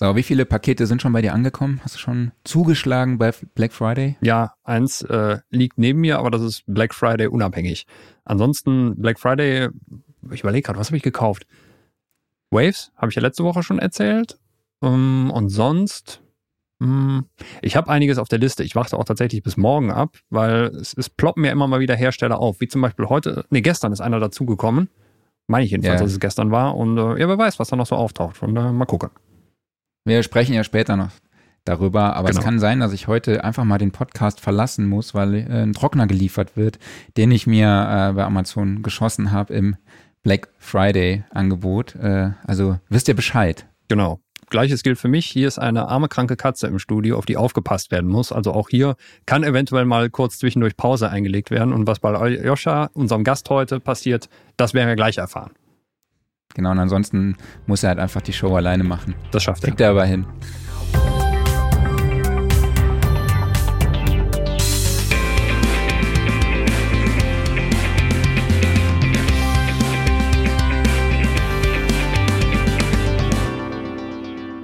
So, wie viele Pakete sind schon bei dir angekommen? Hast du schon zugeschlagen bei Black Friday? Ja, eins äh, liegt neben mir, aber das ist Black Friday unabhängig. Ansonsten Black Friday, ich überlege gerade, was habe ich gekauft? Waves, habe ich ja letzte Woche schon erzählt. Um, ähm, und sonst, mh, hm, ich habe einiges auf der Liste. Ich warte auch tatsächlich bis morgen ab, weil es, es ploppen mir immer mal wieder Hersteller auf. Wie zum Beispiel heute, nee, gestern ist einer dazugekommen. Meine ich jedenfalls, ja. dass es gestern war. Und äh, ja, wer weiß, was da noch so auftaucht. Von äh, mal gucken. Wir sprechen ja später noch darüber, aber genau. es kann sein, dass ich heute einfach mal den Podcast verlassen muss, weil äh, ein Trockner geliefert wird, den ich mir äh, bei Amazon geschossen habe im Black Friday Angebot. Äh, also wisst ihr Bescheid. Genau. Gleiches gilt für mich. Hier ist eine arme, kranke Katze im Studio, auf die aufgepasst werden muss. Also auch hier kann eventuell mal kurz zwischendurch Pause eingelegt werden. Und was bei Joscha, unserem Gast heute, passiert, das werden wir gleich erfahren. Genau, und ansonsten muss er halt einfach die Show alleine machen. Das schafft er. Kriegt er aber hin.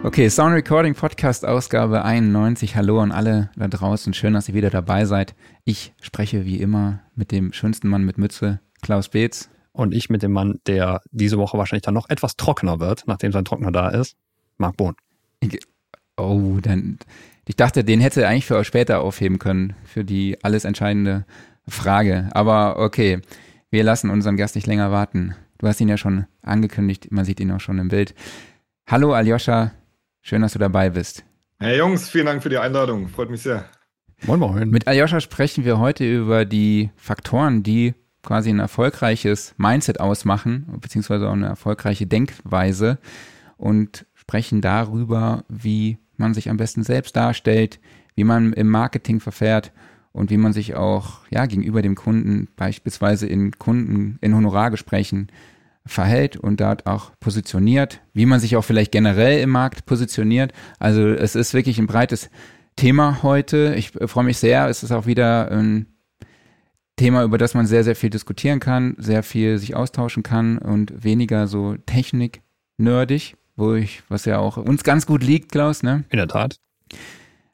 Okay, Sound Recording Podcast Ausgabe 91. Hallo an alle da draußen. Schön, dass ihr wieder dabei seid. Ich spreche wie immer mit dem schönsten Mann mit Mütze, Klaus Beetz und ich mit dem Mann, der diese Woche wahrscheinlich dann noch etwas trockener wird, nachdem sein Trockner da ist, Marc Bohn. Oh, dann. Ich dachte, den hätte eigentlich für euch später aufheben können, für die alles entscheidende Frage. Aber okay, wir lassen unseren Gast nicht länger warten. Du hast ihn ja schon angekündigt, man sieht ihn auch schon im Bild. Hallo Aljoscha, schön, dass du dabei bist. Hey Jungs, vielen Dank für die Einladung, freut mich sehr. Moin Moin. Mit Aljoscha sprechen wir heute über die Faktoren, die quasi ein erfolgreiches Mindset ausmachen, beziehungsweise auch eine erfolgreiche Denkweise und sprechen darüber, wie man sich am besten selbst darstellt, wie man im Marketing verfährt und wie man sich auch ja gegenüber dem Kunden beispielsweise in Kunden in Honorargesprächen verhält und dort auch positioniert, wie man sich auch vielleicht generell im Markt positioniert. Also es ist wirklich ein breites Thema heute. Ich freue mich sehr. Es ist auch wieder ein Thema, über das man sehr, sehr viel diskutieren kann, sehr viel sich austauschen kann und weniger so technik-nerdig, wo ich, was ja auch uns ganz gut liegt, Klaus, ne? In der Tat.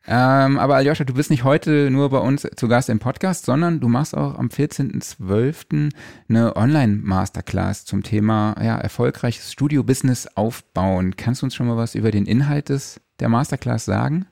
Ähm, aber Aljoscha, du bist nicht heute nur bei uns zu Gast im Podcast, sondern du machst auch am 14.12. eine Online-Masterclass zum Thema ja, erfolgreiches Studio-Business aufbauen. Kannst du uns schon mal was über den Inhalt des, der Masterclass sagen?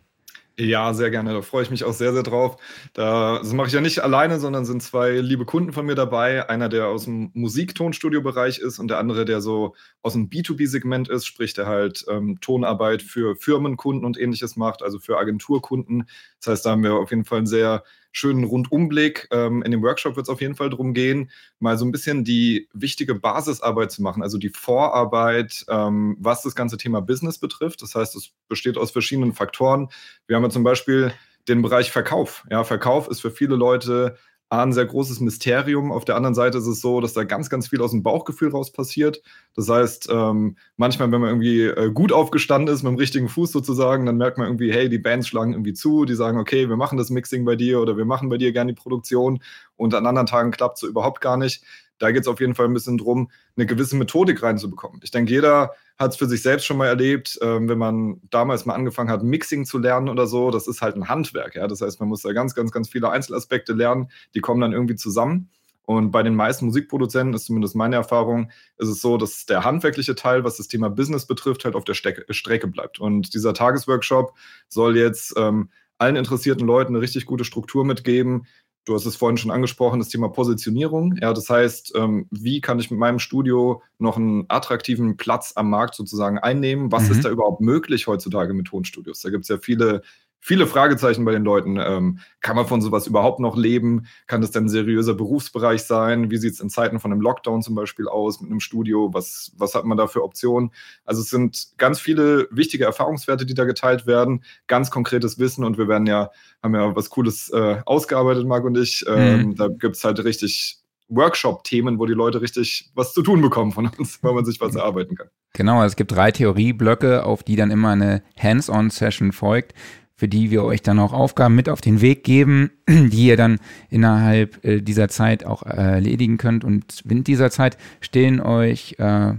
Ja, sehr gerne. Da freue ich mich auch sehr, sehr drauf. Da, das mache ich ja nicht alleine, sondern sind zwei liebe Kunden von mir dabei. Einer, der aus dem Musiktonstudio-Bereich ist und der andere, der so aus dem B2B-Segment ist, sprich, der halt ähm, Tonarbeit für Firmenkunden und ähnliches macht, also für Agenturkunden. Das heißt, da haben wir auf jeden Fall ein sehr schönen Rundumblick. Ähm, in dem Workshop wird es auf jeden Fall darum gehen, mal so ein bisschen die wichtige Basisarbeit zu machen, also die Vorarbeit, ähm, was das ganze Thema Business betrifft. Das heißt, es besteht aus verschiedenen Faktoren. Wir haben ja zum Beispiel den Bereich Verkauf. Ja, Verkauf ist für viele Leute ein sehr großes Mysterium. Auf der anderen Seite ist es so, dass da ganz, ganz viel aus dem Bauchgefühl raus passiert. Das heißt, ähm, manchmal, wenn man irgendwie äh, gut aufgestanden ist, mit dem richtigen Fuß sozusagen, dann merkt man irgendwie, hey, die Bands schlagen irgendwie zu, die sagen, okay, wir machen das Mixing bei dir oder wir machen bei dir gerne die Produktion und an anderen Tagen klappt es so überhaupt gar nicht. Da geht es auf jeden Fall ein bisschen drum, eine gewisse Methodik reinzubekommen. Ich denke, jeder hat es für sich selbst schon mal erlebt, ähm, wenn man damals mal angefangen hat, Mixing zu lernen oder so. Das ist halt ein Handwerk. Ja? Das heißt, man muss da ganz, ganz, ganz viele Einzelaspekte lernen, die kommen dann irgendwie zusammen. Und bei den meisten Musikproduzenten ist zumindest meine Erfahrung, ist es so, dass der handwerkliche Teil, was das Thema Business betrifft, halt auf der Stecke, Strecke bleibt. Und dieser Tagesworkshop soll jetzt ähm, allen interessierten Leuten eine richtig gute Struktur mitgeben, Du hast es vorhin schon angesprochen, das Thema Positionierung. Ja, das heißt, ähm, wie kann ich mit meinem Studio noch einen attraktiven Platz am Markt sozusagen einnehmen? Was mhm. ist da überhaupt möglich heutzutage mit Tonstudios? Da gibt es ja viele viele Fragezeichen bei den Leuten. Ähm, kann man von sowas überhaupt noch leben? Kann das denn ein seriöser Berufsbereich sein? Wie sieht es in Zeiten von einem Lockdown zum Beispiel aus mit einem Studio? Was, was hat man da für Optionen? Also es sind ganz viele wichtige Erfahrungswerte, die da geteilt werden, ganz konkretes Wissen und wir werden ja, haben ja was Cooles äh, ausgearbeitet, Marc und ich. Ähm, mhm. Da gibt es halt richtig Workshop-Themen, wo die Leute richtig was zu tun bekommen von uns, weil man sich was erarbeiten kann. Genau, es gibt drei Theorieblöcke, auf die dann immer eine Hands-on-Session folgt für die wir euch dann auch Aufgaben mit auf den Weg geben, die ihr dann innerhalb äh, dieser Zeit auch äh, erledigen könnt. Und in dieser Zeit stehen euch äh,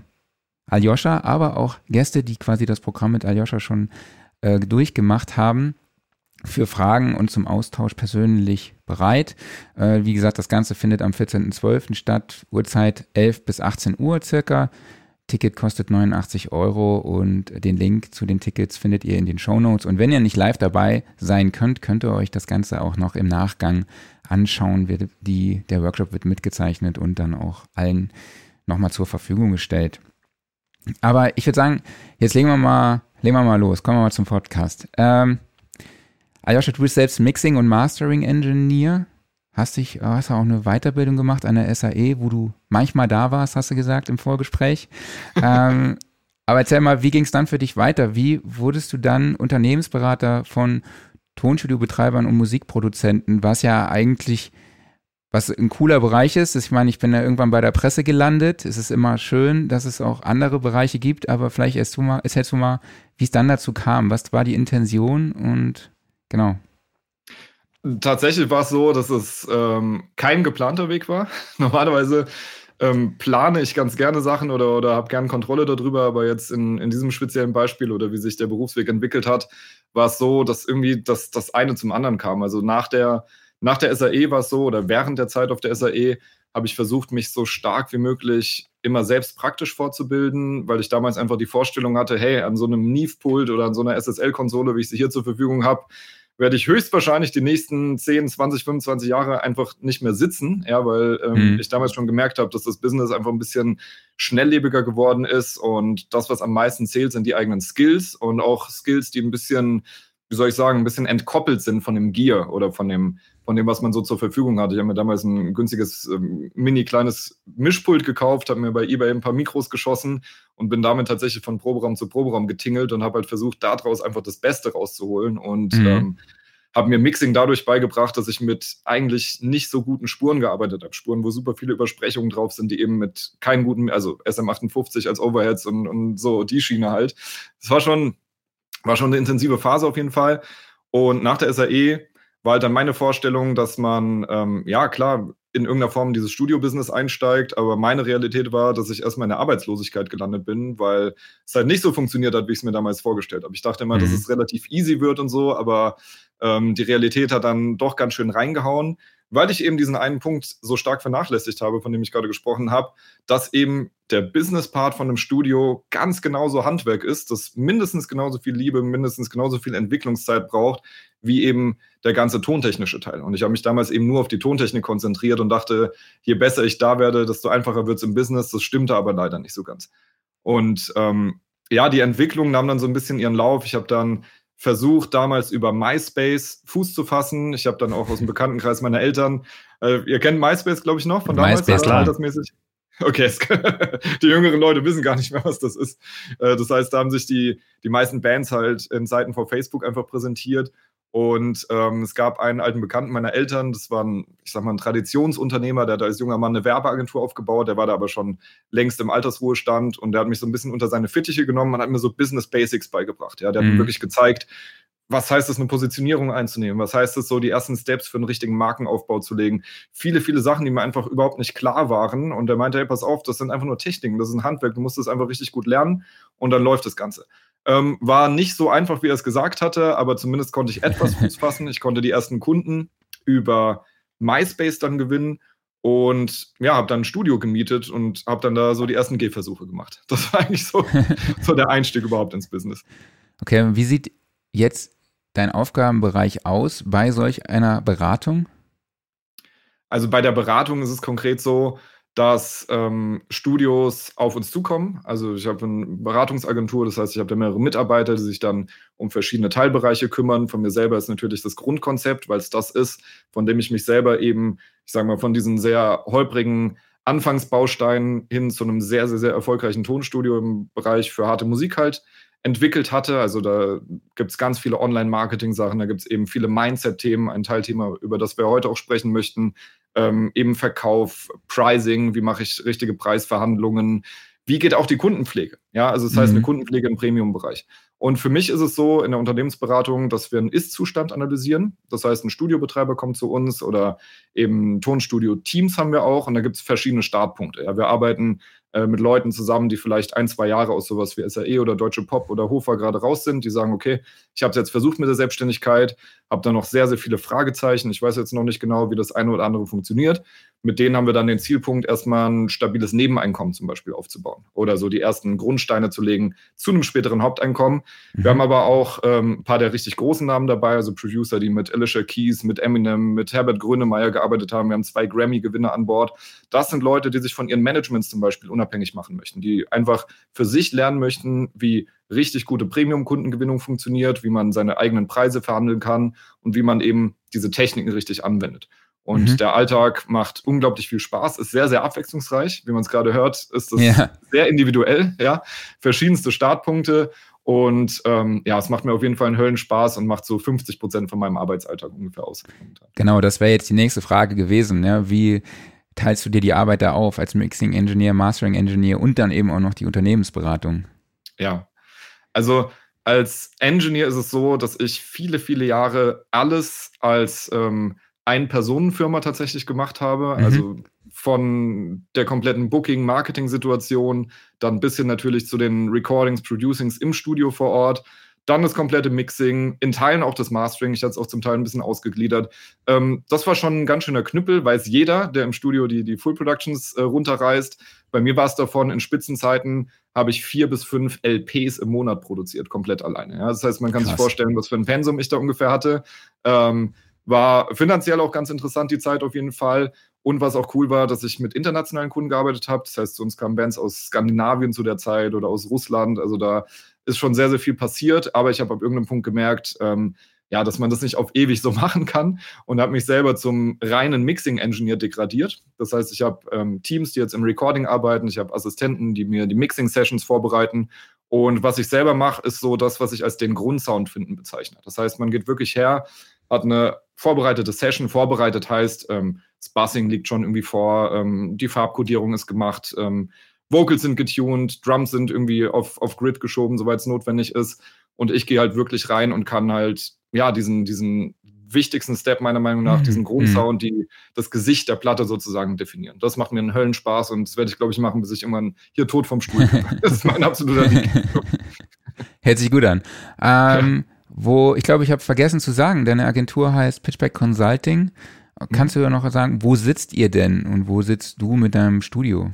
Aljoscha, aber auch Gäste, die quasi das Programm mit Aljoscha schon äh, durchgemacht haben für Fragen und zum Austausch persönlich bereit. Äh, wie gesagt, das Ganze findet am 14.12. statt, Uhrzeit 11 bis 18 Uhr circa. Ticket kostet 89 Euro und den Link zu den Tickets findet ihr in den Show Notes. Und wenn ihr nicht live dabei sein könnt, könnt ihr euch das Ganze auch noch im Nachgang anschauen. Die, der Workshop wird mitgezeichnet und dann auch allen nochmal zur Verfügung gestellt. Aber ich würde sagen, jetzt legen wir mal, legen wir mal los. Kommen wir mal zum Podcast. Ähm, Aljoscha, du bist selbst Mixing- und Mastering-Engineer. Hast, dich, hast du auch eine Weiterbildung gemacht an der SAE, wo du manchmal da warst, hast du gesagt im Vorgespräch. ähm, aber erzähl mal, wie ging es dann für dich weiter? Wie wurdest du dann Unternehmensberater von Tonstudiobetreibern und Musikproduzenten, was ja eigentlich was ein cooler Bereich ist. Ich meine, ich bin ja irgendwann bei der Presse gelandet. Es ist immer schön, dass es auch andere Bereiche gibt, aber vielleicht erzählst du mal, erzählst du mal wie es dann dazu kam. Was war die Intention und Genau. Tatsächlich war es so, dass es ähm, kein geplanter Weg war. Normalerweise ähm, plane ich ganz gerne Sachen oder, oder habe gerne Kontrolle darüber, aber jetzt in, in diesem speziellen Beispiel oder wie sich der Berufsweg entwickelt hat, war es so, dass irgendwie das, das eine zum anderen kam. Also nach der, nach der SAE war es so, oder während der Zeit auf der SAE habe ich versucht, mich so stark wie möglich immer selbst praktisch vorzubilden, weil ich damals einfach die Vorstellung hatte, hey, an so einem Neve-Pult oder an so einer SSL-Konsole, wie ich sie hier zur Verfügung habe, werde ich höchstwahrscheinlich die nächsten 10, 20, 25 Jahre einfach nicht mehr sitzen, ja, weil ähm, mhm. ich damals schon gemerkt habe, dass das Business einfach ein bisschen schnelllebiger geworden ist und das, was am meisten zählt, sind die eigenen Skills und auch Skills, die ein bisschen, wie soll ich sagen, ein bisschen entkoppelt sind von dem Gear oder von dem, von dem, was man so zur Verfügung hat. Ich habe mir damals ein günstiges, ähm, mini kleines Mischpult gekauft, habe mir bei eBay ein paar Mikros geschossen und bin damit tatsächlich von Proberaum zu Proberaum getingelt und habe halt versucht, daraus einfach das Beste rauszuholen und mhm. ähm, habe mir Mixing dadurch beigebracht, dass ich mit eigentlich nicht so guten Spuren gearbeitet habe. Spuren, wo super viele Übersprechungen drauf sind, die eben mit keinen guten, also SM58 als Overheads und, und so die Schiene halt. Das war schon, war schon eine intensive Phase auf jeden Fall. Und nach der SAE war halt dann meine Vorstellung, dass man, ähm, ja klar, in irgendeiner Form dieses Studio-Business einsteigt, aber meine Realität war, dass ich erstmal in der Arbeitslosigkeit gelandet bin, weil es halt nicht so funktioniert hat, wie ich es mir damals vorgestellt habe. Ich dachte immer, mhm. dass es relativ easy wird und so, aber ähm, die Realität hat dann doch ganz schön reingehauen, weil ich eben diesen einen Punkt so stark vernachlässigt habe, von dem ich gerade gesprochen habe, dass eben der Business-Part von einem Studio ganz genauso Handwerk ist, das mindestens genauso viel Liebe, mindestens genauso viel Entwicklungszeit braucht, wie eben der ganze tontechnische Teil. Und ich habe mich damals eben nur auf die Tontechnik konzentriert und dachte, je besser ich da werde, desto einfacher wird es im Business. Das stimmte aber leider nicht so ganz. Und ähm, ja, die Entwicklung nahm dann so ein bisschen ihren Lauf. Ich habe dann versucht, damals über MySpace Fuß zu fassen. Ich habe dann auch aus dem Bekanntenkreis meiner Eltern, äh, ihr kennt MySpace, glaube ich, noch von damals, MySpace, klar. altersmäßig. Okay, die jüngeren Leute wissen gar nicht mehr, was das ist. Äh, das heißt, da haben sich die, die meisten Bands halt in Seiten vor Facebook einfach präsentiert und ähm, es gab einen alten Bekannten meiner Eltern, das war ein, ich sag mal, ein Traditionsunternehmer, der hat als junger Mann eine Werbeagentur aufgebaut, der war da aber schon längst im Altersruhestand und der hat mich so ein bisschen unter seine Fittiche genommen und hat mir so Business Basics beigebracht. Ja, der mhm. hat mir mhm. wirklich gezeigt, was heißt es, eine Positionierung einzunehmen? Was heißt es, so die ersten Steps für einen richtigen Markenaufbau zu legen? Viele, viele Sachen, die mir einfach überhaupt nicht klar waren. Und er meinte, hey, pass auf, das sind einfach nur Techniken, das ist ein Handwerk, du musst das einfach richtig gut lernen und dann läuft das Ganze. Ähm, war nicht so einfach, wie er es gesagt hatte, aber zumindest konnte ich etwas Fuß fassen. Ich konnte die ersten Kunden über MySpace dann gewinnen und ja, habe dann ein Studio gemietet und habe dann da so die ersten Gehversuche gemacht. Das war eigentlich so, so der Einstieg überhaupt ins Business. Okay, wie sieht jetzt dein Aufgabenbereich aus bei solch einer Beratung? Also bei der Beratung ist es konkret so, dass ähm, Studios auf uns zukommen. Also ich habe eine Beratungsagentur, das heißt, ich habe da mehrere Mitarbeiter, die sich dann um verschiedene Teilbereiche kümmern. Von mir selber ist natürlich das Grundkonzept, weil es das ist, von dem ich mich selber eben, ich sage mal, von diesen sehr holprigen Anfangsbausteinen hin zu einem sehr, sehr, sehr erfolgreichen Tonstudio im Bereich für harte Musik halt entwickelt hatte. Also da gibt es ganz viele Online-Marketing-Sachen, da gibt es eben viele Mindset-Themen, ein Teilthema, über das wir heute auch sprechen möchten, ähm, eben Verkauf, Pricing, wie mache ich richtige Preisverhandlungen, wie geht auch die Kundenpflege? Ja, also das heißt eine mhm. Kundenpflege im Premium-Bereich. Und für mich ist es so in der Unternehmensberatung, dass wir einen Ist-Zustand analysieren. Das heißt, ein Studiobetreiber kommt zu uns oder eben Tonstudio-Teams haben wir auch und da gibt es verschiedene Startpunkte. Ja, wir arbeiten äh, mit Leuten zusammen, die vielleicht ein, zwei Jahre aus sowas wie SAE oder Deutsche Pop oder Hofer gerade raus sind, die sagen, okay, ich habe es jetzt versucht mit der Selbstständigkeit, habe da noch sehr, sehr viele Fragezeichen. Ich weiß jetzt noch nicht genau, wie das eine oder andere funktioniert. Mit denen haben wir dann den Zielpunkt, erstmal ein stabiles Nebeneinkommen zum Beispiel aufzubauen oder so die ersten Grundsteine zu legen zu einem späteren Haupteinkommen. Mhm. Wir haben aber auch ähm, ein paar der richtig großen Namen dabei, also Producer, die mit Alicia Keys, mit Eminem, mit Herbert Grönemeyer gearbeitet haben. Wir haben zwei Grammy-Gewinner an Bord. Das sind Leute, die sich von ihren Managements zum Beispiel unabhängig machen möchten, die einfach für sich lernen möchten, wie richtig gute Premium-Kundengewinnung funktioniert, wie man seine eigenen Preise verhandeln kann und wie man eben diese Techniken richtig anwendet. Und mhm. der Alltag macht unglaublich viel Spaß, ist sehr, sehr abwechslungsreich. Wie man es gerade hört, ist es ja. sehr individuell, ja. Verschiedenste Startpunkte. Und ähm, ja, es macht mir auf jeden Fall einen Höllenspaß und macht so 50 Prozent von meinem Arbeitsalltag ungefähr aus. Genau, das wäre jetzt die nächste Frage gewesen. Ja? Wie teilst du dir die Arbeit da auf als Mixing Engineer, Mastering Engineer und dann eben auch noch die Unternehmensberatung? Ja, also als Engineer ist es so, dass ich viele, viele Jahre alles als ähm, Ein-Personen-Firma tatsächlich gemacht habe. Mhm. Also von der kompletten Booking-Marketing-Situation, dann bis hin natürlich zu den Recordings, Producings im Studio vor Ort, dann das komplette Mixing, in Teilen auch das Mastering. Ich hatte es auch zum Teil ein bisschen ausgegliedert. Ähm, das war schon ein ganz schöner Knüppel, weiß jeder, der im Studio die, die Full Productions äh, runterreißt. Bei mir war es davon, in Spitzenzeiten habe ich vier bis fünf LPs im Monat produziert, komplett alleine. Ja, das heißt, man kann Krass. sich vorstellen, was für ein Pensum ich da ungefähr hatte. Ähm, war finanziell auch ganz interessant, die Zeit auf jeden Fall. Und was auch cool war, dass ich mit internationalen Kunden gearbeitet habe. Das heißt, zu uns kamen Bands aus Skandinavien zu der Zeit oder aus Russland. Also da ist schon sehr, sehr viel passiert. Aber ich habe ab irgendeinem Punkt gemerkt, ähm, ja, dass man das nicht auf ewig so machen kann und habe mich selber zum reinen Mixing-Engineer degradiert. Das heißt, ich habe ähm, Teams, die jetzt im Recording arbeiten, ich habe Assistenten, die mir die Mixing-Sessions vorbereiten. Und was ich selber mache, ist so das, was ich als den Grundsound finden bezeichne. Das heißt, man geht wirklich her, hat eine vorbereitete Session. Vorbereitet heißt, ähm, das Buzzing liegt schon irgendwie vor, ähm, die Farbkodierung ist gemacht, ähm, Vocals sind getuned, Drums sind irgendwie auf, auf Grid geschoben, soweit es notwendig ist. Und ich gehe halt wirklich rein und kann halt, ja, diesen, diesen wichtigsten Step meiner Meinung nach, mhm. diesen Grundsound, die das Gesicht der Platte sozusagen definieren. Das macht mir einen Höllenspaß und das werde ich, glaube ich, machen, bis ich irgendwann hier tot vom Stuhl bin. Das ist mein absoluter. Hört sich gut an. Ähm, ja. Wo, ich glaube, ich habe vergessen zu sagen, deine Agentur heißt Pitchback Consulting. Kannst mhm. du ja noch sagen, wo sitzt ihr denn und wo sitzt du mit deinem Studio?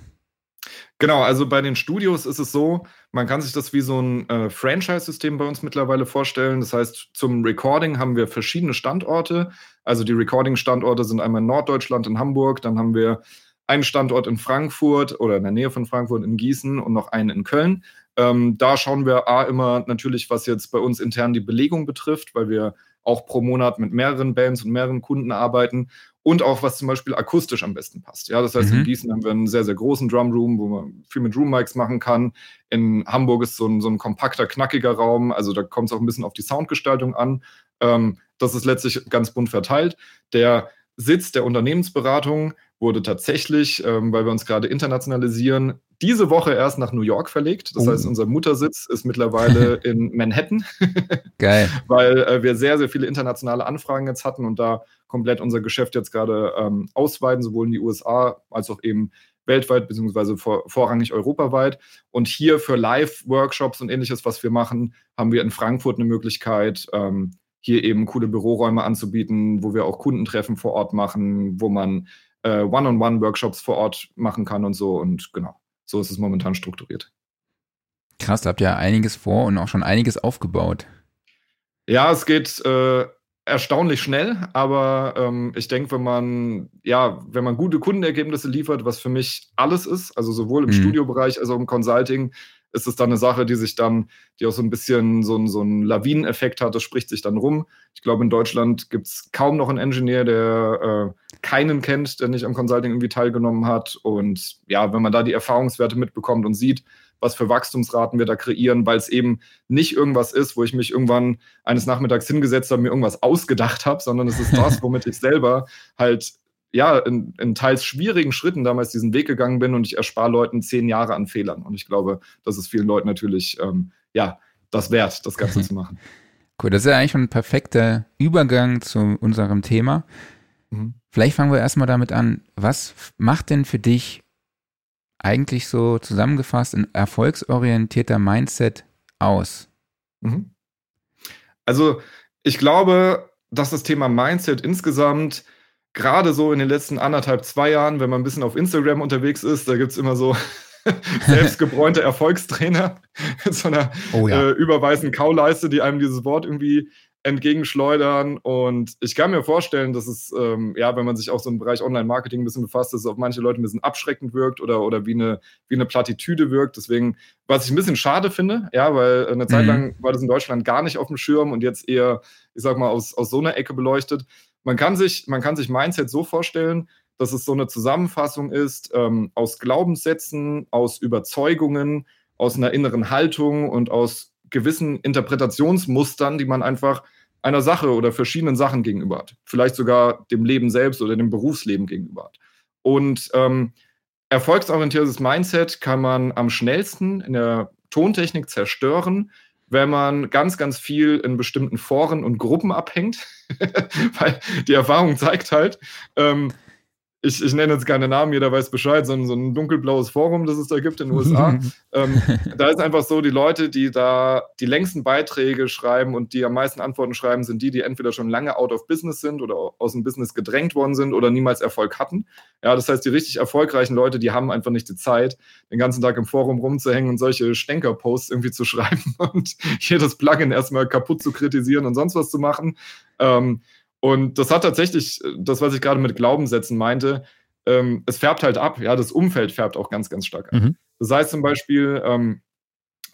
Genau, also bei den Studios ist es so, man kann sich das wie so ein äh, Franchise-System bei uns mittlerweile vorstellen. Das heißt, zum Recording haben wir verschiedene Standorte. Also die Recording-Standorte sind einmal in Norddeutschland in Hamburg, dann haben wir einen Standort in Frankfurt oder in der Nähe von Frankfurt in Gießen und noch einen in Köln. Ähm, da schauen wir A immer natürlich, was jetzt bei uns intern die Belegung betrifft, weil wir auch pro Monat mit mehreren Bands und mehreren Kunden arbeiten und auch was zum Beispiel akustisch am besten passt. Ja, das heißt, mhm. in Gießen haben wir einen sehr, sehr großen Drumroom, wo man viel mit Room-Mics machen kann. In Hamburg ist so ein, so ein kompakter, knackiger Raum, also da kommt es auch ein bisschen auf die Soundgestaltung an. Ähm, das ist letztlich ganz bunt verteilt. Der Sitz der Unternehmensberatung wurde tatsächlich, ähm, weil wir uns gerade internationalisieren, diese Woche erst nach New York verlegt. Das oh. heißt, unser Muttersitz ist mittlerweile in Manhattan. Geil. weil äh, wir sehr, sehr viele internationale Anfragen jetzt hatten und da komplett unser Geschäft jetzt gerade ähm, ausweiten, sowohl in die USA als auch eben weltweit, beziehungsweise vor, vorrangig europaweit. Und hier für Live-Workshops und ähnliches, was wir machen, haben wir in Frankfurt eine Möglichkeit, ähm, hier eben coole Büroräume anzubieten, wo wir auch Kundentreffen vor Ort machen, wo man äh, One-on-One-Workshops vor Ort machen kann und so. Und genau, so ist es momentan strukturiert. Krass, da habt ihr einiges vor und auch schon einiges aufgebaut. Ja, es geht äh, erstaunlich schnell, aber ähm, ich denke, wenn man, ja, wenn man gute Kundenergebnisse liefert, was für mich alles ist, also sowohl im mhm. Studiobereich als auch im Consulting, ist es dann eine Sache, die sich dann, die auch so ein bisschen so, ein, so einen Lawineneffekt hat, das spricht sich dann rum. Ich glaube, in Deutschland gibt es kaum noch einen Engineer, der äh, keinen kennt, der nicht am Consulting irgendwie teilgenommen hat. Und ja, wenn man da die Erfahrungswerte mitbekommt und sieht, was für Wachstumsraten wir da kreieren, weil es eben nicht irgendwas ist, wo ich mich irgendwann eines Nachmittags hingesetzt habe, mir irgendwas ausgedacht habe, sondern es ist das, womit ich selber halt ja, in, in, teils schwierigen Schritten damals diesen Weg gegangen bin und ich erspare Leuten zehn Jahre an Fehlern. Und ich glaube, das ist vielen Leuten natürlich, ähm, ja, das wert, das Ganze zu machen. Cool, das ist ja eigentlich schon ein perfekter Übergang zu unserem Thema. Mhm. Vielleicht fangen wir erstmal damit an. Was macht denn für dich eigentlich so zusammengefasst ein erfolgsorientierter Mindset aus? Mhm. Also ich glaube, dass das Thema Mindset insgesamt gerade so in den letzten anderthalb, zwei Jahren, wenn man ein bisschen auf Instagram unterwegs ist, da gibt es immer so selbstgebräunte Erfolgstrainer mit so einer oh ja. äh, überweißen Kauleiste, die einem dieses Wort irgendwie entgegenschleudern. Und ich kann mir vorstellen, dass es, ähm, ja, wenn man sich auch so im Bereich Online-Marketing ein bisschen befasst, dass es auf manche Leute ein bisschen abschreckend wirkt oder, oder wie, eine, wie eine Plattitüde wirkt. Deswegen, was ich ein bisschen schade finde, ja, weil eine Zeit mhm. lang war das in Deutschland gar nicht auf dem Schirm und jetzt eher, ich sag mal, aus, aus so einer Ecke beleuchtet. Man kann sich, man kann sich Mindset so vorstellen, dass es so eine Zusammenfassung ist ähm, aus Glaubenssätzen, aus Überzeugungen, aus einer inneren Haltung und aus gewissen Interpretationsmustern, die man einfach einer Sache oder verschiedenen Sachen gegenüber hat. Vielleicht sogar dem Leben selbst oder dem Berufsleben gegenüber hat. Und ähm, erfolgsorientiertes Mindset kann man am schnellsten in der Tontechnik zerstören, wenn man ganz, ganz viel in bestimmten Foren und Gruppen abhängt. Weil die Erfahrung zeigt halt, ähm, ich, ich nenne jetzt keine Namen, jeder weiß Bescheid, sondern so ein dunkelblaues Forum, das es da gibt in den USA. ähm, da ist einfach so, die Leute, die da die längsten Beiträge schreiben und die am meisten Antworten schreiben, sind die, die entweder schon lange out of business sind oder aus dem Business gedrängt worden sind oder niemals Erfolg hatten. Ja, das heißt, die richtig erfolgreichen Leute, die haben einfach nicht die Zeit, den ganzen Tag im Forum rumzuhängen und solche Stänker-Posts irgendwie zu schreiben und jedes Plugin erstmal kaputt zu kritisieren und sonst was zu machen. Ähm, und das hat tatsächlich, das, was ich gerade mit Glaubenssätzen meinte, ähm, es färbt halt ab. Ja, das Umfeld färbt auch ganz, ganz stark ab. Mhm. Das heißt zum Beispiel, ähm,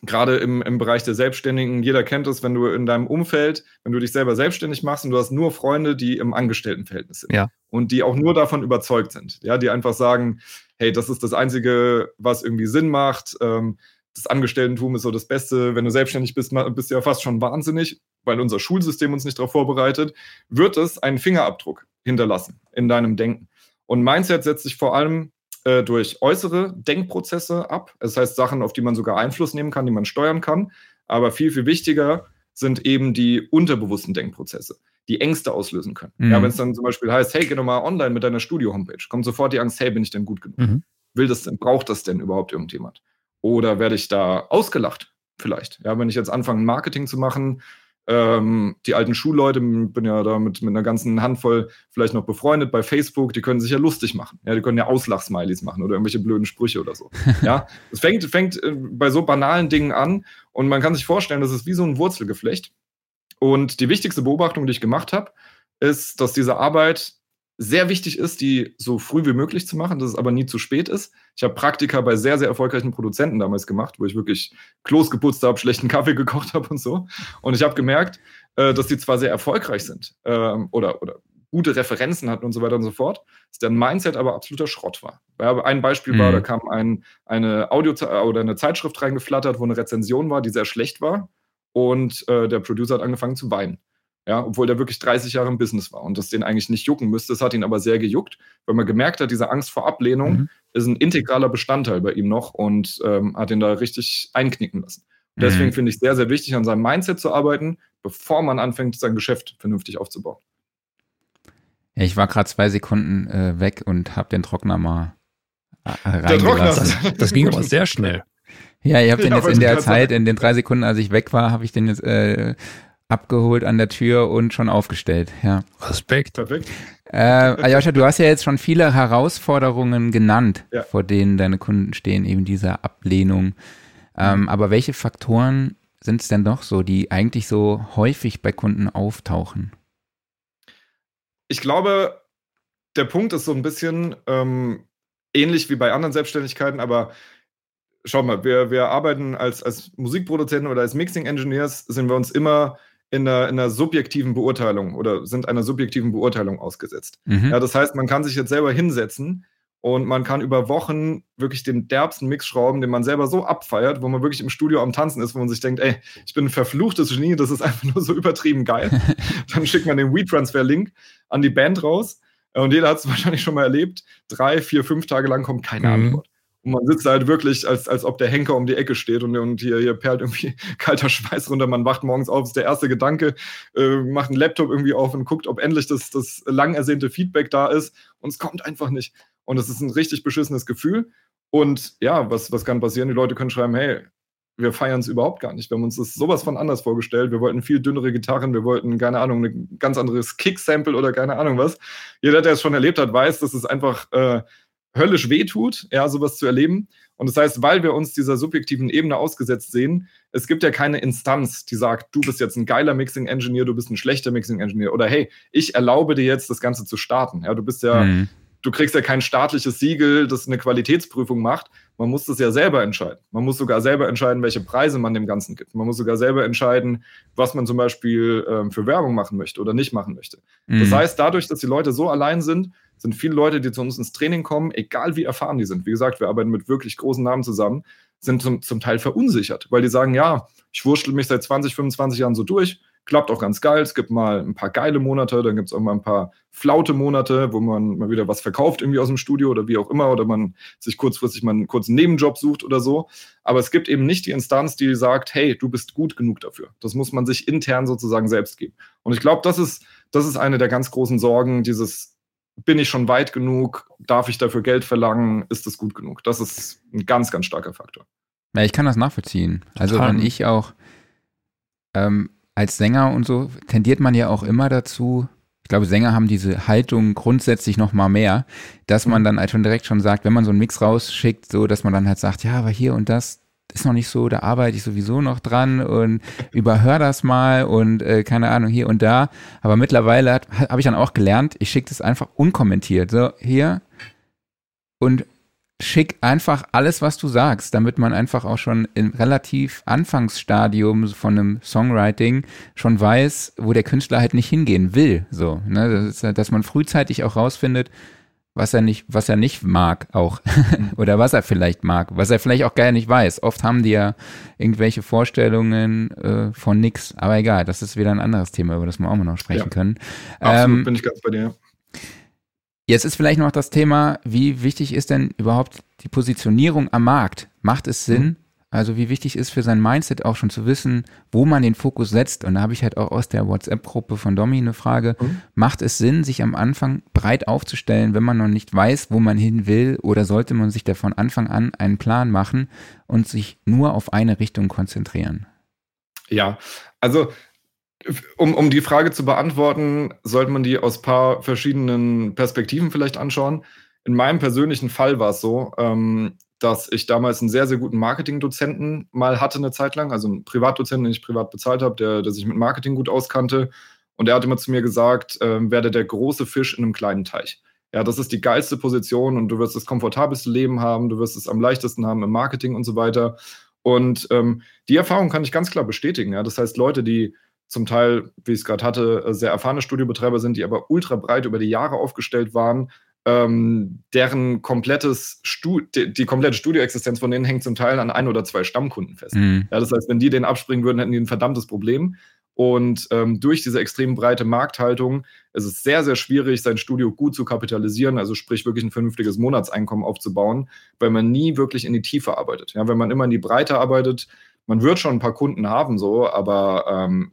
gerade im, im Bereich der Selbstständigen, jeder kennt es, wenn du in deinem Umfeld, wenn du dich selber selbstständig machst und du hast nur Freunde, die im Angestelltenverhältnis sind ja. und die auch nur davon überzeugt sind, ja, die einfach sagen, hey, das ist das Einzige, was irgendwie Sinn macht. Ähm, das Angestelltentum ist so das Beste. Wenn du selbstständig bist, bist du ja fast schon wahnsinnig, weil unser Schulsystem uns nicht darauf vorbereitet, wird es einen Fingerabdruck hinterlassen in deinem Denken. Und Mindset setzt sich vor allem äh, durch äußere Denkprozesse ab. Das heißt Sachen, auf die man sogar Einfluss nehmen kann, die man steuern kann. Aber viel, viel wichtiger sind eben die unterbewussten Denkprozesse, die Ängste auslösen können. Mhm. Ja, wenn es dann zum Beispiel heißt, hey, geh doch mal online mit deiner Studio-Homepage, kommt sofort die Angst, hey, bin ich denn gut genug? Mhm. Will das denn, braucht das denn überhaupt irgendjemand? Oder werde ich da ausgelacht? Vielleicht. Ja, wenn ich jetzt anfange, Marketing zu machen, ähm, die alten Schulleute, bin ja da mit, mit einer ganzen Handvoll vielleicht noch befreundet bei Facebook, die können sich ja lustig machen. Ja, die können ja Auslachsmileys machen oder irgendwelche blöden Sprüche oder so. ja, es fängt, fängt äh, bei so banalen Dingen an und man kann sich vorstellen, das ist wie so ein Wurzelgeflecht. Und die wichtigste Beobachtung, die ich gemacht habe, ist, dass diese Arbeit sehr wichtig ist, die so früh wie möglich zu machen, dass es aber nie zu spät ist. Ich habe Praktika bei sehr, sehr erfolgreichen Produzenten damals gemacht, wo ich wirklich Klos geputzt habe, schlechten Kaffee gekocht habe und so. Und ich habe gemerkt, äh, dass die zwar sehr erfolgreich sind ähm, oder, oder gute Referenzen hatten und so weiter und so fort, dass deren Mindset aber absoluter Schrott war. Ja, ein Beispiel mhm. war, da kam ein, eine Audio- oder eine Zeitschrift reingeflattert, wo eine Rezension war, die sehr schlecht war. Und äh, der Producer hat angefangen zu weinen. Ja, obwohl der wirklich 30 Jahre im Business war und das den eigentlich nicht jucken müsste. Das hat ihn aber sehr gejuckt, weil man gemerkt hat, diese Angst vor Ablehnung mhm. ist ein integraler Bestandteil bei ihm noch und ähm, hat ihn da richtig einknicken lassen. Und deswegen mhm. finde ich sehr, sehr wichtig, an seinem Mindset zu arbeiten, bevor man anfängt, sein Geschäft vernünftig aufzubauen. Ja, ich war gerade zwei Sekunden äh, weg und habe den Trockner mal äh, reingelassen. Das, das ging aber sehr schnell. Ja, ihr habt den jetzt in der Zeit, in den drei Sekunden, als ich weg war, habe ich den jetzt äh, abgeholt an der Tür und schon aufgestellt. Ja. Respekt. Perfekt. Äh, Ayosha, du hast ja jetzt schon viele Herausforderungen genannt, ja. vor denen deine Kunden stehen, eben diese Ablehnung. Ähm, aber welche Faktoren sind es denn doch so, die eigentlich so häufig bei Kunden auftauchen? Ich glaube, der Punkt ist so ein bisschen ähm, ähnlich wie bei anderen Selbstständigkeiten, aber schau mal, wir, wir arbeiten als, als Musikproduzenten oder als Mixing Engineers, sind wir uns immer in einer, in einer subjektiven Beurteilung oder sind einer subjektiven Beurteilung ausgesetzt. Mhm. Ja, das heißt, man kann sich jetzt selber hinsetzen und man kann über Wochen wirklich den derbsten Mix schrauben, den man selber so abfeiert, wo man wirklich im Studio am Tanzen ist, wo man sich denkt, ey, ich bin ein verfluchtes Genie, das ist einfach nur so übertrieben geil. Dann schickt man den WeTransfer-Link an die Band raus und jeder hat es wahrscheinlich schon mal erlebt. Drei, vier, fünf Tage lang kommt keine mhm. Antwort. Und man sitzt halt wirklich, als, als ob der Henker um die Ecke steht und, und hier, hier perlt irgendwie kalter Schweiß runter. Man wacht morgens auf, ist der erste Gedanke, äh, macht einen Laptop irgendwie auf und guckt, ob endlich das, das lang ersehnte Feedback da ist. Und es kommt einfach nicht. Und es ist ein richtig beschissenes Gefühl. Und ja, was, was kann passieren? Die Leute können schreiben, hey, wir feiern es überhaupt gar nicht. Wir haben uns das sowas von anders vorgestellt. Wir wollten viel dünnere Gitarren, wir wollten, keine Ahnung, ein ganz anderes Kick-Sample oder keine Ahnung was. Jeder, der es schon erlebt hat, weiß, dass es einfach äh, höllisch wehtut, ja, sowas zu erleben. Und das heißt, weil wir uns dieser subjektiven Ebene ausgesetzt sehen, es gibt ja keine Instanz, die sagt, du bist jetzt ein geiler Mixing-Engineer, du bist ein schlechter Mixing-Engineer. Oder hey, ich erlaube dir jetzt, das Ganze zu starten. Ja, du bist ja, mhm du kriegst ja kein staatliches Siegel, das eine Qualitätsprüfung macht. Man muss das ja selber entscheiden. Man muss sogar selber entscheiden, welche Preise man dem Ganzen gibt. Man muss sogar selber entscheiden, was man zum Beispiel ähm, für Werbung machen möchte oder nicht machen möchte. Mhm. Das heißt, dadurch, dass die Leute so allein sind, sind viele Leute, die zu uns ins Training kommen, egal wie erfahren die sind. Wie gesagt, wir arbeiten mit wirklich großen Namen zusammen, sind zum, zum Teil verunsichert, weil die sagen, ja, ich wurschtel mich seit 20, 25 Jahren so durch klappt auch ganz geil. Es gibt mal ein paar geile Monate, dann gibt es auch mal ein paar flaute Monate, wo man mal wieder was verkauft irgendwie aus dem Studio oder wie auch immer oder man sich kurzfristig mal einen kurzen Nebenjob sucht oder so. Aber es gibt eben nicht die Instanz, die sagt, hey, du bist gut genug dafür. Das muss man sich intern sozusagen selbst geben. Und ich glaube, das ist, das ist eine der ganz großen Sorgen, dieses bin ich schon weit genug? Darf ich dafür Geld verlangen? Ist das gut genug? Das ist ein ganz, ganz starker Faktor. Ja, ich kann das nachvollziehen. Also wenn ich auch ähm, als Sänger und so tendiert man ja auch immer dazu, ich glaube, Sänger haben diese Haltung grundsätzlich noch mal mehr, dass man mhm. dann halt schon direkt schon sagt, wenn man so einen Mix rausschickt, so, dass man dann halt sagt, ja, aber hier und das ist noch nicht so, da arbeite ich sowieso noch dran und überhör das mal und äh, keine Ahnung hier und da. Aber mittlerweile habe ich dann auch gelernt, ich schicke das einfach unkommentiert. So, hier und schick einfach alles, was du sagst, damit man einfach auch schon im relativ Anfangsstadium von einem Songwriting schon weiß, wo der Künstler halt nicht hingehen will. So, ne? das ist, dass man frühzeitig auch rausfindet, was er nicht, was er nicht mag auch. Oder was er vielleicht mag, was er vielleicht auch gar nicht weiß. Oft haben die ja irgendwelche Vorstellungen äh, von nix. Aber egal, das ist wieder ein anderes Thema, über das wir auch mal noch sprechen ja. können. Absolut, ähm, bin ich ganz bei dir. Jetzt ist vielleicht noch das Thema, wie wichtig ist denn überhaupt die Positionierung am Markt? Macht es Sinn? Mhm. Also wie wichtig ist für sein Mindset auch schon zu wissen, wo man den Fokus setzt? Und da habe ich halt auch aus der WhatsApp-Gruppe von Domi eine Frage. Mhm. Macht es Sinn, sich am Anfang breit aufzustellen, wenn man noch nicht weiß, wo man hin will? Oder sollte man sich da von Anfang an einen Plan machen und sich nur auf eine Richtung konzentrieren? Ja, also um, um die Frage zu beantworten, sollte man die aus ein paar verschiedenen Perspektiven vielleicht anschauen. In meinem persönlichen Fall war es so, ähm, dass ich damals einen sehr, sehr guten Marketingdozenten mal hatte eine Zeit lang, also einen Privatdozenten, den ich privat bezahlt habe, der, der sich mit Marketing gut auskannte. Und er hat immer zu mir gesagt, äh, werde der große Fisch in einem kleinen Teich. Ja, das ist die geilste Position und du wirst das komfortabelste Leben haben, du wirst es am leichtesten haben im Marketing und so weiter. Und ähm, die Erfahrung kann ich ganz klar bestätigen. Ja. Das heißt, Leute, die zum Teil, wie ich es gerade hatte, äh, sehr erfahrene Studiobetreiber sind, die aber ultra breit über die Jahre aufgestellt waren, ähm, deren komplettes Stu die, die, komplette Studioexistenz von denen hängt zum Teil an ein oder zwei Stammkunden fest. Mhm. Ja, das heißt, wenn die den abspringen würden, hätten die ein verdammtes Problem. Und ähm, durch diese extrem breite Markthaltung ist es sehr, sehr schwierig, sein Studio gut zu kapitalisieren, also sprich wirklich ein vernünftiges Monatseinkommen aufzubauen, weil man nie wirklich in die Tiefe arbeitet. Ja, wenn man immer in die Breite arbeitet, man wird schon ein paar Kunden haben, so, aber ähm,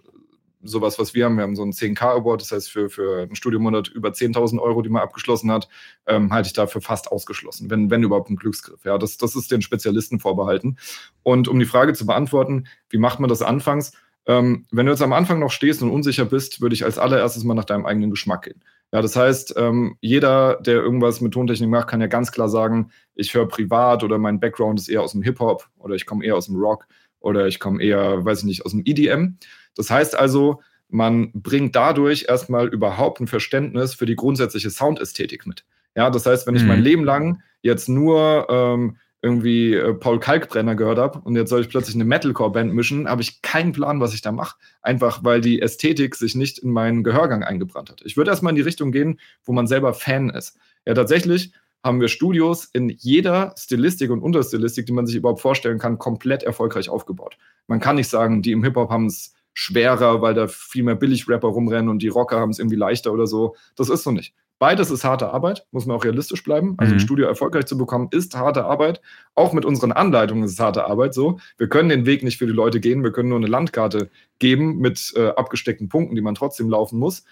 sowas, was wir haben. Wir haben so einen 10K Award, das heißt für, für einen Studiomonat über 10.000 Euro, die man abgeschlossen hat, ähm, halte ich dafür fast ausgeschlossen, wenn, wenn überhaupt ein Glücksgriff. Ja, das, das ist den Spezialisten vorbehalten. Und um die Frage zu beantworten, wie macht man das anfangs? Ähm, wenn du jetzt am Anfang noch stehst und unsicher bist, würde ich als allererstes mal nach deinem eigenen Geschmack gehen. Ja, das heißt, ähm, jeder, der irgendwas mit Tontechnik macht, kann ja ganz klar sagen, ich höre privat oder mein Background ist eher aus dem Hip-Hop oder ich komme eher aus dem Rock oder ich komme eher, weiß ich nicht, aus dem EDM. Das heißt also, man bringt dadurch erstmal überhaupt ein Verständnis für die grundsätzliche Soundästhetik mit. Ja, das heißt, wenn ich mhm. mein Leben lang jetzt nur ähm, irgendwie äh, Paul Kalkbrenner gehört habe und jetzt soll ich plötzlich eine Metalcore-Band mischen, habe ich keinen Plan, was ich da mache. Einfach weil die Ästhetik sich nicht in meinen Gehörgang eingebrannt hat. Ich würde erstmal in die Richtung gehen, wo man selber Fan ist. Ja, tatsächlich haben wir Studios in jeder Stilistik und Unterstilistik, die man sich überhaupt vorstellen kann, komplett erfolgreich aufgebaut. Man kann nicht sagen, die im Hip-Hop haben es schwerer, weil da viel mehr Billig-Rapper rumrennen und die Rocker haben es irgendwie leichter oder so. Das ist so nicht. Beides ist harte Arbeit, muss man auch realistisch bleiben. Also mhm. ein Studio erfolgreich zu bekommen, ist harte Arbeit. Auch mit unseren Anleitungen ist es harte Arbeit so. Wir können den Weg nicht für die Leute gehen, wir können nur eine Landkarte geben mit äh, abgesteckten Punkten, die man trotzdem laufen muss.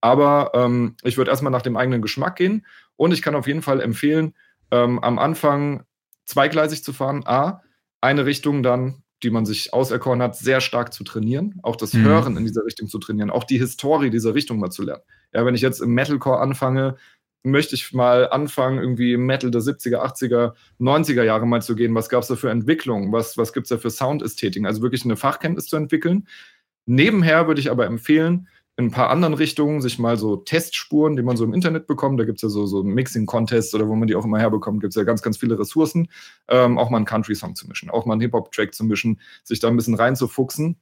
Aber ähm, ich würde erstmal nach dem eigenen Geschmack gehen und ich kann auf jeden Fall empfehlen, ähm, am Anfang zweigleisig zu fahren. A, eine Richtung dann, die man sich auserkoren hat, sehr stark zu trainieren, auch das mhm. Hören in dieser Richtung zu trainieren, auch die Historie dieser Richtung mal zu lernen. Ja, wenn ich jetzt im Metalcore anfange, möchte ich mal anfangen, irgendwie im Metal der 70er, 80er, 90er Jahre mal zu gehen. Was gab es da für Entwicklungen? Was, was gibt es da für Soundästhetiken? Also wirklich eine Fachkenntnis zu entwickeln. Nebenher würde ich aber empfehlen, in ein paar anderen Richtungen sich mal so Testspuren, die man so im Internet bekommt, da gibt es ja so, so Mixing-Contests oder wo man die auch immer herbekommt, gibt es ja ganz, ganz viele Ressourcen, ähm, auch mal einen Country-Song zu mischen, auch mal einen Hip-Hop-Track zu mischen, sich da ein bisschen reinzufuchsen.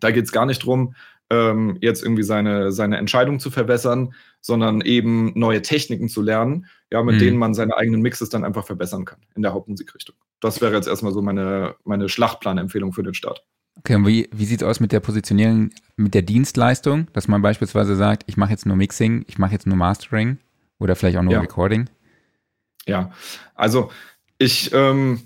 Da geht es gar nicht drum, ähm, jetzt irgendwie seine, seine Entscheidung zu verbessern, sondern eben neue Techniken zu lernen, ja, mit mhm. denen man seine eigenen Mixes dann einfach verbessern kann in der Hauptmusikrichtung. Das wäre jetzt erstmal so meine, meine Schlachtplanempfehlung für den Start. Okay, und wie, wie sieht es aus mit der Positionierung, mit der Dienstleistung, dass man beispielsweise sagt, ich mache jetzt nur Mixing, ich mache jetzt nur Mastering oder vielleicht auch nur ja. Recording? Ja, also ich, ähm,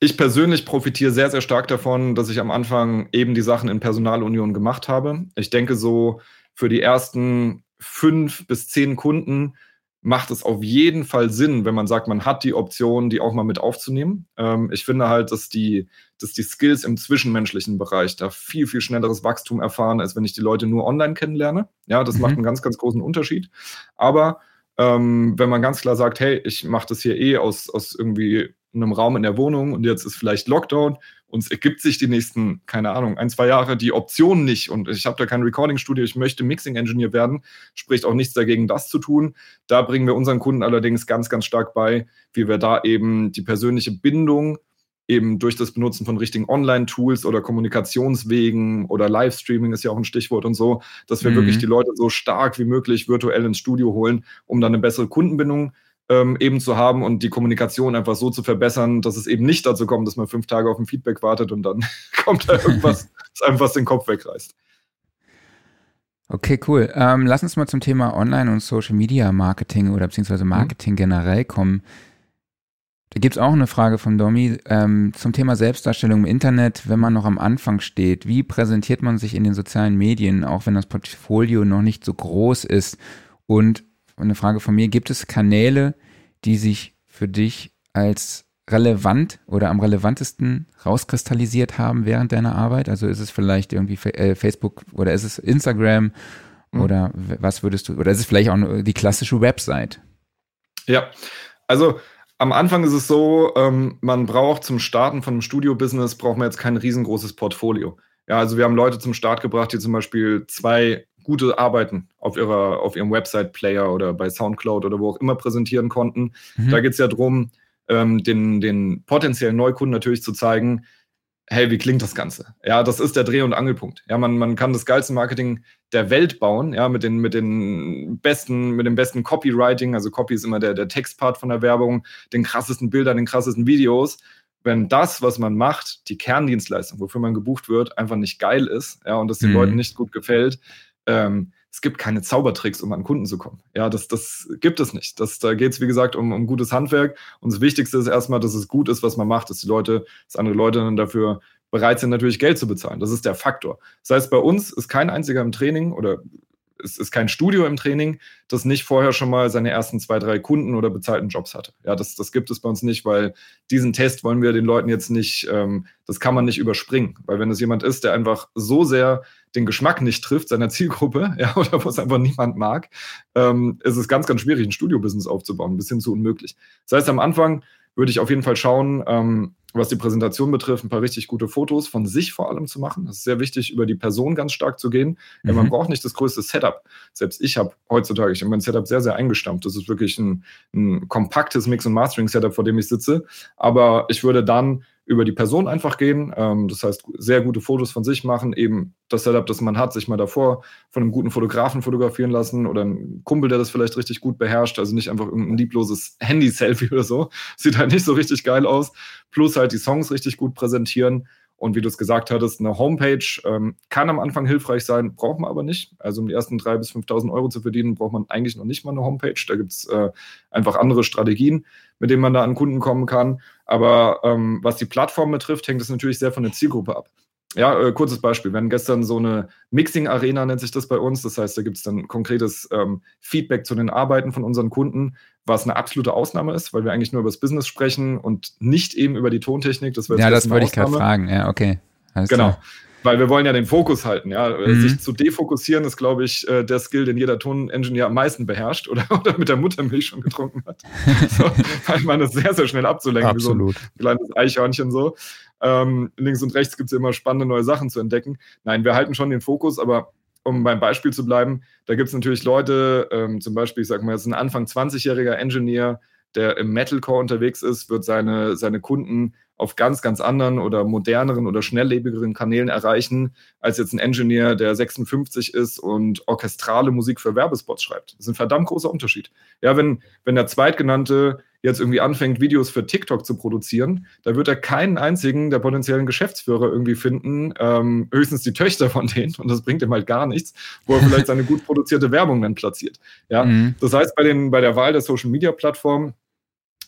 ich persönlich profitiere sehr, sehr stark davon, dass ich am Anfang eben die Sachen in Personalunion gemacht habe. Ich denke so, für die ersten fünf bis zehn Kunden macht es auf jeden Fall Sinn, wenn man sagt, man hat die Option, die auch mal mit aufzunehmen. Ähm, ich finde halt, dass die, dass die Skills im zwischenmenschlichen Bereich da viel, viel schnelleres Wachstum erfahren, als wenn ich die Leute nur online kennenlerne. Ja, das mhm. macht einen ganz, ganz großen Unterschied. Aber ähm, wenn man ganz klar sagt, hey, ich mache das hier eh aus, aus irgendwie einem Raum in der Wohnung und jetzt ist vielleicht Lockdown uns ergibt sich die nächsten, keine Ahnung, ein, zwei Jahre die Option nicht und ich habe da kein Recording-Studio, ich möchte Mixing-Engineer werden, spricht auch nichts dagegen, das zu tun. Da bringen wir unseren Kunden allerdings ganz, ganz stark bei, wie wir da eben die persönliche Bindung eben durch das Benutzen von richtigen Online-Tools oder Kommunikationswegen oder Livestreaming ist ja auch ein Stichwort und so, dass wir mhm. wirklich die Leute so stark wie möglich virtuell ins Studio holen, um dann eine bessere Kundenbindung ähm, eben zu haben und die Kommunikation einfach so zu verbessern, dass es eben nicht dazu kommt, dass man fünf Tage auf ein Feedback wartet und dann kommt da irgendwas, das einem was den Kopf wegreißt. Okay, cool. Ähm, lass uns mal zum Thema Online- und Social Media Marketing oder beziehungsweise mhm. Marketing mhm. generell kommen. Da gibt es auch eine Frage von Domi ähm, zum Thema Selbstdarstellung im Internet, wenn man noch am Anfang steht. Wie präsentiert man sich in den sozialen Medien, auch wenn das Portfolio noch nicht so groß ist? Und eine Frage von mir, gibt es Kanäle, die sich für dich als relevant oder am relevantesten rauskristallisiert haben während deiner Arbeit? Also ist es vielleicht irgendwie äh, Facebook oder ist es Instagram mhm. oder was würdest du, oder ist es vielleicht auch die klassische Website? Ja, also am Anfang ist es so, ähm, man braucht zum Starten von einem Studio-Business, braucht man jetzt kein riesengroßes Portfolio. Ja, also wir haben Leute zum Start gebracht, die zum Beispiel zwei gute Arbeiten auf, ihrer, auf ihrem Website-Player oder bei Soundcloud oder wo auch immer präsentieren konnten. Mhm. Da geht es ja darum, ähm, den, den potenziellen Neukunden natürlich zu zeigen, hey, wie klingt das Ganze? Ja, das ist der Dreh- und Angelpunkt. Ja, man, man kann das geilste Marketing der Welt bauen, ja, mit den, mit den besten, mit dem besten Copywriting, also Copy ist immer der, der Textpart von der Werbung, den krassesten Bildern, den krassesten Videos. Wenn das, was man macht, die Kerndienstleistung, wofür man gebucht wird, einfach nicht geil ist, ja, und das den mhm. Leuten nicht gut gefällt, ähm, es gibt keine Zaubertricks, um an Kunden zu kommen. Ja, das, das gibt es nicht. Das, da geht es, wie gesagt, um, um gutes Handwerk. Und das Wichtigste ist erstmal, dass es gut ist, was man macht, dass die Leute, dass andere Leute dann dafür bereit sind, natürlich Geld zu bezahlen. Das ist der Faktor. Das heißt, bei uns ist kein einziger im Training oder es ist kein Studio im Training, das nicht vorher schon mal seine ersten zwei, drei Kunden oder bezahlten Jobs hatte. Ja, das, das gibt es bei uns nicht, weil diesen Test wollen wir den Leuten jetzt nicht, ähm, das kann man nicht überspringen. Weil wenn es jemand ist, der einfach so sehr den Geschmack nicht trifft, seiner Zielgruppe, ja, oder wo es einfach niemand mag, ähm, ist es ganz, ganz schwierig, ein Studio-Business aufzubauen, bis hin zu unmöglich. Das heißt, am Anfang würde ich auf jeden Fall schauen, ähm, was die Präsentation betrifft, ein paar richtig gute Fotos von sich vor allem zu machen. Das ist sehr wichtig, über die Person ganz stark zu gehen. Mhm. Ja, man braucht nicht das größte Setup. Selbst ich habe heutzutage, ich habe mein Setup sehr, sehr eingestampft. Das ist wirklich ein, ein kompaktes Mix- und Mastering-Setup, vor dem ich sitze. Aber ich würde dann über die Person einfach gehen. Ähm, das heißt, sehr gute Fotos von sich machen, eben das Setup, das man hat, sich mal davor von einem guten Fotografen fotografieren lassen oder ein Kumpel, der das vielleicht richtig gut beherrscht. Also nicht einfach irgendein liebloses Handy-Selfie oder so. Sieht halt nicht so richtig geil aus. Plus halt die Songs richtig gut präsentieren und wie du es gesagt hattest, eine Homepage ähm, kann am Anfang hilfreich sein, braucht man aber nicht. Also um die ersten 3.000 bis 5.000 Euro zu verdienen, braucht man eigentlich noch nicht mal eine Homepage. Da gibt es äh, einfach andere Strategien, mit denen man da an Kunden kommen kann. Aber ähm, was die Plattform betrifft, hängt es natürlich sehr von der Zielgruppe ab. ja, äh, kurzes Beispiel. Wir hatten gestern so eine Mixing-Arena, nennt sich das bei uns. Das heißt, da gibt es dann konkretes ähm, Feedback zu den Arbeiten von unseren Kunden, was eine absolute Ausnahme ist, weil wir eigentlich nur über das Business sprechen und nicht eben über die Tontechnik. Das ja, das wollte ich gerade fragen. Ja, okay. Alles genau. Klar. Weil wir wollen ja den Fokus halten, ja. Mhm. Sich zu defokussieren ist, glaube ich, äh, der Skill, den jeder Toningenieur am meisten beherrscht oder, oder mit der Muttermilch schon getrunken hat. so, weil man ist sehr, sehr schnell abzulenken, Absolut. wie so ein kleines Eichhörnchen so. Ähm, links und rechts gibt es immer spannende neue Sachen zu entdecken. Nein, wir halten schon den Fokus, aber um beim Beispiel zu bleiben, da gibt es natürlich Leute, ähm, zum Beispiel, ich sage mal, jetzt ein Anfang 20-jähriger Engineer, der im Metalcore unterwegs ist, wird seine, seine Kunden auf ganz, ganz anderen oder moderneren oder schnelllebigeren Kanälen erreichen, als jetzt ein Engineer, der 56 ist und orchestrale Musik für Werbespots schreibt. Das ist ein verdammt großer Unterschied. Ja, wenn, wenn der Zweitgenannte jetzt irgendwie anfängt, Videos für TikTok zu produzieren, da wird er keinen einzigen der potenziellen Geschäftsführer irgendwie finden, ähm, höchstens die Töchter von denen, und das bringt ihm halt gar nichts, wo er vielleicht seine gut produzierte Werbung dann platziert. Ja, mhm. das heißt, bei, den, bei der Wahl der Social Media Plattform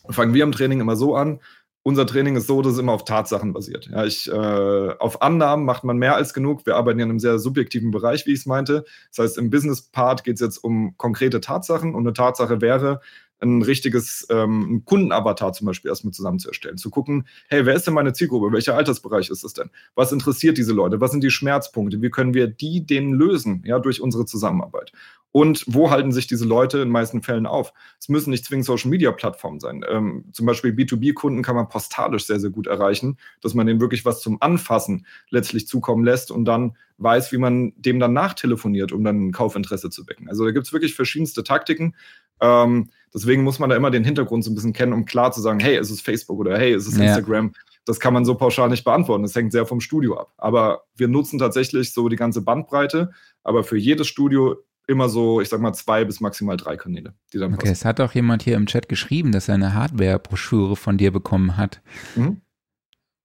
fangen wir im Training immer so an, unser Training ist so, dass es immer auf Tatsachen basiert. Ja, ich, äh, auf Annahmen macht man mehr als genug. Wir arbeiten ja in einem sehr subjektiven Bereich, wie ich es meinte. Das heißt, im Business-Part geht es jetzt um konkrete Tatsachen und eine Tatsache wäre, ein richtiges ähm, Kundenavatar zum Beispiel erstmal zusammen zu erstellen. Zu gucken, hey, wer ist denn meine Zielgruppe? Welcher Altersbereich ist es denn? Was interessiert diese Leute? Was sind die Schmerzpunkte? Wie können wir die denen lösen, ja, durch unsere Zusammenarbeit? Und wo halten sich diese Leute in meisten Fällen auf? Es müssen nicht zwingend Social-Media-Plattformen sein. Ähm, zum Beispiel B2B-Kunden kann man postalisch sehr, sehr gut erreichen, dass man denen wirklich was zum Anfassen letztlich zukommen lässt und dann weiß, wie man dem dann nachtelefoniert, um dann ein Kaufinteresse zu wecken. Also da gibt es wirklich verschiedenste Taktiken. Ähm, deswegen muss man da immer den Hintergrund so ein bisschen kennen, um klar zu sagen, hey, ist es Facebook oder hey, ist es ja. Instagram? Das kann man so pauschal nicht beantworten. Das hängt sehr vom Studio ab. Aber wir nutzen tatsächlich so die ganze Bandbreite. Aber für jedes Studio immer so, ich sag mal, zwei bis maximal drei Kanäle, die dann Okay, passen. es hat auch jemand hier im Chat geschrieben, dass er eine Hardware-Broschüre von dir bekommen hat. Mhm.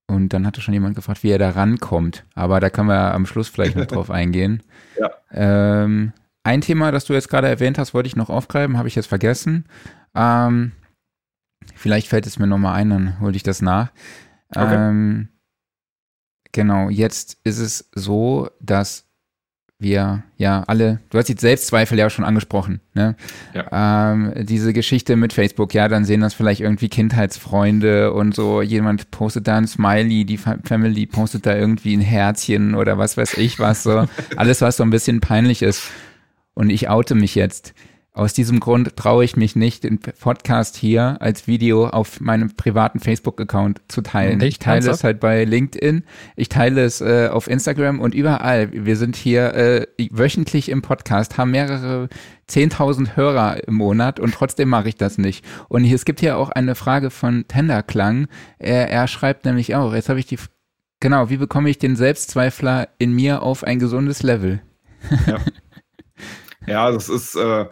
Und dann hatte schon jemand gefragt, wie er da rankommt. Aber da können wir am Schluss vielleicht noch drauf eingehen. Ja. Ähm, ein Thema, das du jetzt gerade erwähnt hast, wollte ich noch aufgreifen, habe ich jetzt vergessen. Ähm, vielleicht fällt es mir nochmal ein, dann hole ich das nach. Okay. Ähm, genau, jetzt ist es so, dass wir ja alle, du hast die Selbstzweifel ja schon angesprochen, ne? Ja. Ähm, diese Geschichte mit Facebook, ja, dann sehen das vielleicht irgendwie Kindheitsfreunde und so, jemand postet da ein Smiley, die Family postet da irgendwie ein Herzchen oder was weiß ich was, so. Alles, was so ein bisschen peinlich ist. Und ich oute mich jetzt. Aus diesem Grund traue ich mich nicht, den Podcast hier als Video auf meinem privaten Facebook-Account zu teilen. Ich teile es halt bei LinkedIn, ich teile es äh, auf Instagram und überall. Wir sind hier äh, wöchentlich im Podcast, haben mehrere 10.000 Hörer im Monat und trotzdem mache ich das nicht. Und hier, es gibt hier auch eine Frage von Tenderklang. Er, er schreibt nämlich auch, jetzt habe ich die, genau, wie bekomme ich den Selbstzweifler in mir auf ein gesundes Level? Ja. Ja, das ist, äh,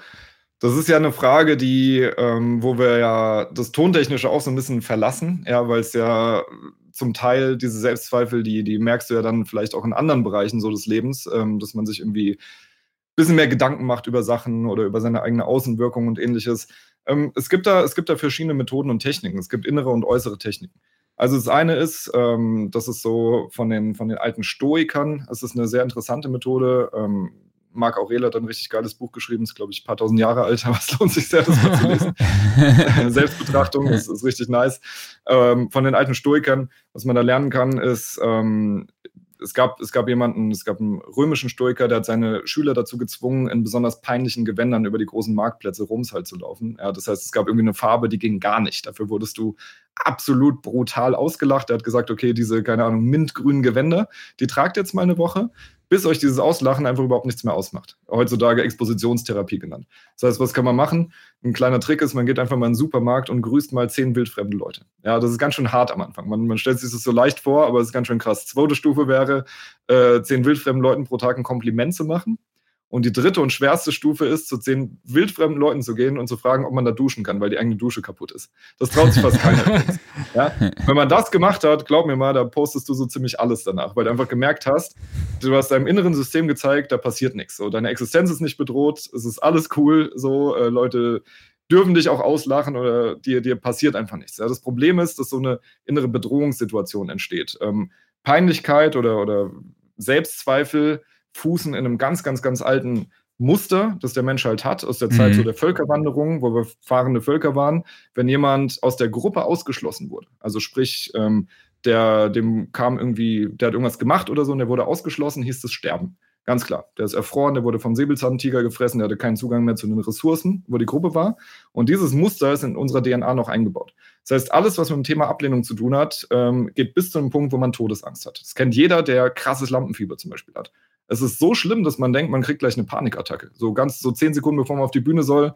das ist ja eine Frage, die, ähm, wo wir ja das Tontechnische auch so ein bisschen verlassen, ja, weil es ja zum Teil diese Selbstzweifel, die, die merkst du ja dann vielleicht auch in anderen Bereichen so des Lebens, ähm, dass man sich irgendwie ein bisschen mehr Gedanken macht über Sachen oder über seine eigene Außenwirkung und ähnliches. Ähm, es, gibt da, es gibt da verschiedene Methoden und Techniken. Es gibt innere und äußere Techniken. Also das eine ist, ähm, das ist so von den, von den alten Stoikern, es ist eine sehr interessante Methode. Ähm, Marc Aurel hat ein richtig geiles Buch geschrieben, ist, glaube ich, ein paar tausend Jahre alt, aber es lohnt sich sehr, das mal zu lesen. Selbstbetrachtung ist, ist, richtig nice. Ähm, von den alten Stoikern, was man da lernen kann, ist, ähm, es gab, es gab jemanden, es gab einen römischen Stoiker, der hat seine Schüler dazu gezwungen, in besonders peinlichen Gewändern über die großen Marktplätze Roms halt zu laufen. Ja, das heißt, es gab irgendwie eine Farbe, die ging gar nicht. Dafür wurdest du absolut brutal ausgelacht. Er hat gesagt, okay, diese, keine Ahnung, mintgrünen Gewänder, die tragt jetzt mal eine Woche bis euch dieses Auslachen einfach überhaupt nichts mehr ausmacht. Heutzutage Expositionstherapie genannt. Das heißt, was kann man machen? Ein kleiner Trick ist, man geht einfach mal in den Supermarkt und grüßt mal zehn wildfremde Leute. Ja, das ist ganz schön hart am Anfang. Man, man stellt sich das so leicht vor, aber es ist ganz schön krass. Zweite Stufe wäre, äh, zehn wildfremden Leuten pro Tag ein Kompliment zu machen. Und die dritte und schwerste Stufe ist, zu zehn wildfremden Leuten zu gehen und zu fragen, ob man da duschen kann, weil die eigene Dusche kaputt ist. Das traut sich fast keiner. ja? Wenn man das gemacht hat, glaub mir mal, da postest du so ziemlich alles danach, weil du einfach gemerkt hast, du hast deinem inneren System gezeigt, da passiert nichts. So, deine Existenz ist nicht bedroht, es ist alles cool, so, äh, Leute dürfen dich auch auslachen oder dir, dir passiert einfach nichts. Ja? Das Problem ist, dass so eine innere Bedrohungssituation entsteht. Ähm, Peinlichkeit oder, oder Selbstzweifel fußen in einem ganz, ganz, ganz alten Muster, das der Mensch halt hat, aus der Zeit mhm. so der Völkerwanderung, wo wir fahrende Völker waren, wenn jemand aus der Gruppe ausgeschlossen wurde. Also sprich, ähm, der, dem kam irgendwie, der hat irgendwas gemacht oder so und der wurde ausgeschlossen, hieß es Sterben. Ganz klar. Der ist erfroren, der wurde vom Säbelzahntiger gefressen, der hatte keinen Zugang mehr zu den Ressourcen, wo die Gruppe war. Und dieses Muster ist in unserer DNA noch eingebaut. Das heißt, alles, was mit dem Thema Ablehnung zu tun hat, ähm, geht bis zu einem Punkt, wo man Todesangst hat. Das kennt jeder, der krasses Lampenfieber zum Beispiel hat. Es ist so schlimm, dass man denkt, man kriegt gleich eine Panikattacke. So ganz, so zehn Sekunden bevor man auf die Bühne soll,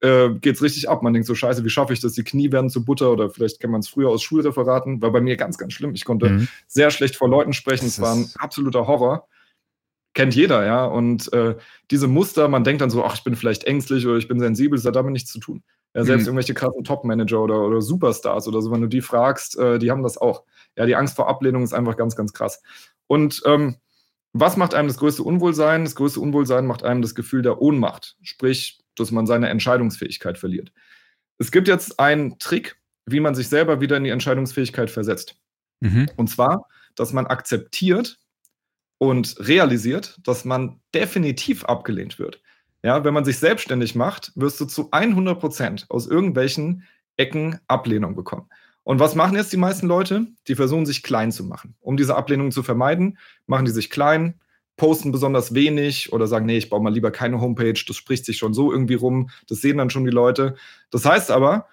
äh, geht es richtig ab. Man denkt so, scheiße, wie schaffe ich das? Die Knie werden zu Butter oder vielleicht kennt man es früher aus Schulreferaten. War bei mir ganz, ganz schlimm. Ich konnte mhm. sehr schlecht vor Leuten sprechen. Es war ein absoluter Horror kennt jeder, ja. Und äh, diese Muster, man denkt dann so, ach, ich bin vielleicht ängstlich oder ich bin sensibel, das hat damit nichts zu tun. Ja, selbst mhm. irgendwelche krassen Top-Manager oder, oder Superstars oder so, wenn du die fragst, äh, die haben das auch. Ja, die Angst vor Ablehnung ist einfach ganz, ganz krass. Und ähm, was macht einem das größte Unwohlsein? Das größte Unwohlsein macht einem das Gefühl der Ohnmacht, sprich, dass man seine Entscheidungsfähigkeit verliert. Es gibt jetzt einen Trick, wie man sich selber wieder in die Entscheidungsfähigkeit versetzt. Mhm. Und zwar, dass man akzeptiert, und realisiert, dass man definitiv abgelehnt wird. Ja, wenn man sich selbstständig macht, wirst du zu 100 Prozent aus irgendwelchen Ecken Ablehnung bekommen. Und was machen jetzt die meisten Leute? Die versuchen sich klein zu machen. Um diese Ablehnung zu vermeiden, machen die sich klein, posten besonders wenig oder sagen, nee, ich baue mal lieber keine Homepage, das spricht sich schon so irgendwie rum, das sehen dann schon die Leute. Das heißt aber,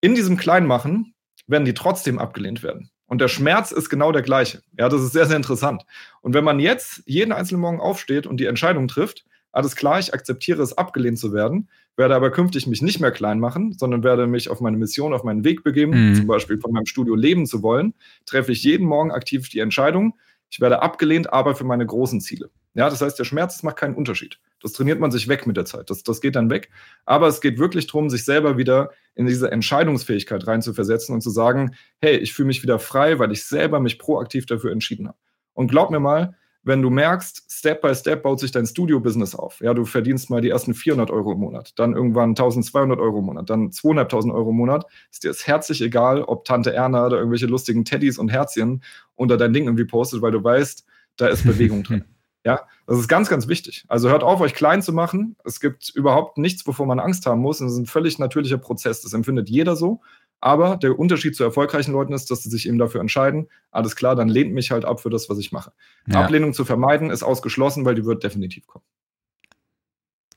in diesem Kleinmachen werden die trotzdem abgelehnt werden. Und der Schmerz ist genau der gleiche. Ja, das ist sehr, sehr interessant. Und wenn man jetzt jeden einzelnen Morgen aufsteht und die Entscheidung trifft, alles klar, ich akzeptiere es, abgelehnt zu werden, werde aber künftig mich nicht mehr klein machen, sondern werde mich auf meine Mission, auf meinen Weg begeben, mhm. zum Beispiel von meinem Studio leben zu wollen, treffe ich jeden Morgen aktiv die Entscheidung, ich werde abgelehnt, aber für meine großen Ziele. Ja, das heißt, der Schmerz macht keinen Unterschied. Das trainiert man sich weg mit der Zeit. Das, das geht dann weg. Aber es geht wirklich darum, sich selber wieder in diese Entscheidungsfähigkeit reinzuversetzen und zu sagen, hey, ich fühle mich wieder frei, weil ich selber mich proaktiv dafür entschieden habe. Und glaub mir mal, wenn du merkst, Step by Step baut sich dein Studio-Business auf. Ja, du verdienst mal die ersten 400 Euro im Monat, dann irgendwann 1200 Euro im Monat, dann 200.000 Euro im Monat. Ist dir es herzlich egal, ob Tante Erna oder irgendwelche lustigen Teddys und Herzchen unter dein Ding irgendwie postet, weil du weißt, da ist Bewegung drin. Ja, das ist ganz, ganz wichtig. Also hört auf, euch klein zu machen. Es gibt überhaupt nichts, wovor man Angst haben muss. Es ist ein völlig natürlicher Prozess. Das empfindet jeder so. Aber der Unterschied zu erfolgreichen Leuten ist, dass sie sich eben dafür entscheiden, alles klar, dann lehnt mich halt ab für das, was ich mache. Ja. Ablehnung zu vermeiden ist ausgeschlossen, weil die wird definitiv kommen.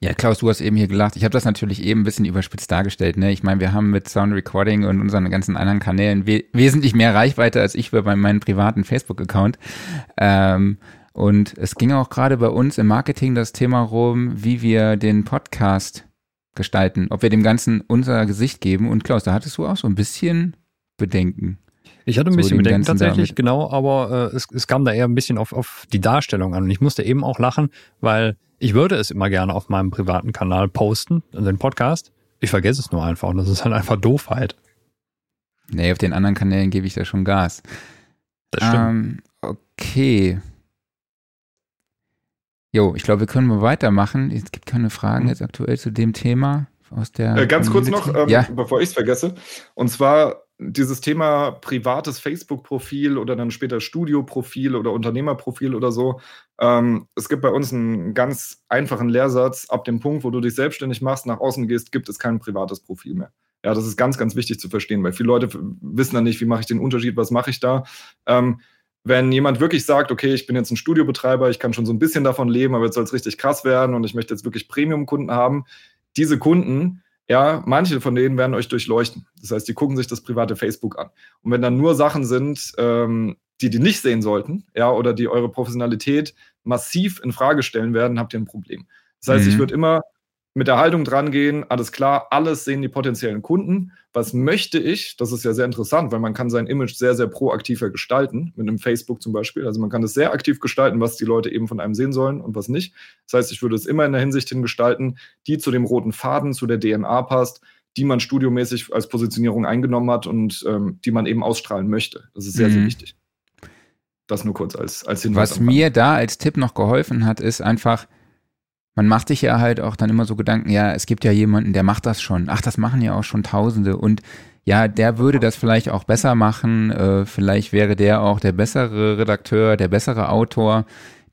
Ja, Klaus, du hast eben hier gelacht. Ich habe das natürlich eben ein bisschen überspitzt dargestellt. Ne? Ich meine, wir haben mit Sound Recording und unseren ganzen anderen Kanälen we wesentlich mehr Reichweite als ich bei meinem privaten Facebook-Account. Ähm, und es ging auch gerade bei uns im Marketing das Thema rum, wie wir den Podcast gestalten, ob wir dem Ganzen unser Gesicht geben. Und Klaus, da hattest du auch so ein bisschen Bedenken. Ich hatte ein so bisschen Bedenken tatsächlich, damit. genau, aber äh, es, es kam da eher ein bisschen auf, auf die Darstellung an. Und ich musste eben auch lachen, weil ich würde es immer gerne auf meinem privaten Kanal posten, den Podcast. Ich vergesse es nur einfach und das ist halt einfach Doofheit. Nee, auf den anderen Kanälen gebe ich da schon Gas. Das stimmt. Ähm, okay. Jo, ich glaube, wir können mal weitermachen. Es gibt keine Fragen mhm. jetzt aktuell zu dem Thema aus der. Äh, ganz Community. kurz noch, ähm, ja. bevor ich es vergesse. Und zwar dieses Thema privates Facebook-Profil oder dann später Studio-Profil oder Unternehmerprofil oder so. Ähm, es gibt bei uns einen ganz einfachen Lehrsatz. Ab dem Punkt, wo du dich selbstständig machst, nach außen gehst, gibt es kein privates Profil mehr. Ja, das ist ganz, ganz wichtig zu verstehen, weil viele Leute wissen dann nicht, wie mache ich den Unterschied, was mache ich da. Ähm, wenn jemand wirklich sagt, okay, ich bin jetzt ein Studiobetreiber, ich kann schon so ein bisschen davon leben, aber jetzt soll es richtig krass werden und ich möchte jetzt wirklich Premium-Kunden haben, diese Kunden, ja, manche von denen werden euch durchleuchten. Das heißt, die gucken sich das private Facebook an. Und wenn dann nur Sachen sind, ähm, die die nicht sehen sollten, ja, oder die eure Professionalität massiv in Frage stellen werden, habt ihr ein Problem. Das heißt, mhm. ich würde immer mit der Haltung dran gehen, alles klar, alles sehen die potenziellen Kunden. Was möchte ich? Das ist ja sehr interessant, weil man kann sein Image sehr, sehr proaktiver gestalten, mit einem Facebook zum Beispiel. Also man kann es sehr aktiv gestalten, was die Leute eben von einem sehen sollen und was nicht. Das heißt, ich würde es immer in der Hinsicht hin gestalten, die zu dem roten Faden, zu der DNA passt, die man studiomäßig als Positionierung eingenommen hat und ähm, die man eben ausstrahlen möchte. Das ist sehr, mhm. sehr wichtig. Das nur kurz als, als Hinweis. Was mir da als Tipp noch geholfen hat, ist einfach, man macht sich ja halt auch dann immer so Gedanken, ja, es gibt ja jemanden, der macht das schon. Ach, das machen ja auch schon Tausende. Und ja, der würde das vielleicht auch besser machen, äh, vielleicht wäre der auch der bessere Redakteur, der bessere Autor,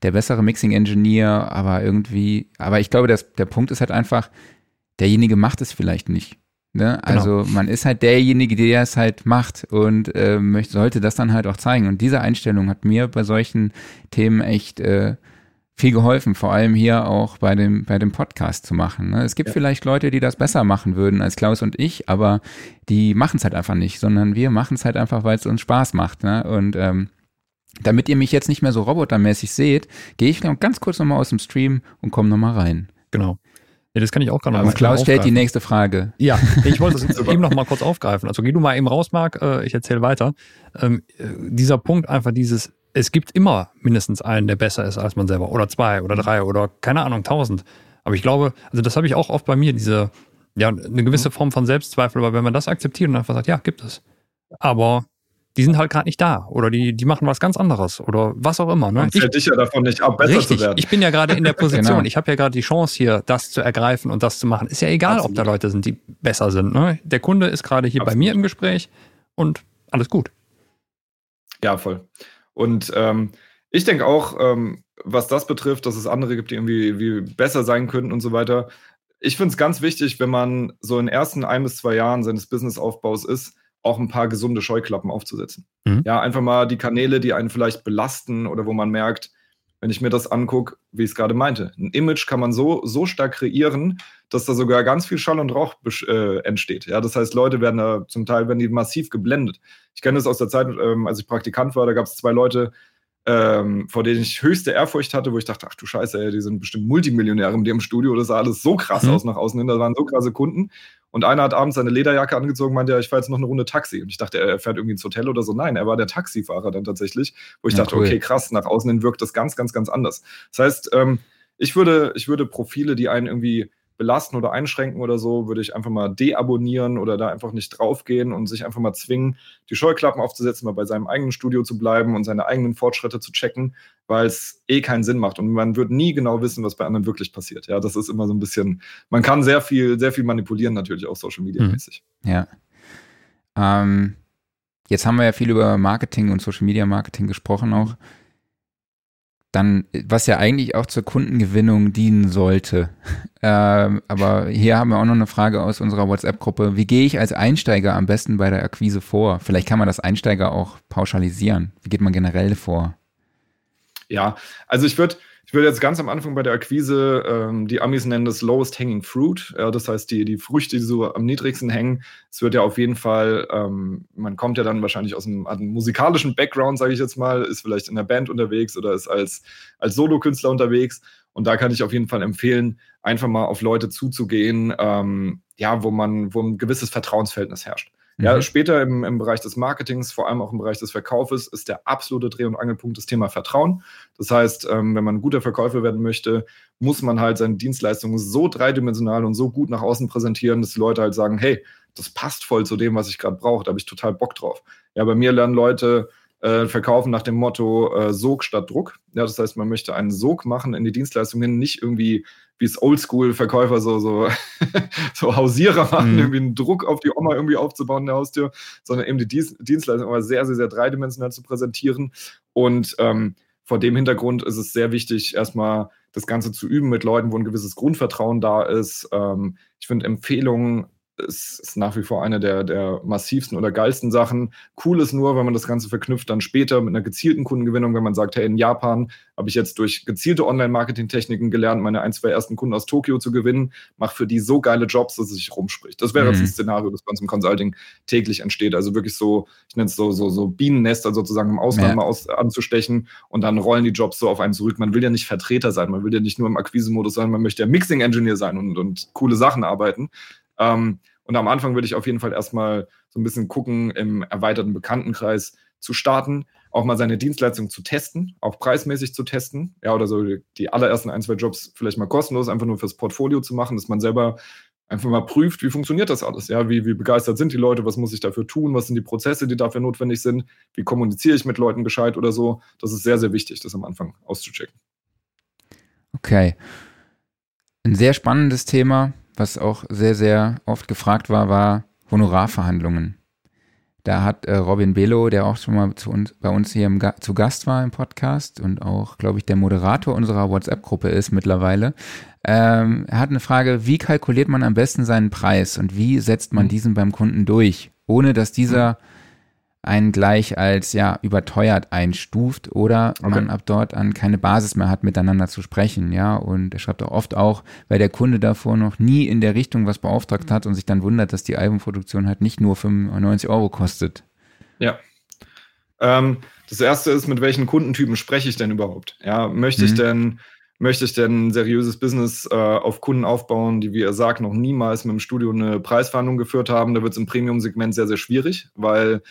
der bessere Mixing Engineer, aber irgendwie, aber ich glaube, dass der Punkt ist halt einfach, derjenige macht es vielleicht nicht. Ne? Genau. Also man ist halt derjenige, der es halt macht und äh, möchte, sollte das dann halt auch zeigen. Und diese Einstellung hat mir bei solchen Themen echt äh, viel geholfen, vor allem hier auch bei dem, bei dem Podcast zu machen. Ne? Es gibt Ja. vielleicht Leute, die das besser machen würden als Klaus und ich, aber die machen es halt einfach nicht, sondern wir machen es halt einfach, weil es uns Spaß macht. Ne? Und ähm, damit ihr mich jetzt nicht mehr so robotermäßig seht, gehe ich noch ganz kurz nochmal aus dem Stream und komme nochmal rein. Genau. Ja, das kann ich auch gerade noch Und mal Klaus stellt die aufgreifen. nächste Frage. Ja, ich wollte es eben noch mal kurz aufgreifen. Also geh du mal eben raus, Marc, äh, ich erzähle weiter. Ähm, äh, dieser Punkt einfach dieses, es gibt immer mindestens einen, der besser ist als man selber. Oder zwei oder drei oder keine Ahnung, tausend. Aber ich glaube, also das habe ich auch oft bei mir, diese, ja, eine gewisse Form von Selbstzweifel, aber wenn man das akzeptiert und einfach sagt, ja, gibt es. Aber die sind halt gerade nicht da oder die, die machen was ganz anderes oder was auch immer. Ne? Fällt dich ja davon nicht ab, besser Richtig, zu werden. ich bin ja gerade in der Position. Genau. Ich habe ja gerade die Chance hier, das zu ergreifen und das zu machen. Ist ja egal, Absolut. ob da Leute sind, die besser sind. Ne? Der Kunde ist gerade hier bei Absolut. mir im Gespräch und alles gut. Ja, voll. Und ähm, ich denke auch, ähm, was das betrifft, dass es andere gibt, die irgendwie wie besser sein könnten und so weiter. Ich finde es ganz wichtig, wenn man so in den ersten ein bis zwei Jahren seines Businessaufbaus ist, auch ein paar gesunde Scheuklappen aufzusetzen. Mhm. Ja, einfach mal die Kanäle, die einen vielleicht belasten oder wo man merkt, wenn ich mir das angucke, wie ich es gerade meinte, ein Image kann man so, so stark kreieren, dass da sogar ganz viel Schall und Rauch äh, entsteht. Ja, das heißt, Leute werden da zum Teil werden die massiv geblendet. Ich kenne das aus der Zeit, ähm, als ich Praktikant war, da gab es zwei Leute, ähm, vor denen ich höchste Ehrfurcht hatte, wo ich dachte, ach du Scheiße, ey, die sind bestimmt Multimillionäre mit ihrem Studio, das sah alles so krass Mhm. aus nach außen hin, da waren so krasse Kunden. Und einer hat abends seine Lederjacke angezogen, meinte, ja, ich fahre jetzt noch eine Runde Taxi. Und ich dachte, er fährt irgendwie ins Hotel oder so. Nein, er war der Taxifahrer dann tatsächlich, wo ich Ja, dachte, cool. okay, krass, nach außen hin wirkt das ganz, ganz, ganz anders. Das heißt, ähm, ich würde, ich würde Profile, die einen irgendwie belasten oder einschränken oder so, würde ich einfach mal deabonnieren oder da einfach nicht draufgehen und sich einfach mal zwingen, die Scheuklappen aufzusetzen, mal bei seinem eigenen Studio zu bleiben und seine eigenen Fortschritte zu checken, weil es eh keinen Sinn macht und man wird nie genau wissen, was bei anderen wirklich passiert. Ja, das ist immer so ein bisschen, man kann sehr viel, sehr viel manipulieren natürlich auch Social Media mäßig. Ja. Ähm, jetzt haben wir ja viel über Marketing und Social Media Marketing gesprochen auch. Dann, was ja eigentlich auch zur Kundengewinnung dienen sollte. Ähm, aber hier haben wir auch noch eine Frage aus unserer WhatsApp-Gruppe. Wie gehe ich als Einsteiger am besten bei der Akquise vor? Vielleicht kann man das Einsteiger auch pauschalisieren. Wie geht man generell vor? Ja, also ich würde ich würde jetzt ganz am Anfang bei der Akquise, ähm, die Amis nennen das Lowest Hanging Fruit, ja, das heißt die, die Früchte, die so am niedrigsten hängen. Es wird ja auf jeden Fall, ähm, man kommt ja dann wahrscheinlich aus einem, einem musikalischen Background, sage ich jetzt mal, ist vielleicht in der Band unterwegs oder ist als, als Solokünstler unterwegs. Und da kann ich auf jeden Fall empfehlen, einfach mal auf Leute zuzugehen, ähm, ja, wo man, wo ein gewisses Vertrauensverhältnis herrscht. Ja, Mhm. später im, im Bereich des Marketings, vor allem auch im Bereich des Verkaufes, ist der absolute Dreh- und Angelpunkt das Thema Vertrauen. Das heißt, ähm, wenn man ein guter Verkäufer werden möchte, muss man halt seine Dienstleistungen so dreidimensional und so gut nach außen präsentieren, dass die Leute halt sagen, hey, das passt voll zu dem, was ich gerade brauche, da habe ich total Bock drauf. Ja, bei mir lernen Leute äh, verkaufen nach dem Motto äh, Sog statt Druck. Ja, das heißt, man möchte einen Sog machen in die Dienstleistung hin, nicht irgendwie wie es Oldschool-Verkäufer so, so, so Hausierer machen, Mhm. irgendwie einen Druck auf die Oma irgendwie aufzubauen in der Haustür, sondern eben die Dienstleistung aber sehr, sehr, sehr dreidimensional zu präsentieren. Und ähm, vor dem Hintergrund ist es sehr wichtig, erstmal das Ganze zu üben mit Leuten, wo ein gewisses Grundvertrauen da ist. Ähm, ich finde Empfehlungen ist, ist nach wie vor eine der, der massivsten oder geilsten Sachen. Cool ist nur, wenn man das Ganze verknüpft dann später mit einer gezielten Kundengewinnung, wenn man sagt, hey, in Japan habe ich jetzt durch gezielte Online-Marketing-Techniken gelernt, meine ein, zwei ersten Kunden aus Tokio zu gewinnen, mache für die so geile Jobs, dass es sich rumspricht. Das wäre jetzt Mhm. ein Szenario, das bei uns im Consulting täglich entsteht. Also wirklich so, ich nenne es so, so, so Bienennester sozusagen im Ausland Ja. mal aus, anzustechen und dann rollen die Jobs so auf einen zurück. Man will ja nicht Vertreter sein, man will ja nicht nur im Akquise-Modus sein, man möchte ja Mixing-Engineer sein und, und coole Sachen arbeiten. Ähm, und am Anfang würde ich auf jeden Fall erstmal so ein bisschen gucken, im erweiterten Bekanntenkreis zu starten, auch mal seine Dienstleistung zu testen, auch preismäßig zu testen. Ja, oder so die, allerersten ein, zwei Jobs vielleicht mal kostenlos, einfach nur fürs Portfolio zu machen, dass man selber einfach mal prüft, wie funktioniert das alles? Ja, wie, wie begeistert sind die Leute? Was muss ich dafür tun? Was sind die Prozesse, die dafür notwendig sind? Wie kommuniziere ich mit Leuten gescheit oder so? Das ist sehr, sehr wichtig, das am Anfang auszuchecken. Okay. Ein sehr spannendes Thema, was auch sehr, sehr oft gefragt war, war Honorarverhandlungen. Da hat äh, Robin Bello, der auch schon mal zu uns, bei uns hier im, zu Gast war im Podcast und auch, glaube ich, der Moderator unserer WhatsApp-Gruppe ist mittlerweile, ähm, hat eine Frage, wie kalkuliert man am besten seinen Preis und wie setzt man mhm. diesen beim Kunden durch, ohne dass dieser mhm einen gleich als ja überteuert einstuft oder okay. man ab dort an keine Basis mehr hat, miteinander zu sprechen, ja. Und er schreibt auch oft auch, weil der Kunde davor noch nie in der Richtung was beauftragt hat und sich dann wundert, dass die Albumproduktion halt nicht nur 95 Euro kostet. Ja. Ähm, das erste ist, mit welchen Kundentypen spreche ich denn überhaupt? Ja, möchte mhm. ich denn möchte ich denn ein seriöses Business äh, auf Kunden aufbauen, die, wie er sagt, noch niemals mit dem Studio eine Preisverhandlung geführt haben. Da wird es im Premium-Segment sehr, sehr schwierig, weil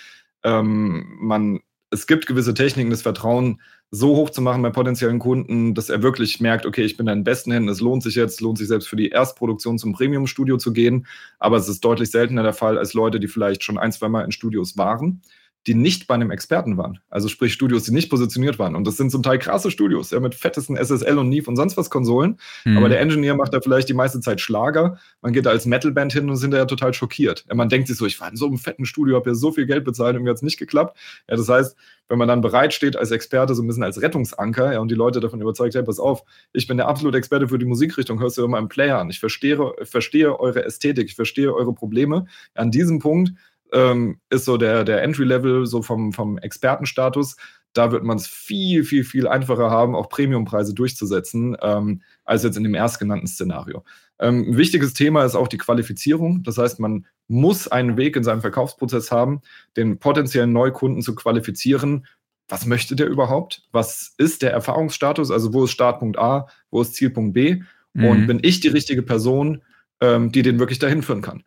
ähm, man, es gibt gewisse Techniken, das Vertrauen so hoch zu machen bei potenziellen Kunden, dass er wirklich merkt, okay, ich bin in besten Händen, es lohnt sich jetzt, lohnt sich selbst für die Erstproduktion zum Premium-Studio zu gehen. Aber es ist deutlich seltener der Fall als Leute, die vielleicht schon ein, zwei Mal in Studios waren die nicht bei einem Experten waren. Also sprich Studios, die nicht positioniert waren. Und das sind zum Teil krasse Studios, ja, mit fettesten SSL und Neve und sonst was Konsolen. Mhm. Aber der Engineer macht da vielleicht die meiste Zeit Schlager. Man geht da als Metalband hin und sind da ja total schockiert. Ja, man denkt sich so, ich war in so einem fetten Studio, habe ja so viel Geld bezahlt und mir hat es nicht geklappt. Ja, das heißt, wenn man dann bereit steht als Experte, so ein bisschen als Rettungsanker, ja, und die Leute davon überzeugt, hey, pass auf, ich bin der absolute Experte für die Musikrichtung, hörst du immer einen Player an. Ich verstehe, verstehe eure Ästhetik, ich verstehe eure Probleme. An diesem Punkt ähm, ist so der, der Entry-Level, so vom, vom Expertenstatus. Da wird man es viel, viel, viel einfacher haben, auch Premiumpreise durchzusetzen, ähm, als jetzt in dem erstgenannten Szenario. Ähm, ein wichtiges Thema ist auch die Qualifizierung. Das heißt, man muss einen Weg in seinem Verkaufsprozess haben, den potenziellen Neukunden zu qualifizieren. Was möchte der überhaupt? Was ist der Erfahrungsstatus? Also wo ist Startpunkt A, wo ist Zielpunkt B? Mhm. Und bin ich die richtige Person, ähm, die den wirklich dahin führen kann?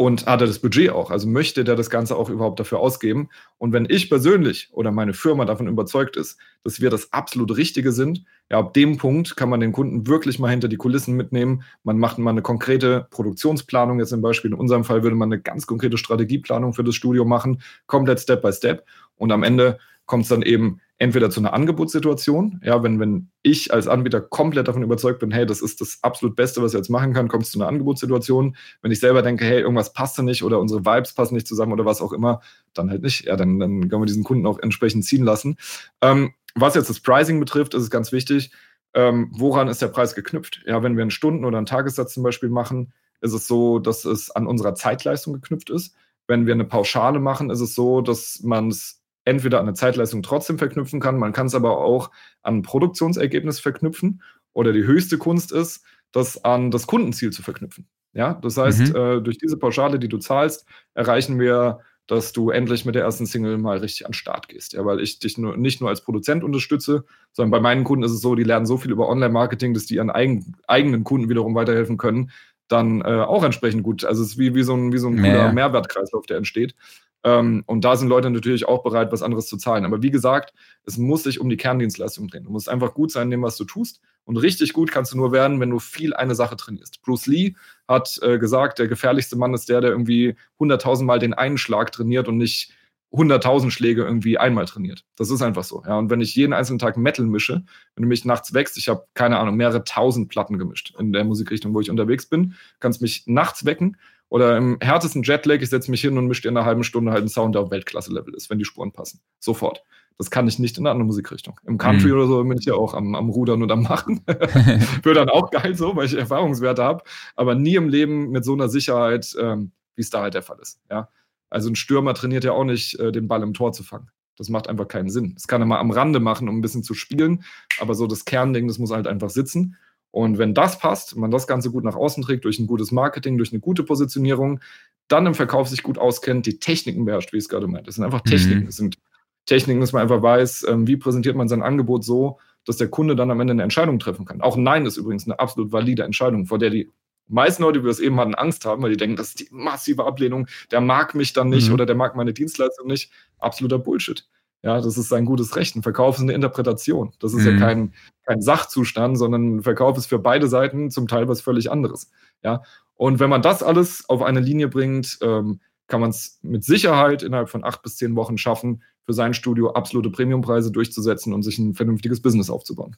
Und hat er das Budget auch? Also möchte der das Ganze auch überhaupt dafür ausgeben? Und wenn ich persönlich oder meine Firma davon überzeugt ist, dass wir das absolut Richtige sind, ja, ab dem Punkt kann man den Kunden wirklich mal hinter die Kulissen mitnehmen. Man macht mal eine konkrete Produktionsplanung. Jetzt zum Beispiel in unserem Fall würde man eine ganz konkrete Strategieplanung für das Studio machen, komplett Step by Step. Und am Ende kommt es dann eben entweder zu einer Angebotssituation, ja, wenn, wenn ich als Anbieter komplett davon überzeugt bin, hey, das ist das absolut Beste, was ich jetzt machen kann, kommt es zu einer Angebotssituation. Wenn ich selber denke, hey, irgendwas passt da nicht oder unsere Vibes passen nicht zusammen oder was auch immer, dann halt nicht. Ja, dann, dann können wir diesen Kunden auch entsprechend ziehen lassen. Ähm, was jetzt das Pricing betrifft, ist es ganz wichtig, ähm, woran ist der Preis geknüpft? Ja, wenn wir einen Stunden- oder einen Tagessatz zum Beispiel machen, ist es so, dass es an unserer Zeitleistung geknüpft ist. Wenn wir eine Pauschale machen, ist es so, dass man es entweder an eine Zeitleistung trotzdem verknüpfen kann, man kann es aber auch an ein Produktionsergebnis verknüpfen oder die höchste Kunst ist, das an das Kundenziel zu verknüpfen. Ja, das heißt, mhm. äh, durch diese Pauschale, die du zahlst, erreichen wir, dass du endlich mit der ersten Single mal richtig an den Start gehst. Ja, weil ich dich nur, nicht nur als Produzent unterstütze, sondern bei meinen Kunden ist es so, die lernen so viel über Online-Marketing, dass die ihren eigen, eigenen Kunden wiederum weiterhelfen können, dann äh, auch entsprechend gut. Also es ist wie, wie so ein, wie so ein cooler Mehrwertkreislauf, der entsteht. Ähm, und da sind Leute natürlich auch bereit, was anderes zu zahlen. Aber wie gesagt, es muss sich um die Kerndienstleistung drehen. Du musst einfach gut sein in dem, was du tust. Und richtig gut kannst du nur werden, wenn du viel eine Sache trainierst. Bruce Lee hat äh, gesagt, der gefährlichste Mann ist der, der irgendwie 100.000 Mal den einen Schlag trainiert und nicht 100.000 Schläge irgendwie einmal trainiert. Das ist einfach so. Ja, und wenn ich jeden einzelnen Tag Metal mische, wenn du mich nachts wächst, ich habe keine Ahnung, mehrere tausend Platten gemischt in der Musikrichtung, wo ich unterwegs bin, kannst mich nachts wecken oder im härtesten Jetlag, ich setze mich hin und mische in einer halben Stunde halt einen Sound, der auf Weltklasse-Level ist, wenn die Spuren passen. Sofort. Das kann ich nicht in einer anderen Musikrichtung. Im Country mhm. oder so bin ich ja auch am, am Rudern und am Machen. Wird dann auch geil so, weil ich Erfahrungswerte habe, aber nie im Leben mit so einer Sicherheit, ähm, wie es da halt der Fall ist. Ja? Also ein Stürmer trainiert ja auch nicht, äh, den Ball im Tor zu fangen. Das macht einfach keinen Sinn. Das kann er mal am Rande machen, um ein bisschen zu spielen, aber so das Kernding, das muss halt einfach sitzen. Und wenn das passt, man das Ganze gut nach außen trägt, durch ein gutes Marketing, durch eine gute Positionierung, dann im Verkauf sich gut auskennt, die Techniken beherrscht, wie ich es gerade meinte. Das sind einfach Techniken. Mhm. Das sind Techniken, dass man einfach weiß, ähm, wie präsentiert man sein Angebot so, dass der Kunde dann am Ende eine Entscheidung treffen kann. Auch Nein ist übrigens eine absolut valide Entscheidung, vor der die meisten Leute, die wir es eben hatten, Angst haben, weil die denken, das ist die massive Ablehnung, der mag mich dann nicht mhm. oder der mag meine Dienstleistung nicht. Absoluter Bullshit. Ja, das ist sein gutes Recht. Ein Verkauf ist eine Interpretation. Das ist mhm. ja kein, kein Sachzustand, sondern ein Verkauf ist für beide Seiten zum Teil was völlig anderes. Ja, und wenn man das alles auf eine Linie bringt, ähm, kann man es mit Sicherheit innerhalb von acht bis zehn Wochen schaffen, für sein Studio absolute Premiumpreise durchzusetzen und sich ein vernünftiges Business aufzubauen.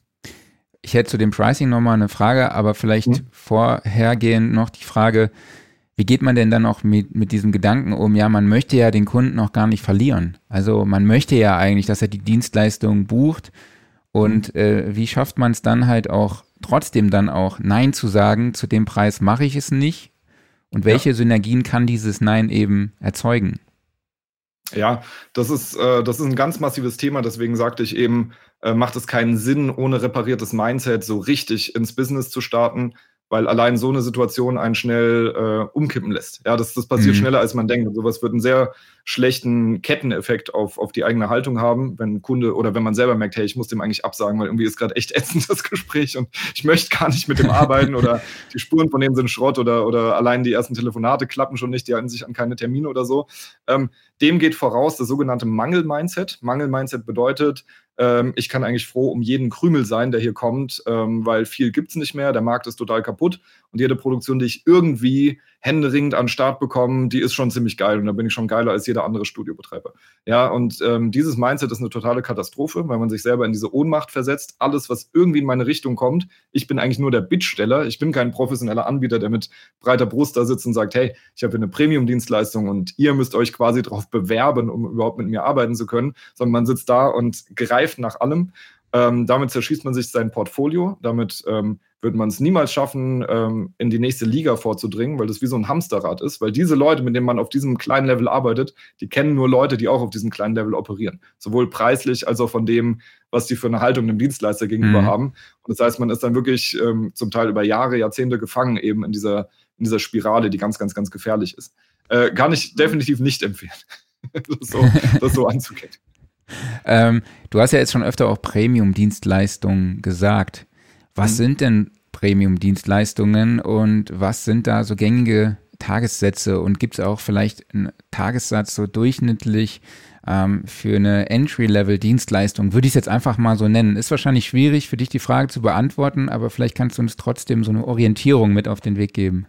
Ich hätte zu dem Pricing nochmal eine Frage, aber vielleicht mhm. vorhergehend noch die Frage, wie geht man denn dann auch mit, mit diesem Gedanken um? Ja, man möchte ja den Kunden auch gar nicht verlieren. Also man möchte ja eigentlich, dass er die Dienstleistung bucht. Und äh, wie schafft man es dann halt auch trotzdem dann auch Nein zu sagen, zu dem Preis mache ich es nicht? Und welche ja. Synergien kann dieses Nein eben erzeugen? Ja, das ist, äh, das ist ein ganz massives Thema. Deswegen sagte ich eben, äh, macht es keinen Sinn, ohne repariertes Mindset so richtig ins Business zu starten weil allein so eine Situation einen schnell äh, umkippen lässt. Ja, das, das passiert mhm. schneller, als man denkt. Und sowas wird einen sehr schlechten Ketteneffekt auf, auf die eigene Haltung haben, wenn ein Kunde oder wenn man selber merkt, hey, ich muss dem eigentlich absagen, weil irgendwie ist gerade echt ätzend das Gespräch und ich möchte gar nicht mit dem arbeiten oder die Spuren von dem sind Schrott oder, oder allein die ersten Telefonate klappen schon nicht, die halten sich an keine Termine oder so. Ähm, dem geht voraus das sogenannte Mangel-Mindset. Mangel-Mindset bedeutet, ähm, ich kann eigentlich froh um jeden Krümel sein, der hier kommt, ähm, weil viel gibt es nicht mehr. Der Markt ist total kaputt und jede Produktion, die ich irgendwie händeringend an den Start bekomme, die ist schon ziemlich geil und da bin ich schon geiler als jeder andere Studiobetreiber. Ja, und ähm, dieses Mindset ist eine totale Katastrophe, weil man sich selber in diese Ohnmacht versetzt. Alles, was irgendwie in meine Richtung kommt, ich bin eigentlich nur der Bittsteller. Ich bin kein professioneller Anbieter, der mit breiter Brust da sitzt und sagt, hey, ich habe eine Premium-Dienstleistung und ihr müsst euch quasi darauf bewerben, um überhaupt mit mir arbeiten zu können, sondern man sitzt da und greift nach allem. Ähm, damit zerschießt man sich sein Portfolio, damit ähm, wird man es niemals schaffen, ähm, in die nächste Liga vorzudringen, weil das wie so ein Hamsterrad ist, weil diese Leute, mit denen man auf diesem kleinen Level arbeitet, die kennen nur Leute, die auch auf diesem kleinen Level operieren. Sowohl preislich als auch von dem, was die für eine Haltung dem Dienstleister gegenüber mhm. haben. Und das heißt, man ist dann wirklich ähm, zum Teil über Jahre, Jahrzehnte gefangen eben in dieser, in dieser Spirale, die ganz, ganz, ganz gefährlich ist. Äh, kann ich definitiv nicht empfehlen, das, so, das so anzugehen. Ähm, du hast ja jetzt schon öfter auch Premium-Dienstleistungen gesagt. Was sind denn Premium-Dienstleistungen und was sind da so gängige Tagessätze und gibt es auch vielleicht einen Tagessatz so durchschnittlich ähm, für eine Entry-Level-Dienstleistung? Würde ich es jetzt einfach mal so nennen. Ist wahrscheinlich schwierig für dich die Frage zu beantworten, aber vielleicht kannst du uns trotzdem so eine Orientierung mit auf den Weg geben.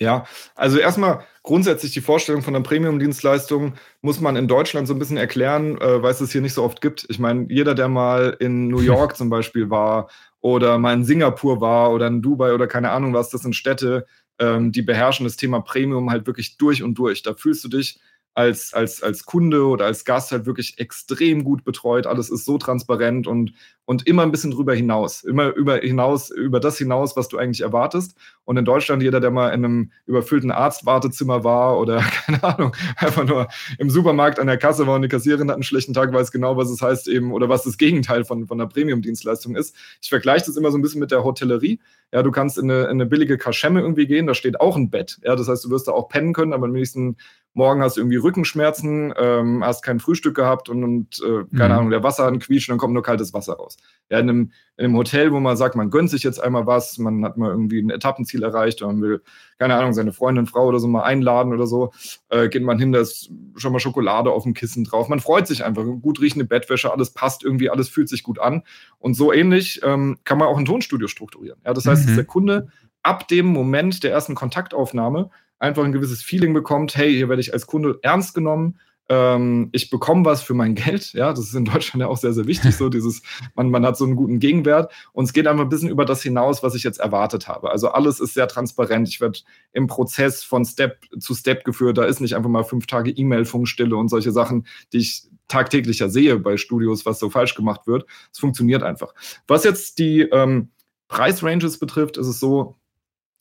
Ja, also erstmal grundsätzlich die Vorstellung von einer Premium-Dienstleistung muss man in Deutschland so ein bisschen erklären, äh, weil es es hier nicht so oft gibt. Ich meine, jeder, der mal in New York zum Beispiel war oder mal in Singapur war oder in Dubai oder keine Ahnung was, das sind Städte, ähm, die beherrschen das Thema Premium halt wirklich durch und durch. Da fühlst du dich als, als, als Kunde oder als Gast halt wirklich extrem gut betreut. Alles ist so transparent und, und immer ein bisschen drüber hinaus. Immer über hinaus, über das hinaus, was du eigentlich erwartest. Und in Deutschland, jeder, der mal in einem überfüllten Arztwartezimmer war oder, keine Ahnung, einfach nur im Supermarkt an der Kasse war und die Kassiererin hat einen schlechten Tag, weiß genau, was es heißt eben oder was das Gegenteil von, von einer Premium-Dienstleistung ist. Ich vergleiche das immer so ein bisschen mit der Hotellerie. Ja, du kannst in eine, in eine billige Kaschemme irgendwie gehen, da steht auch ein Bett. Ja, das heißt, du wirst da auch pennen können, aber am nächsten morgen hast du irgendwie Rückenschmerzen, ähm, hast kein Frühstück gehabt und, und äh, keine mhm. Ahnung, der Wasserhahn quietscht und dann kommt nur kaltes Wasser raus. Ja, in einem, in einem Hotel, wo man sagt, man gönnt sich jetzt einmal was, man hat mal irgendwie ein Etappenziel erreicht oder man will, keine Ahnung, seine Freundin, Frau oder so mal einladen oder so, äh, geht man hin, da ist schon mal Schokolade auf dem Kissen drauf. Man freut sich einfach, gut riechende Bettwäsche, alles passt irgendwie, alles fühlt sich gut an. Und so ähnlich ähm, kann man auch ein Tonstudio strukturieren. Ja, das heißt, mhm. dass der Kunde ab dem Moment der ersten Kontaktaufnahme einfach ein gewisses Feeling bekommt, hey, hier werde ich als Kunde ernst genommen, ähm, ich bekomme was für mein Geld, ja, das ist in Deutschland ja auch sehr, sehr wichtig, so dieses, man, man hat so einen guten Gegenwert und es geht einfach ein bisschen über das hinaus, was ich jetzt erwartet habe. Also alles ist sehr transparent, ich werde im Prozess von Step zu Step geführt, da ist nicht einfach mal fünf Tage E-Mail-Funkstille und solche Sachen, die ich tagtäglich ja sehe bei Studios, was so falsch gemacht wird. Es funktioniert einfach. Was jetzt die ähm, Preisranges betrifft, ist es so,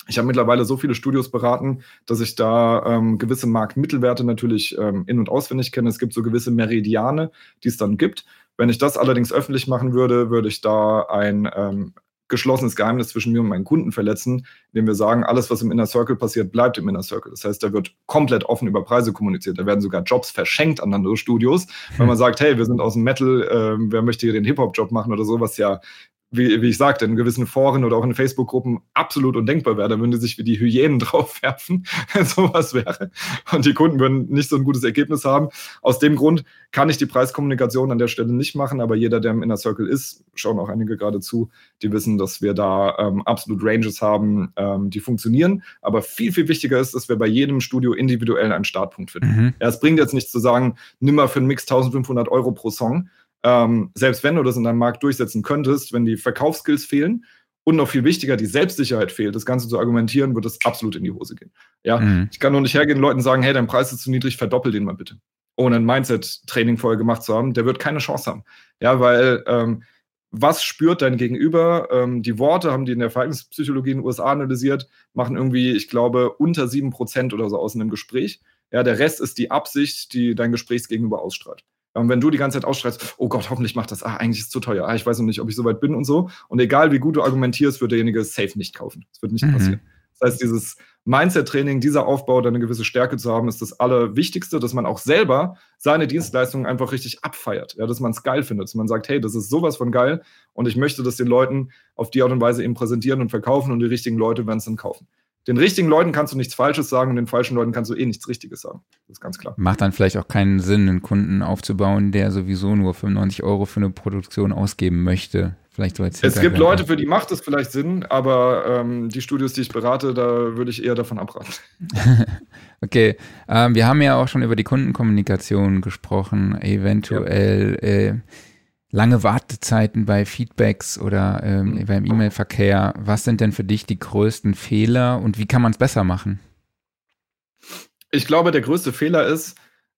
ich habe mittlerweile so viele Studios beraten, dass ich da ähm, gewisse Marktmittelwerte natürlich ähm, in- und auswendig kenne. Es gibt so gewisse Meridiane, die es dann gibt. Wenn ich das allerdings öffentlich machen würde, würde ich da ein ähm, geschlossenes Geheimnis zwischen mir und meinen Kunden verletzen, indem wir sagen, alles, was im Inner Circle passiert, bleibt im Inner Circle. Das heißt, da wird komplett offen über Preise kommuniziert. Da werden sogar Jobs verschenkt an andere Studios, wenn man sagt, hey, wir sind aus dem Metal, äh, wer möchte hier den Hip-Hop-Job machen oder so, was ja wie, wie ich sagte, in gewissen Foren oder auch in Facebook-Gruppen absolut undenkbar wäre. Da würden die sich wie die Hyänen draufwerfen, wenn sowas wäre. Und die Kunden würden nicht so ein gutes Ergebnis haben. Aus dem Grund kann ich die Preiskommunikation an der Stelle nicht machen, aber jeder, der im Inner Circle ist, schauen auch einige gerade zu, die wissen, dass wir da ähm, absolut Ranges haben, ähm, die funktionieren. Aber viel, viel wichtiger ist, dass wir bei jedem Studio individuell einen Startpunkt finden. Mhm. Ja, es bringt jetzt nichts zu sagen, nimm mal für einen Mix 1500 Euro pro Song, ähm, selbst wenn du das in deinem Markt durchsetzen könntest, wenn die Verkaufsskills fehlen und noch viel wichtiger, die Selbstsicherheit fehlt, das Ganze zu argumentieren, wird das absolut in die Hose gehen. Ja, mhm. ich kann nur nicht hergehen und Leuten sagen, hey, dein Preis ist zu niedrig, verdoppel den mal bitte. Ohne ein Mindset-Training vorher gemacht zu haben, der wird keine Chance haben. Ja, weil ähm, was spürt dein Gegenüber? Ähm, die Worte haben die in der Verhaltenspsychologie in den USA analysiert, machen irgendwie, ich glaube, unter sieben Prozent oder so aus in einem Gespräch. Ja, der Rest ist die Absicht, die dein Gesprächsgegenüber ausstrahlt. Und wenn du die ganze Zeit ausstrahlst, oh Gott, hoffentlich macht das, ah, eigentlich ist es zu teuer, ah, ich weiß noch nicht, ob ich so weit bin und so. Und egal wie gut du argumentierst, wird derjenige safe nicht kaufen. Das wird nicht mhm. passieren. Das heißt, dieses Mindset-Training, dieser Aufbau, da eine gewisse Stärke zu haben, ist das Allerwichtigste, dass man auch selber seine Dienstleistungen einfach richtig abfeiert. Ja, dass man es geil findet, dass man sagt, hey, das ist sowas von geil und ich möchte das den Leuten auf die Art und Weise eben präsentieren und verkaufen und die richtigen Leute werden es dann kaufen. Den richtigen Leuten kannst du nichts Falsches sagen und den falschen Leuten kannst du eh nichts Richtiges sagen. Das ist ganz klar. Macht dann vielleicht auch keinen Sinn, einen Kunden aufzubauen, der sowieso nur 95 Euro für eine Produktion ausgeben möchte. Vielleicht so als Es gibt Leute, für die macht es vielleicht Sinn, aber ähm, die Studios, die ich berate, da würde ich eher davon abraten. okay, ähm, wir haben ja auch schon über die Kundenkommunikation gesprochen, eventuell ja. äh, lange Wartezeiten bei Feedbacks oder ähm, mhm. beim E-Mail-Verkehr. Was sind denn für dich die größten Fehler und wie kann man es besser machen? Ich glaube, der größte Fehler ist,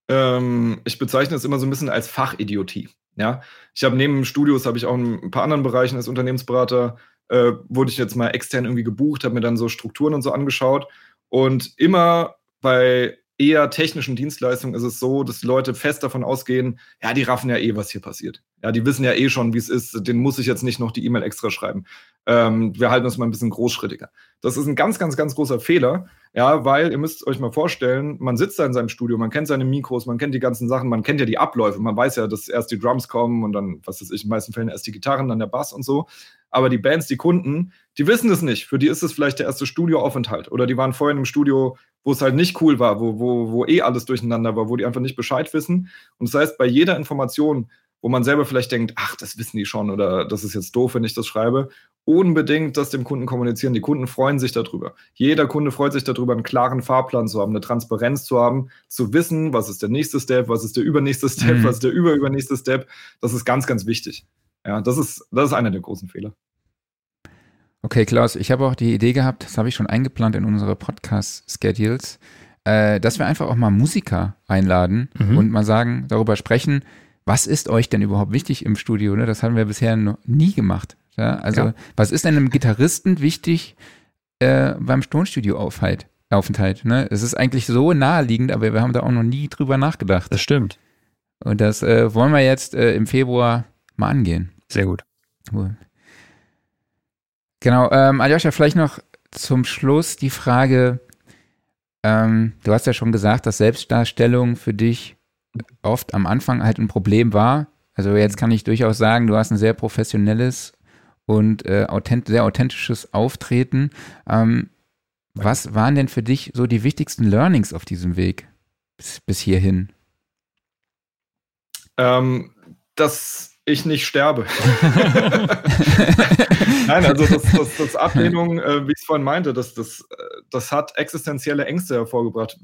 ähm, ich bezeichne es immer so ein bisschen als Fachidiotie. Ja, ich habe neben Studios habe ich auch in ein paar anderen Bereichen als Unternehmensberater äh, wurde ich jetzt mal extern irgendwie gebucht, habe mir dann so Strukturen und so angeschaut und immer bei eher technischen Dienstleistungen ist es so, dass die Leute fest davon ausgehen, ja, die raffen ja eh, was hier passiert. Ja, die wissen ja eh schon, wie es ist. Den muss ich jetzt nicht noch die E-Mail extra schreiben. Ähm, wir halten uns mal ein bisschen großschrittiger. Das ist ein ganz, ganz, ganz großer Fehler. Ja, weil ihr müsst euch mal vorstellen, man sitzt da in seinem Studio, man kennt seine Mikros, man kennt die ganzen Sachen, man kennt ja die Abläufe, man weiß ja, dass erst die Drums kommen und dann, was weiß ich, in den meisten Fällen erst die Gitarren, dann der Bass und so. Aber die Bands, die Kunden, die wissen es nicht. Für die ist es vielleicht der erste Studioaufenthalt. Oder die waren vorhin im Studio, wo es halt nicht cool war, wo, wo, wo eh alles durcheinander war, wo die einfach nicht Bescheid wissen. Und das heißt, bei jeder Information, wo man selber vielleicht denkt, ach, das wissen die schon oder das ist jetzt doof, wenn ich das schreibe, unbedingt das dem Kunden kommunizieren. Die Kunden freuen sich darüber. Jeder Kunde freut sich darüber, einen klaren Fahrplan zu haben, eine Transparenz zu haben, zu wissen, was ist der nächste Step, was ist der übernächste Step, mhm. was ist der überübernächste Step. Das ist ganz, ganz wichtig. Ja, das ist, das ist einer der großen Fehler. Okay, Klaus, ich habe auch die Idee gehabt, das habe ich schon eingeplant in unsere Podcast-Schedules, äh, dass wir einfach auch mal Musiker einladen mhm. und mal sagen, darüber sprechen, was ist euch denn überhaupt wichtig im Studio? Ne? Das haben wir bisher noch nie gemacht. Ja? Also, ja. was ist denn einem Gitarristen wichtig äh, beim Tonstudio-Aufenthalt? Aufenthalt, ne? Es ist eigentlich so naheliegend, aber wir haben da auch noch nie drüber nachgedacht. Das stimmt. Und das äh, wollen wir jetzt äh, im Februar mal angehen. Sehr gut. Cool. Genau, ähm, Aljoscha, vielleicht noch zum Schluss die Frage, ähm, du hast ja schon gesagt, dass Selbstdarstellung für dich oft am Anfang halt ein Problem war. Also jetzt kann ich durchaus sagen, du hast ein sehr professionelles und äh, authent sehr authentisches Auftreten. Ähm, was waren denn für dich so die wichtigsten Learnings auf diesem Weg bis, bis hierhin? Ähm, dass ich nicht sterbe. Nein, also das, das, das Ablehnung, äh, wie ich es vorhin meinte, das, das, äh, das hat existenzielle Ängste hervorgebracht.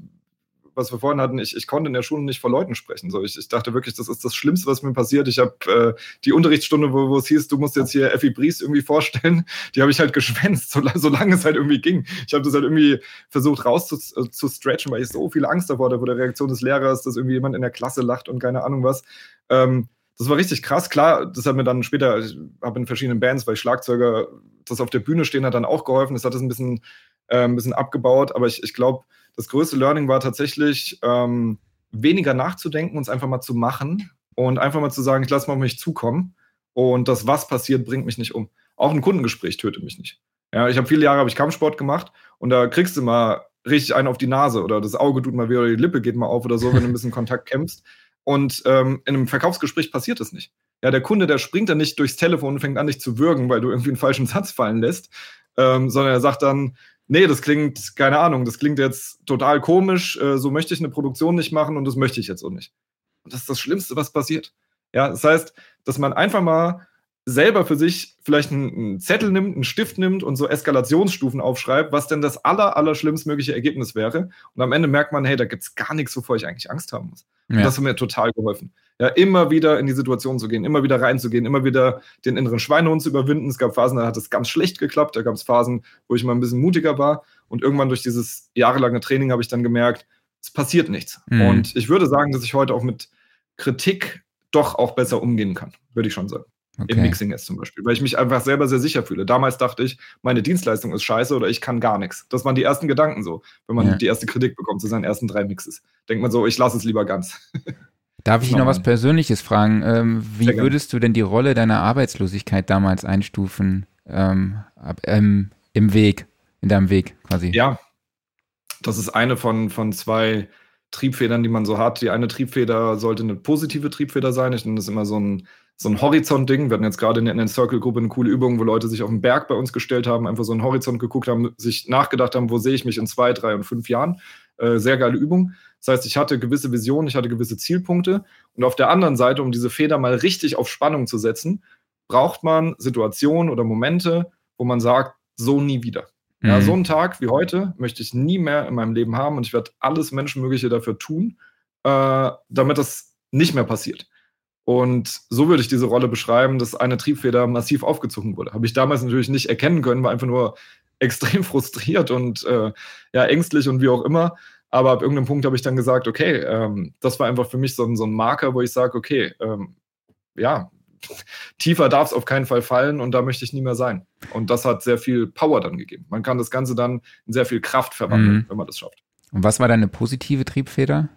Was wir vorhin hatten, ich, ich konnte in der Schule nicht vor Leuten sprechen. So, ich, ich dachte wirklich, das ist das Schlimmste, was mir passiert. Ich habe äh, die Unterrichtsstunde, wo, wo es hieß, du musst jetzt hier Effi Bries irgendwie vorstellen, die habe ich halt geschwänzt, so, solange es halt irgendwie ging. Ich habe das halt irgendwie versucht rauszustretchen, weil ich so viel Angst davor hatte vor der Reaktion des Lehrers, dass irgendwie jemand in der Klasse lacht und keine Ahnung was. Ähm, das war richtig krass. Klar, das hat mir dann später, ich habe in verschiedenen Bands, weil ich Schlagzeuger das auf der Bühne stehen hat, dann auch geholfen. Das hat es ein bisschen, äh, ein bisschen abgebaut. Aber ich, ich glaube, das größte Learning war tatsächlich, ähm, weniger nachzudenken und es einfach mal zu machen und einfach mal zu sagen, ich lasse mal auf mich zukommen. Und das, was passiert, bringt mich nicht um. Auch ein Kundengespräch tötet mich nicht. Ja, ich habe viele Jahre habe ich Kampfsport gemacht und da kriegst du mal richtig einen auf die Nase oder das Auge tut mal wieder, oder die Lippe geht mal auf oder so, wenn du ein bisschen Kontakt kämpfst. Und ähm, in einem Verkaufsgespräch passiert das nicht. Ja, der Kunde, der springt dann nicht durchs Telefon und fängt an, dich zu würgen, weil du irgendwie einen falschen Satz fallen lässt, ähm, sondern er sagt dann, nee, das klingt, keine Ahnung, das klingt jetzt total komisch, äh, so möchte ich eine Produktion nicht machen und das möchte ich jetzt auch nicht. Und das ist das Schlimmste, was passiert. Ja, das heißt, dass man einfach mal selber für sich vielleicht einen, Zettel nimmt, einen Stift nimmt und so Eskalationsstufen aufschreibt, was denn das aller, aller schlimmstmögliche Ergebnis wäre. Und am Ende merkt man, hey, da gibt es gar nichts, wovor ich eigentlich Angst haben muss. Ja. Und das hat mir total geholfen. Ja, immer wieder in die Situation zu gehen, immer wieder reinzugehen, immer wieder den inneren Schweinehund zu überwinden. Es gab Phasen, da hat es ganz schlecht geklappt. Da gab es Phasen, wo ich mal ein bisschen mutiger war. Und irgendwann durch dieses jahrelange Training habe ich dann gemerkt, es passiert nichts. Mhm. Und ich würde sagen, dass ich heute auch mit Kritik doch auch besser umgehen kann, würde ich schon sagen. Okay. Im Mixing jetzt zum Beispiel, weil ich mich einfach selber sehr sicher fühle. Damals dachte ich, meine Dienstleistung ist scheiße oder ich kann gar nichts. Das waren die ersten Gedanken so, wenn man ja. die erste Kritik bekommt zu seinen ersten drei Mixes. Denkt man so, ich lasse es lieber ganz. Darf ich noch was Persönliches fragen? Ähm, wie würdest du denn die Rolle deiner Arbeitslosigkeit damals einstufen ähm, ab, ähm, im Weg, in deinem Weg quasi? Ja, das ist eine von, von zwei Triebfedern, die man so hat. Die eine Triebfeder sollte eine positive Triebfeder sein. Ich nenne das immer so ein, so ein Horizont-Ding. Wir hatten jetzt gerade in der Circle-Gruppe eine coole Übung, wo Leute sich auf den Berg bei uns gestellt haben, einfach so einen Horizont geguckt haben, sich nachgedacht haben, wo sehe ich mich in zwei, drei und fünf Jahren. Äh, sehr geile Übung. Das heißt, ich hatte gewisse Visionen, ich hatte gewisse Zielpunkte. Und auf der anderen Seite, um diese Feder mal richtig auf Spannung zu setzen, braucht man Situationen oder Momente, wo man sagt, so nie wieder. Ja, mhm. so einen Tag wie heute möchte ich nie mehr in meinem Leben haben und ich werde alles Menschenmögliche dafür tun, äh, damit das nicht mehr passiert. Und so würde ich diese Rolle beschreiben, dass eine Triebfeder massiv aufgezogen wurde. Habe ich damals natürlich nicht erkennen können, war einfach nur extrem frustriert und äh, ja, ängstlich und wie auch immer. Aber ab irgendeinem Punkt habe ich dann gesagt, okay, ähm, das war einfach für mich so ein, so ein Marker, wo ich sage, okay, ähm, ja, tiefer darf es auf keinen Fall fallen und da möchte ich nie mehr sein. Und das hat sehr viel Power dann gegeben. Man kann das Ganze dann in sehr viel Kraft verwandeln, mhm. wenn man das schafft. Und was war deine positive Triebfeder?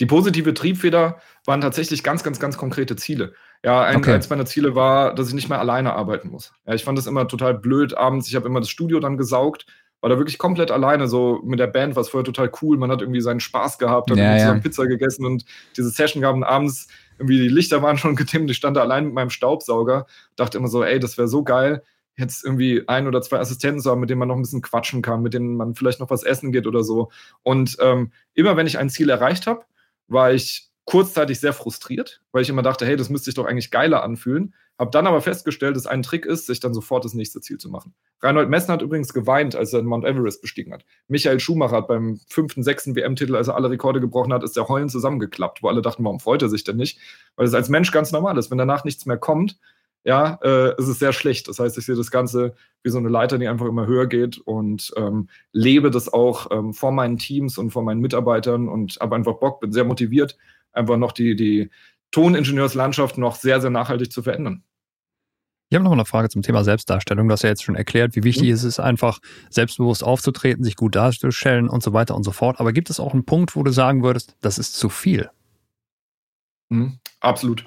Die positive Triebfeder waren tatsächlich ganz, ganz, ganz konkrete Ziele. Ja, ein, okay. eins meiner Ziele war, dass ich nicht mehr alleine arbeiten muss. Ja, ich fand das immer total blöd abends. Ich habe immer das Studio dann gesaugt, war da wirklich komplett alleine, so mit der Band, war es vorher total cool. Man hat irgendwie seinen Spaß gehabt, hat ja, ja. Pizza gegessen und diese Session gaben abends irgendwie die Lichter waren schon getimmt, ich stand da allein mit meinem Staubsauger, dachte immer so, ey, das wäre so geil, jetzt irgendwie ein oder zwei Assistenten zu haben, mit denen man noch ein bisschen quatschen kann, mit denen man vielleicht noch was essen geht oder so. Und ähm, immer wenn ich ein Ziel erreicht habe, war ich kurzzeitig sehr frustriert, weil ich immer dachte, hey, das müsste sich doch eigentlich geiler anfühlen. Habe dann aber festgestellt, dass ein Trick ist, sich dann sofort das nächste Ziel zu machen. Reinhold Messner hat übrigens geweint, als er Mount Everest bestiegen hat. Michael Schumacher hat beim fünften, sechsten WM-Titel, als er alle Rekorde gebrochen hat, ist der Heulen zusammengeklappt, wo alle dachten, warum freut er sich denn nicht? Weil es als Mensch ganz normal ist. Wenn danach nichts mehr kommt, ja, äh, ist es sehr schlecht. Das heißt, ich sehe das Ganze wie so eine Leiter, die einfach immer höher geht und ähm, lebe das auch ähm, vor meinen Teams und vor meinen Mitarbeitern und habe einfach Bock, bin sehr motiviert, einfach noch die, die Toningenieurslandschaft noch sehr, sehr nachhaltig zu verändern. Ich habe noch eine Frage zum Thema Selbstdarstellung. Du hast ja jetzt schon erklärt, wie wichtig mhm. es ist, einfach selbstbewusst aufzutreten, sich gut darzustellen und so weiter und so fort. Aber gibt es auch einen Punkt, wo du sagen würdest, das ist zu viel? Mhm, absolut.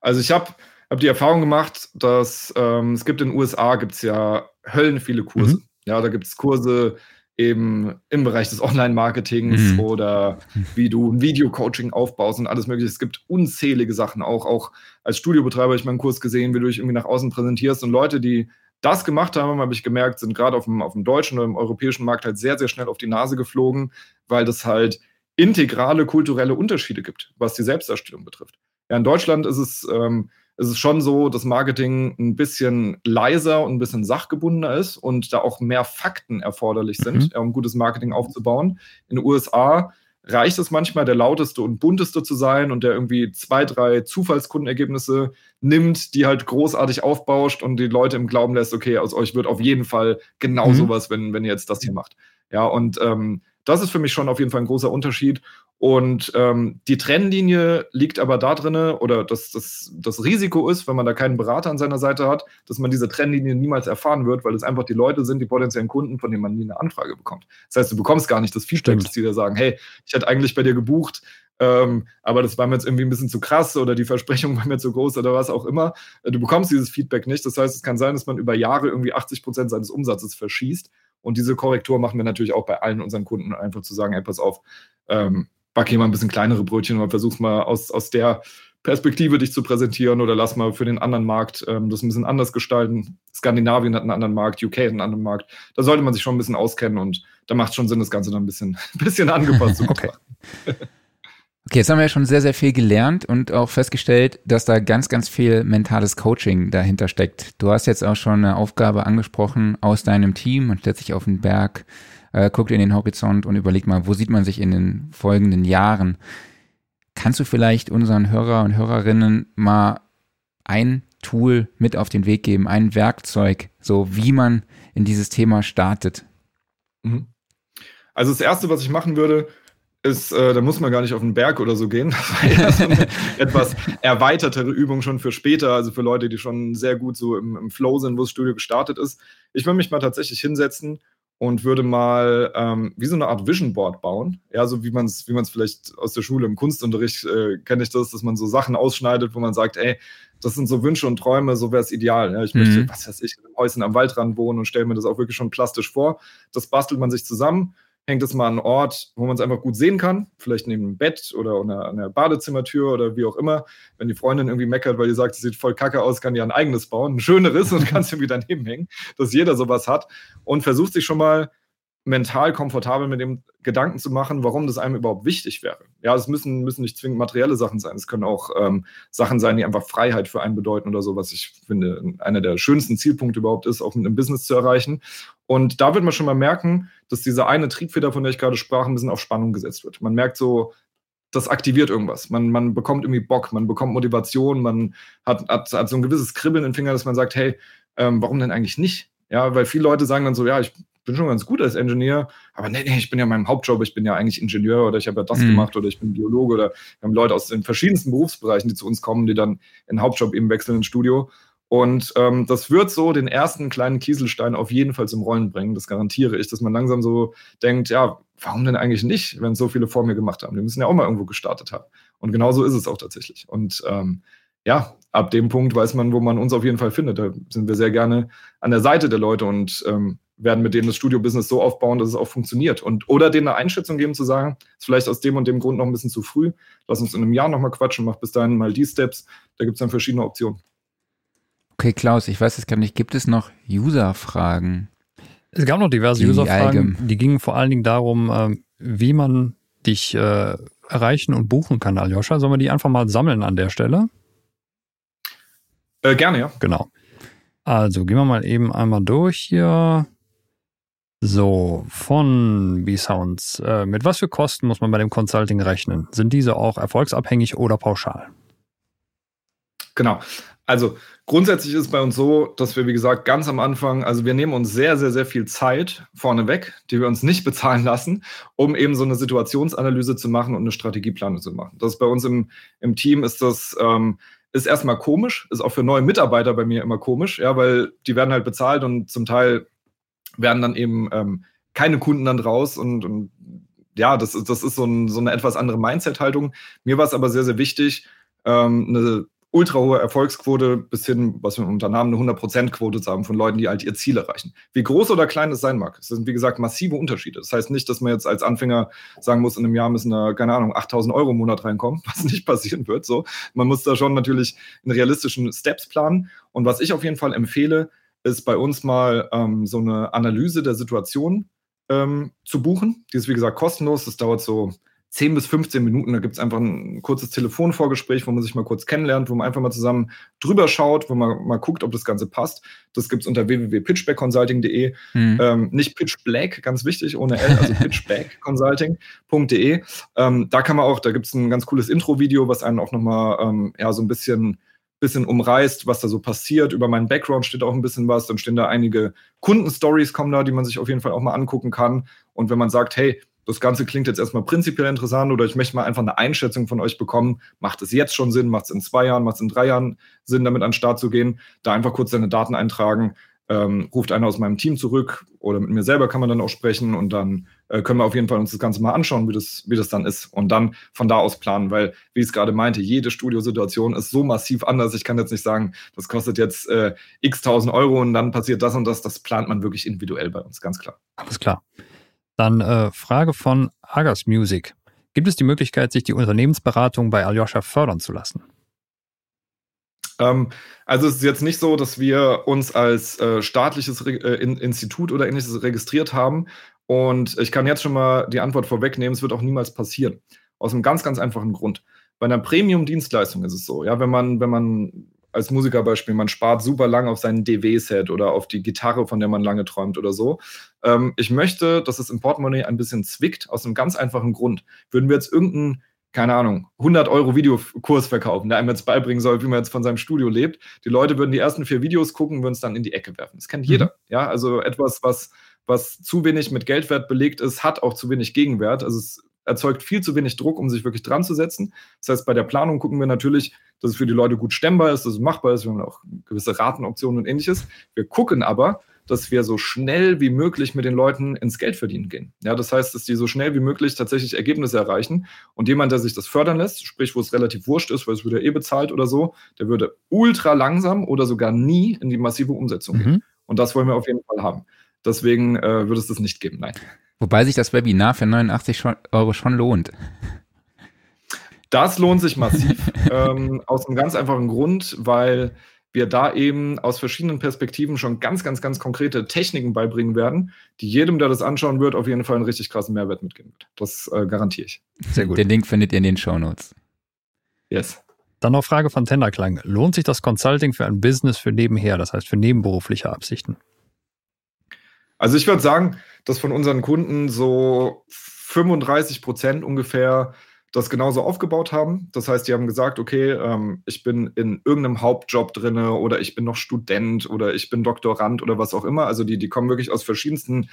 Also ich habe hab die Erfahrung gemacht, dass ähm, es gibt in den USA gibt's ja Höllen viele Kurse. Mhm. Ja, da gibt es Kurse eben im Bereich des Online-Marketings mhm. oder wie du ein Video-Coaching aufbaust und alles mögliche. Es gibt unzählige Sachen. Auch, auch als Studiobetreiber habe ich meinen Kurs gesehen, wie du dich irgendwie nach außen präsentierst. Und Leute, die das gemacht haben, habe ich gemerkt, sind gerade auf dem, auf dem deutschen oder im europäischen Markt halt sehr, sehr schnell auf die Nase geflogen, weil das halt integrale kulturelle Unterschiede gibt, was die Selbstdarstellung betrifft. Ja, in Deutschland ist es ähm, es ist schon so, dass Marketing ein bisschen leiser und ein bisschen sachgebundener ist und da auch mehr Fakten erforderlich sind, mhm. um gutes Marketing aufzubauen. In den USA reicht es manchmal, der lauteste und bunteste zu sein und der irgendwie zwei, drei Zufallskundenergebnisse nimmt, die halt großartig aufbauscht und die Leute im Glauben lässt, okay, aus euch wird auf jeden Fall genau mhm. sowas, wenn, wenn ihr jetzt das hier macht. Ja, und ähm, das ist für mich schon auf jeden Fall ein großer Unterschied. Und ähm, die Trennlinie liegt aber da drin, oder das, das, das Risiko ist, wenn man da keinen Berater an seiner Seite hat, dass man diese Trennlinie niemals erfahren wird, weil es einfach die Leute sind, die potenziellen Kunden, von denen man nie eine Anfrage bekommt. Das heißt, du bekommst gar nicht das Feedback, dass die da sagen, hey, ich hätte eigentlich bei dir gebucht, ähm, aber das war mir jetzt irgendwie ein bisschen zu krass oder die Versprechung war mir zu groß oder was auch immer. Du bekommst dieses Feedback nicht. Das heißt, es kann sein, dass man über Jahre irgendwie 80 Prozent seines Umsatzes verschießt. Und diese Korrektur machen wir natürlich auch bei allen unseren Kunden, einfach zu sagen, hey, pass auf, ähm, back hier mal ein bisschen kleinere Brötchen oder versuch mal aus, aus der Perspektive dich zu präsentieren oder lass mal für den anderen Markt ähm, das ein bisschen anders gestalten. Skandinavien hat einen anderen Markt, UK hat einen anderen Markt. Da sollte man sich schon ein bisschen auskennen und da macht es schon Sinn, das Ganze dann ein bisschen, ein bisschen angepasst zu okay. Okay, jetzt haben wir ja schon sehr, sehr viel gelernt und auch festgestellt, dass da ganz, ganz viel mentales Coaching dahinter steckt. Du hast jetzt auch schon eine Aufgabe angesprochen aus deinem Team. Man stellt sich auf den Berg, äh, guckt in den Horizont und überlegt mal, wo sieht man sich in den folgenden Jahren. Kannst du vielleicht unseren Hörer und Hörerinnen mal ein Tool mit auf den Weg geben, ein Werkzeug, so wie man in dieses Thema startet? Mhm. Also das Erste, was ich machen würde, ist, äh, da muss man gar nicht auf den Berg oder so gehen. Das war eher so eine etwas erweitertere Übung schon für später, also für Leute, die schon sehr gut so im, im Flow sind, wo das Studio gestartet ist. Ich würde mich mal tatsächlich hinsetzen und würde mal ähm, wie so eine Art Vision Board bauen. Ja, so wie man es wie man's vielleicht aus der Schule im Kunstunterricht äh, kenne ich das, dass man so Sachen ausschneidet, wo man sagt, ey, das sind so Wünsche und Träume, so wäre es ideal. Ja, ich mhm. möchte, was weiß ich, im Häuschen am Waldrand wohnen und stelle mir das auch wirklich schon plastisch vor. Das bastelt man sich zusammen hängt es mal an einen Ort, wo man es einfach gut sehen kann, vielleicht neben dem Bett oder an der Badezimmertür oder wie auch immer. Wenn die Freundin irgendwie meckert, weil die sagt, es sieht voll kacke aus, kann die ein eigenes bauen, ein schöneres und kann es irgendwie daneben hängen, dass jeder sowas hat. Und versucht sich schon mal mental komfortabel mit dem Gedanken zu machen, warum das einem überhaupt wichtig wäre. Ja, es müssen, müssen nicht zwingend materielle Sachen sein. Es können auch ähm, Sachen sein, die einfach Freiheit für einen bedeuten oder so, was ich finde, einer der schönsten Zielpunkte überhaupt ist, auch mit einem Business zu erreichen. Und da wird man schon mal merken, dass diese eine Triebfeder, von der ich gerade sprach, ein bisschen auf Spannung gesetzt wird. Man merkt so, das aktiviert irgendwas. Man, man bekommt irgendwie Bock, man bekommt Motivation, man hat, hat, hat so ein gewisses Kribbeln in den Fingern, dass man sagt, hey, ähm, warum denn eigentlich nicht? Ja, weil viele Leute sagen dann so, ja, ich bin schon ganz gut als Ingenieur, aber nee, nee, ich bin ja meinem Hauptjob, ich bin ja eigentlich Ingenieur oder ich habe ja das mhm. gemacht oder ich bin Biologe oder wir haben Leute aus den verschiedensten Berufsbereichen, die zu uns kommen, die dann in Hauptjob eben wechseln ins Studio. Und ähm, das wird so den ersten kleinen Kieselstein auf jeden Fall zum Rollen bringen. Das garantiere ich, dass man langsam so denkt, ja, warum denn eigentlich nicht, wenn so viele vor mir gemacht haben? Die müssen ja auch mal irgendwo gestartet haben. Und genau so ist es auch tatsächlich. Und ähm, ja, ab dem Punkt weiß man, wo man uns auf jeden Fall findet. Da sind wir sehr gerne an der Seite der Leute und ähm, werden mit denen das Studio-Business so aufbauen, dass es auch funktioniert. Und oder denen eine Einschätzung geben, zu sagen, ist vielleicht aus dem und dem Grund noch ein bisschen zu früh. Lass uns in einem Jahr nochmal quatschen, mach bis dahin mal die Steps. Da gibt es dann verschiedene Optionen. Okay, Klaus, ich weiß es gar nicht. Gibt es noch User-Fragen? Es gab noch diverse User-Fragen. Die gingen vor allen Dingen darum, ähm, wie man dich äh, erreichen und buchen kann, Aljoscha. Sollen wir die einfach mal sammeln an der Stelle? Äh, gerne, ja. Genau. Also gehen wir mal eben einmal durch hier. So, von B-Sounds. Äh, mit was für Kosten muss man bei dem Consulting rechnen? Sind diese auch erfolgsabhängig oder pauschal? Genau. Also grundsätzlich ist bei uns so, dass wir, wie gesagt, ganz am Anfang, also wir nehmen uns sehr, sehr, sehr viel Zeit vorneweg, die wir uns nicht bezahlen lassen, um eben so eine Situationsanalyse zu machen und eine Strategieplanung zu machen. Das bei uns im, im Team ist das ähm, ist erstmal komisch, ist auch für neue Mitarbeiter bei mir immer komisch, ja, weil die werden halt bezahlt und zum Teil werden dann eben ähm, keine Kunden dann draus und, und ja, das ist, das ist so, ein, so eine etwas andere Mindset-Haltung. Mir war es aber sehr, sehr wichtig, ähm, eine ultra hohe Erfolgsquote bis hin, was wir unter Namen eine 100%-Quote zu haben von Leuten, die halt ihr Ziel erreichen. Wie groß oder klein es sein mag. Es sind, wie gesagt, massive Unterschiede. Das heißt nicht, dass man jetzt als Anfänger sagen muss, in einem Jahr müssen da, keine Ahnung, 8000 Euro im Monat reinkommen, was nicht passieren wird. So, Man muss da schon natürlich in realistischen Steps planen. Und was ich auf jeden Fall empfehle, ist bei uns mal ähm, so eine Analyse der Situation ähm, zu buchen. Die ist, wie gesagt, kostenlos. Das dauert so 10 bis 15 Minuten. Da gibt es einfach ein kurzes Telefonvorgespräch, wo man sich mal kurz kennenlernt, wo man einfach mal zusammen drüber schaut, wo man mal guckt, ob das Ganze passt. Das gibt es unter www.pitchbackconsulting.de. Mhm. Ähm, nicht Pitchblack, ganz wichtig, ohne L, also pitchbackconsulting.de. Ähm, da kann man auch, da gibt es ein ganz cooles Intro-Video, was einen auch nochmal ähm, ja, so ein bisschen bisschen umreißt, was da so passiert. Über meinen Background steht auch ein bisschen was. Dann stehen da einige Kundenstories kommen da, die man sich auf jeden Fall auch mal angucken kann. Und wenn man sagt, hey, das Ganze klingt jetzt erstmal prinzipiell interessant oder ich möchte mal einfach eine Einschätzung von euch bekommen. Macht es jetzt schon Sinn? Macht es in zwei Jahren? Macht es in drei Jahren Sinn, damit an den Start zu gehen? Da einfach kurz seine Daten eintragen. Ähm, ruft einer aus meinem Team zurück oder mit mir selber kann man dann auch sprechen und dann äh, können wir auf jeden Fall uns das Ganze mal anschauen, wie das, wie das dann ist und dann von da aus planen, weil, wie ich es gerade meinte, jede Studiosituation ist so massiv anders. Ich kann jetzt nicht sagen, das kostet jetzt äh, x tausend Euro und dann passiert das und das. Das plant man wirklich individuell bei uns, ganz klar. Alles klar. Dann äh, Frage von Agas Music. Gibt es die Möglichkeit, sich die Unternehmensberatung bei Aljoscha fördern zu lassen? Ähm, also es ist jetzt nicht so, dass wir uns als äh, staatliches Re äh, Institut oder ähnliches registriert haben. Und ich kann jetzt schon mal die Antwort vorwegnehmen, es wird auch niemals passieren. Aus einem ganz, ganz einfachen Grund. Bei einer Premium-Dienstleistung ist es so, ja, wenn man, wenn man als Musikerbeispiel, man spart super lang auf seinen DW-Set oder auf die Gitarre, von der man lange träumt oder so. Ähm, ich möchte, dass es im Portemonnaie ein bisschen zwickt, aus einem ganz einfachen Grund. Würden wir jetzt irgendeinen keine Ahnung, 100 Euro Videokurs verkaufen, der einem jetzt beibringen soll, wie man jetzt von seinem Studio lebt. Die Leute würden die ersten vier Videos gucken, würden es dann in die Ecke werfen. Das kennt jeder. Mhm. Ja, also etwas, was, was zu wenig mit Geldwert belegt ist, hat auch zu wenig Gegenwert. Also es erzeugt viel zu wenig Druck, um sich wirklich dran zu setzen. Das heißt, bei der Planung gucken wir natürlich, dass es für die Leute gut stemmbar ist, dass es machbar ist. Wir haben auch gewisse Ratenoptionen und ähnliches. Wir gucken aber, dass wir so schnell wie möglich mit den Leuten ins Geld verdienen gehen. Ja, das heißt, dass die so schnell wie möglich tatsächlich Ergebnisse erreichen. Und jemand, der sich das fördern lässt, sprich, wo es relativ wurscht ist, weil es wird ja eh bezahlt oder so, der würde ultra langsam oder sogar nie in die massive Umsetzung mhm. gehen. Und das wollen wir auf jeden Fall haben. Deswegen äh, würde es das nicht geben, nein. Wobei sich das Webinar für 89 Euro schon lohnt. Das lohnt sich massiv. ähm, aus einem ganz einfachen Grund, weil wir da eben aus verschiedenen Perspektiven schon ganz, ganz, ganz konkrete Techniken beibringen werden, die jedem, der das anschauen wird, auf jeden Fall einen richtig krassen Mehrwert mitgeben wird. Das äh, garantiere ich. Sehr gut. Den Link findet ihr in den Show Notes. Yes. Dann noch Frage von Tenderklang. Lohnt sich das Consulting für ein Business für nebenher, das heißt für nebenberufliche Absichten? Also ich würde sagen, dass von unseren Kunden so 35 Prozent ungefähr das genauso aufgebaut haben. Das heißt, die haben gesagt, okay, ähm, ich bin in irgendeinem Hauptjob drinne oder ich bin noch Student oder ich bin Doktorand oder was auch immer. Also die, die kommen wirklich aus verschiedensten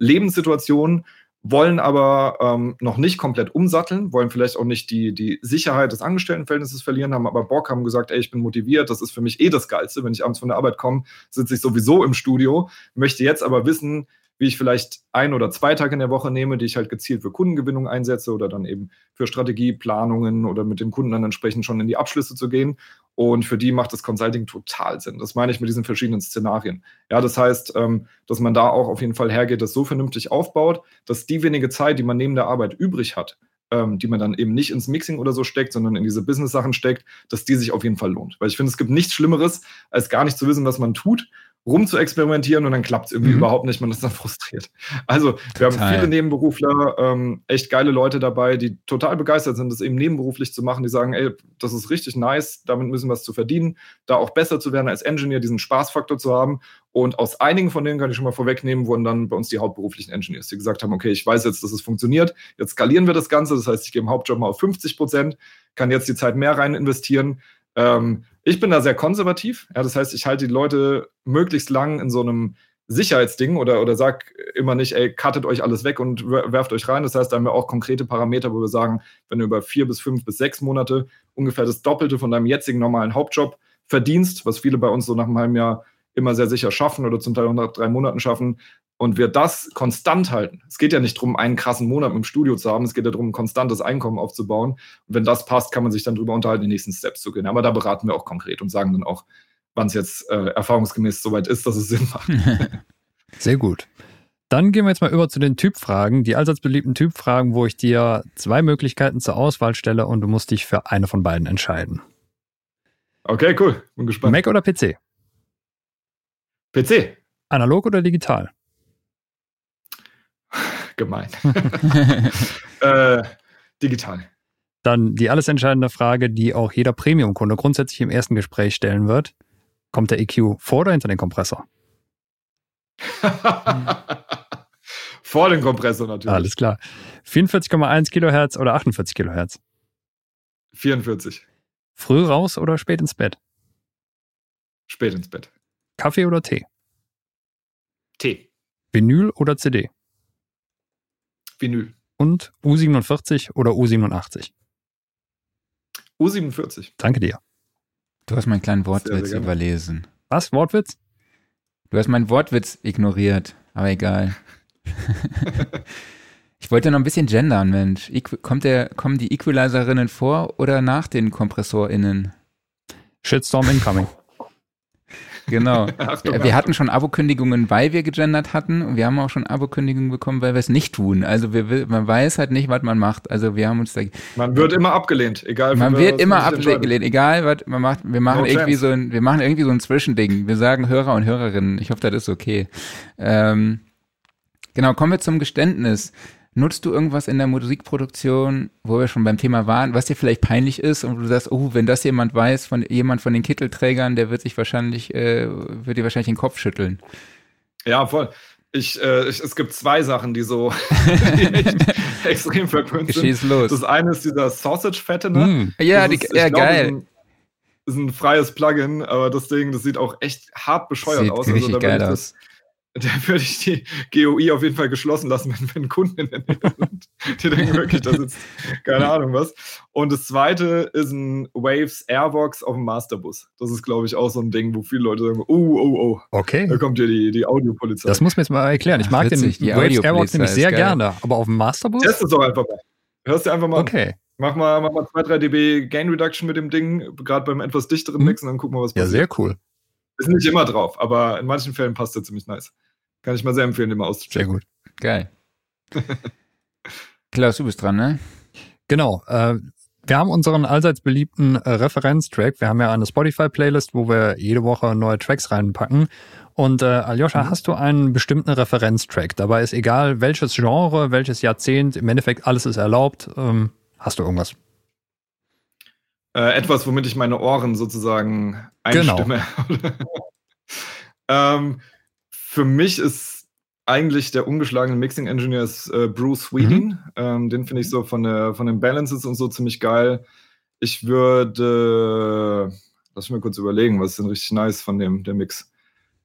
Lebenssituationen, wollen aber ähm, noch nicht komplett umsatteln, wollen vielleicht auch nicht die, die Sicherheit des Angestelltenverhältnisses verlieren, haben aber Bock, haben gesagt, ey, ich bin motiviert, das ist für mich eh das Geilste. Wenn ich abends von der Arbeit komme, sitze ich sowieso im Studio, möchte jetzt aber wissen, wie ich vielleicht ein oder zwei Tage in der Woche nehme, die ich halt gezielt für Kundengewinnung einsetze oder dann eben für Strategieplanungen oder mit den Kunden dann entsprechend schon in die Abschlüsse zu gehen. Und für die macht das Consulting total Sinn. Das meine ich mit diesen verschiedenen Szenarien. Ja, das heißt, ähm, dass man da auch auf jeden Fall hergeht, das so vernünftig aufbaut, dass die wenige Zeit, die man neben der Arbeit übrig hat, ähm, die man dann eben nicht ins Mixing oder so steckt, sondern in diese Business-Sachen steckt, dass die sich auf jeden Fall lohnt. Weil ich finde, es gibt nichts Schlimmeres, als gar nicht zu wissen, was man tut rum zu experimentieren und dann klappt es irgendwie mhm. überhaupt nicht, man ist dann frustriert. Also wir total. haben viele Nebenberufler, ähm, echt geile Leute dabei, die total begeistert sind, das eben nebenberuflich zu machen, die sagen, ey, das ist richtig nice, damit müssen wir was zu verdienen, da auch besser zu werden als Engineer, diesen Spaßfaktor zu haben. Und aus einigen von denen kann ich schon mal vorwegnehmen, wurden dann bei uns die hauptberuflichen Engineers, die gesagt haben, okay, ich weiß jetzt, dass es funktioniert, jetzt skalieren wir das Ganze, das heißt, ich gehe im Hauptjob mal auf 50 Prozent, kann jetzt die Zeit mehr rein investieren, ähm, ich bin da sehr konservativ. Ja, das heißt, ich halte die Leute möglichst lang in so einem Sicherheitsding oder, oder sag immer nicht, ey, cuttet euch alles weg und werft euch rein. Das heißt, da haben wir auch konkrete Parameter, wo wir sagen, wenn du über vier bis fünf bis sechs Monate ungefähr das Doppelte von deinem jetzigen normalen Hauptjob verdienst, was viele bei uns so nach einem halben Jahr immer sehr sicher schaffen oder zum Teil auch nach drei Monaten schaffen, und wir das konstant halten, es geht ja nicht darum, einen krassen Monat im Studio zu haben, es geht ja darum, ein konstantes Einkommen aufzubauen. Und wenn das passt, kann man sich dann darüber unterhalten, die nächsten Steps zu gehen. Aber da beraten wir auch konkret und sagen dann auch, wann es jetzt äh, erfahrungsgemäß soweit ist, dass es Sinn macht. Sehr gut. Dann gehen wir jetzt mal über zu den Typfragen, die allseits beliebten Typfragen, wo ich dir zwei Möglichkeiten zur Auswahl stelle und du musst dich für eine von beiden entscheiden. Okay, cool. Bin gespannt. Mac oder PC? PC. Analog oder digital? gemein. äh, digital. Dann die alles entscheidende Frage, die auch jeder Premium-Kunde grundsätzlich im ersten Gespräch stellen wird. Kommt der EQ vor oder hinter den Kompressor? vor dem Kompressor natürlich. Alles klar. 44,1 Kilohertz oder 48 Kilohertz? 44. Früh raus oder spät ins Bett? Spät ins Bett. Kaffee oder Tee? Tee. Vinyl oder CD? Vinyl. Und U47 oder U87? U47. Danke dir. Du hast meinen kleinen Wortwitz sehr, sehr überlesen. Was? Wortwitz? Du hast meinen Wortwitz ignoriert, aber egal. ich wollte noch ein bisschen gendern, Mensch. Kommt der, kommen die Equalizerinnen vor oder nach den KompressorInnen? Shitstorm incoming. Genau. Achtung, wir hatten schon Abokündigungen, weil wir gegendert hatten und wir haben auch schon Abokündigungen bekommen, weil wir es nicht tun. Also wir, man weiß halt nicht, was man macht. Also wir haben uns da. Man wird immer abgelehnt, egal. Man wird immer abgelehnt, egal was man macht. Wir machen no irgendwie so ein, wir machen irgendwie so ein Zwischending. Wir sagen Hörer und Hörerinnen. Ich hoffe, das ist okay. Ähm, genau, kommen wir zum Geständnis. Nutzt du irgendwas in der Musikproduktion, wo wir schon beim Thema waren, was dir vielleicht peinlich ist und du sagst, oh, wenn das jemand weiß, von jemand von den Kittelträgern, der wird sich wahrscheinlich, äh, wird dir wahrscheinlich den Kopf schütteln. Ja, voll. Ich, äh, ich, es gibt zwei Sachen, die so die extrem verpönt sind. los. Das eine ist dieser Sausage Fattener. Mm. Ja, die, ist, ja glaub, geil. Ist ein, ist ein, freies Plugin, aber das Ding, das sieht auch echt hart bescheuert Sieht aus. richtig also, geil das, aus. Da würde ich die GOI auf jeden Fall geschlossen lassen, wenn, wenn Kunden in der Nähe sind. Die denken wirklich, das ist keine Ahnung was. Und das zweite ist ein Waves Airbox auf dem Masterbus. Das ist, glaube ich, auch so ein Ding, wo viele Leute sagen: Oh, oh, oh, Okay. da kommt ja die, die Audiopolizei. Das muss mir jetzt mal erklären. Ich Ach, mag witzig, den die Waves Airbox nämlich sehr geil. gerne, aber auf dem Masterbus? Test es doch einfach mal. Hörst dir einfach mal an. Okay. Mach mal, mach mal 2, 3 dB Gain Reduction mit dem Ding, gerade beim etwas dichteren Hm. Mix und dann gucken wir, was Ja, passiert. sehr cool. Ist nicht immer drauf, aber in manchen Fällen passt der ziemlich nice. Kann ich mal sehr empfehlen, den mal Sehr auszuchecken. gut. Geil. Klaus, du bist dran, ne? Genau. Äh, wir haben unseren allseits beliebten äh, Referenztrack. Wir haben ja eine Spotify-Playlist, wo wir jede Woche neue Tracks reinpacken. Und äh, Aljoscha, Mhm. hast du einen bestimmten Referenztrack? Dabei ist egal, welches Genre, welches Jahrzehnt, im Endeffekt alles ist erlaubt. Ähm, hast du irgendwas? Äh, etwas, womit ich meine Ohren sozusagen Genau. einstimme. ähm, für mich ist eigentlich der ungeschlagene Mixing Engineer ist, äh, Bruce Sweeting. Mhm. Ähm, den finde ich so von, der, von den Balances und so ziemlich geil. Ich würde, lass mich mal kurz überlegen, was ist denn richtig nice von dem der Mix.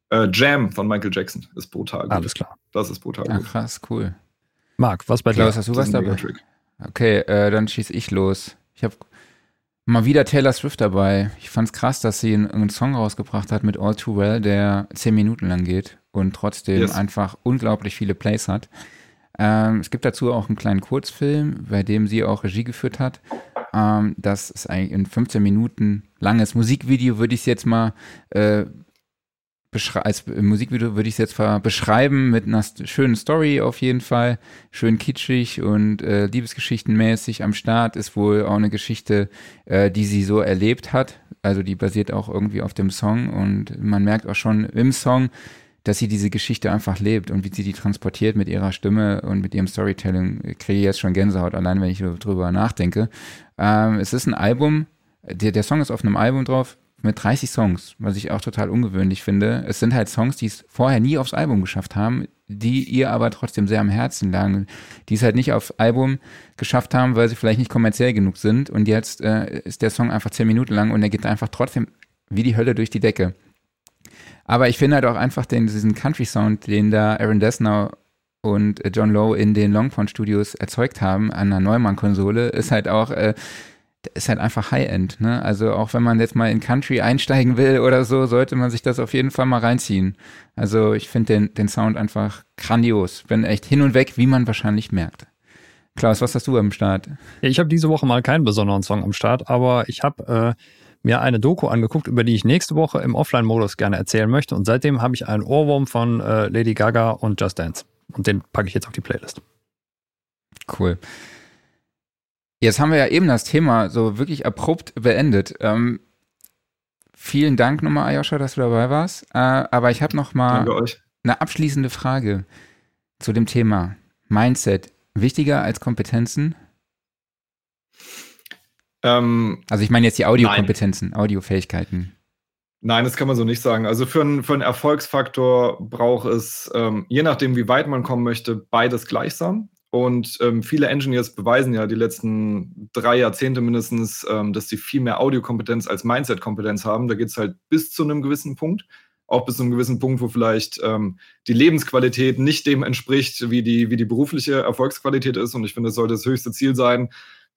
Äh, Jam von Michael Jackson ist brutal gut. Alles klar. Das ist brutal Ach, gut. krass, cool. Marc, was bei dir? Klaus, hast du was dabei? Okay, äh, dann schieß ich los. Ich habe mal wieder Taylor Swift dabei. Ich fand's krass, dass sie einen, einen Song rausgebracht hat mit All Too Well, der zehn Minuten lang geht und trotzdem Yes. einfach unglaublich viele Plays hat. Ähm, es gibt dazu auch einen kleinen Kurzfilm, bei dem sie auch Regie geführt hat. Ähm, das ist eigentlich ein 15 Minuten langes Musikvideo, würde ich es jetzt mal äh, als Musikvideo würde ich es jetzt beschreiben mit einer schönen Story auf jeden Fall, schön kitschig und äh, Liebesgeschichtenmäßig am Start ist wohl auch eine Geschichte, äh, die sie so erlebt hat. Also die basiert auch irgendwie auf dem Song und man merkt auch schon im Song, dass sie diese Geschichte einfach lebt und wie sie die transportiert mit ihrer Stimme und mit ihrem Storytelling. Ich kriege jetzt schon Gänsehaut, allein wenn ich drüber nachdenke. Ähm, es ist ein Album, der, der Song ist auf einem Album drauf mit 30 Songs, was ich auch total ungewöhnlich finde. Es sind halt Songs, die es vorher nie aufs Album geschafft haben, die ihr aber trotzdem sehr am Herzen lagen, die es halt nicht aufs Album geschafft haben, weil sie vielleicht nicht kommerziell genug sind. Und jetzt äh, ist der Song einfach 10 Minuten lang und er geht einfach trotzdem wie die Hölle durch die Decke. Aber ich finde halt auch einfach den, diesen Country-Sound, den da Aaron Dessner und äh, John Lowe in den Longphone Studios erzeugt haben an einer Neumann-Konsole, ist halt auch, äh, ist halt einfach High-End. Ne? Also auch wenn man jetzt mal in Country einsteigen will oder so, sollte man sich das auf jeden Fall mal reinziehen. Also ich finde den, den Sound einfach grandios. Bin echt hin und weg, wie man wahrscheinlich merkt. Klaus, was hast du am Start? Ja, ich habe diese Woche mal keinen besonderen Song am Start, aber ich habe äh, mir eine Doku angeguckt, über die ich nächste Woche im Offline-Modus gerne erzählen möchte. Und seitdem habe ich einen Ohrwurm von äh, Lady Gaga und Just Dance. Und den packe ich jetzt auf die Playlist. Cool. Jetzt haben wir ja eben das Thema so wirklich abrupt beendet. Ähm, vielen Dank nochmal, Ayosha, dass du dabei warst. Äh, aber ich habe noch mal Danke euch. eine abschließende Frage zu dem Thema Mindset. Wichtiger als Kompetenzen? Ähm, Also ich meine jetzt die Audiokompetenzen, Audiofähigkeiten. Nein, das kann man so nicht sagen. Also für einen, für einen Erfolgsfaktor braucht es, ähm, je nachdem, wie weit man kommen möchte, beides gleichsam. Und ähm, viele Engineers beweisen ja die letzten drei Jahrzehnte mindestens, ähm, dass sie viel mehr Audiokompetenz als Mindset-Kompetenz haben. Da geht es halt bis zu einem gewissen Punkt. Auch bis zu einem gewissen Punkt, wo vielleicht ähm, die Lebensqualität nicht dem entspricht, wie die, wie die berufliche Erfolgsqualität ist. Und ich finde, es sollte das höchste Ziel sein,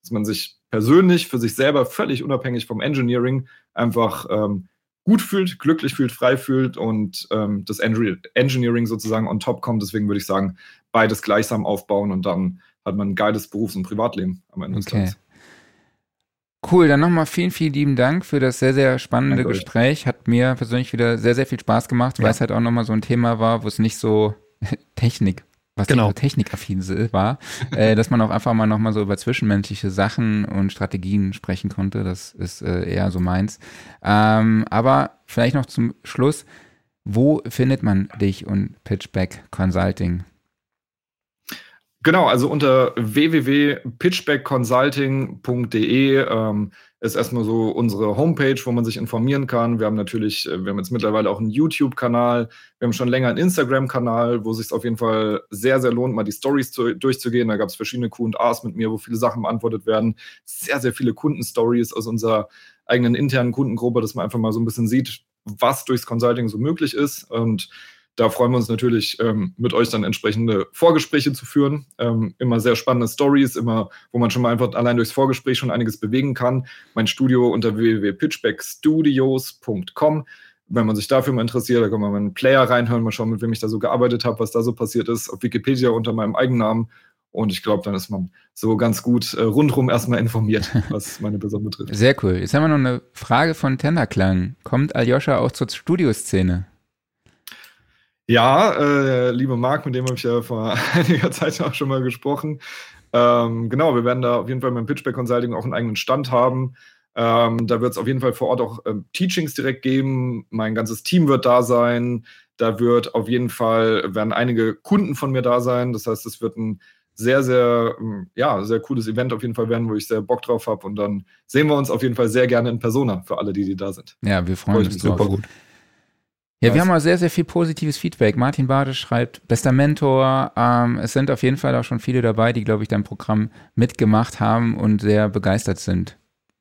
dass man sich persönlich für sich selber völlig unabhängig vom Engineering einfach ähm, gut fühlt, glücklich fühlt, frei fühlt und ähm, das Engi- Engineering sozusagen on top kommt. Deswegen würde ich sagen, beides gleichsam aufbauen und dann hat man ein geiles Berufs- und Privatleben am Ende des Okay. Tages. Cool, dann nochmal vielen, vielen lieben Dank für das sehr, sehr spannende Danke euch. Gespräch. Hat mir persönlich wieder sehr, sehr viel Spaß gemacht, weil Ja. es halt auch nochmal so ein Thema war, wo es nicht so Technik, was Genau. nicht so technikaffin war, äh, dass man auch einfach mal nochmal so über zwischenmenschliche Sachen und Strategien sprechen konnte. Das ist äh, eher so meins. Ähm, aber vielleicht noch zum Schluss, wo findet man dich und Pitchback Consulting? Genau, also unter www.pitchbackconsulting.de ähm, ist erstmal so unsere Homepage, wo man sich informieren kann. Wir haben natürlich, äh, wir haben jetzt mittlerweile auch einen YouTube-Kanal, wir haben schon länger einen Instagram-Kanal, wo es sich auf jeden Fall sehr, sehr lohnt, mal die Stories zu, durchzugehen. Da gab es verschiedene Q&As mit mir, wo viele Sachen beantwortet werden. Sehr, sehr viele Kundenstories aus unserer eigenen internen Kundengruppe, dass man einfach mal so ein bisschen sieht, was durchs Consulting so möglich ist. Und da freuen wir uns natürlich, ähm, mit euch dann entsprechende Vorgespräche zu führen. Ähm, immer sehr spannende Stories, immer, wo man schon mal einfach allein durchs Vorgespräch schon einiges bewegen kann. Mein Studio unter www.pitchbackstudios.com. Wenn man sich dafür mal interessiert, da kann man mal einen Player reinhören, mal schauen, mit wem ich da so gearbeitet habe, was da so passiert ist. Auf Wikipedia unter meinem Eigennamen. Und ich glaube, dann ist man so ganz gut äh, rundrum erstmal informiert, was meine Person betrifft. Sehr cool. Jetzt haben wir noch eine Frage von Tenderklang. Kommt Aljoscha auch zur Studioszene? Ja, äh, liebe Marc, mit dem habe ich ja vor einiger Zeit auch schon mal gesprochen. Ähm, genau, wir werden da auf jeden Fall beim Pitchback Consulting auch einen eigenen Stand haben. Ähm, da wird es auf jeden Fall vor Ort auch ähm, Teachings direkt geben. Mein ganzes Team wird da sein. Da wird auf jeden Fall, werden einige Kunden von mir da sein. Das heißt, es wird ein sehr, sehr, ähm, ja, sehr cooles Event auf jeden Fall werden, wo ich sehr Bock drauf habe. Und dann sehen wir uns auf jeden Fall sehr gerne in Persona für alle, die, die da sind. Ja, wir freuen uns super gut. Ja, Was? wir haben auch sehr, sehr viel positives Feedback. Martin Bade schreibt, bester Mentor. Ähm, es sind auf jeden Fall auch schon viele dabei, die, glaube ich, dein Programm mitgemacht haben und sehr begeistert sind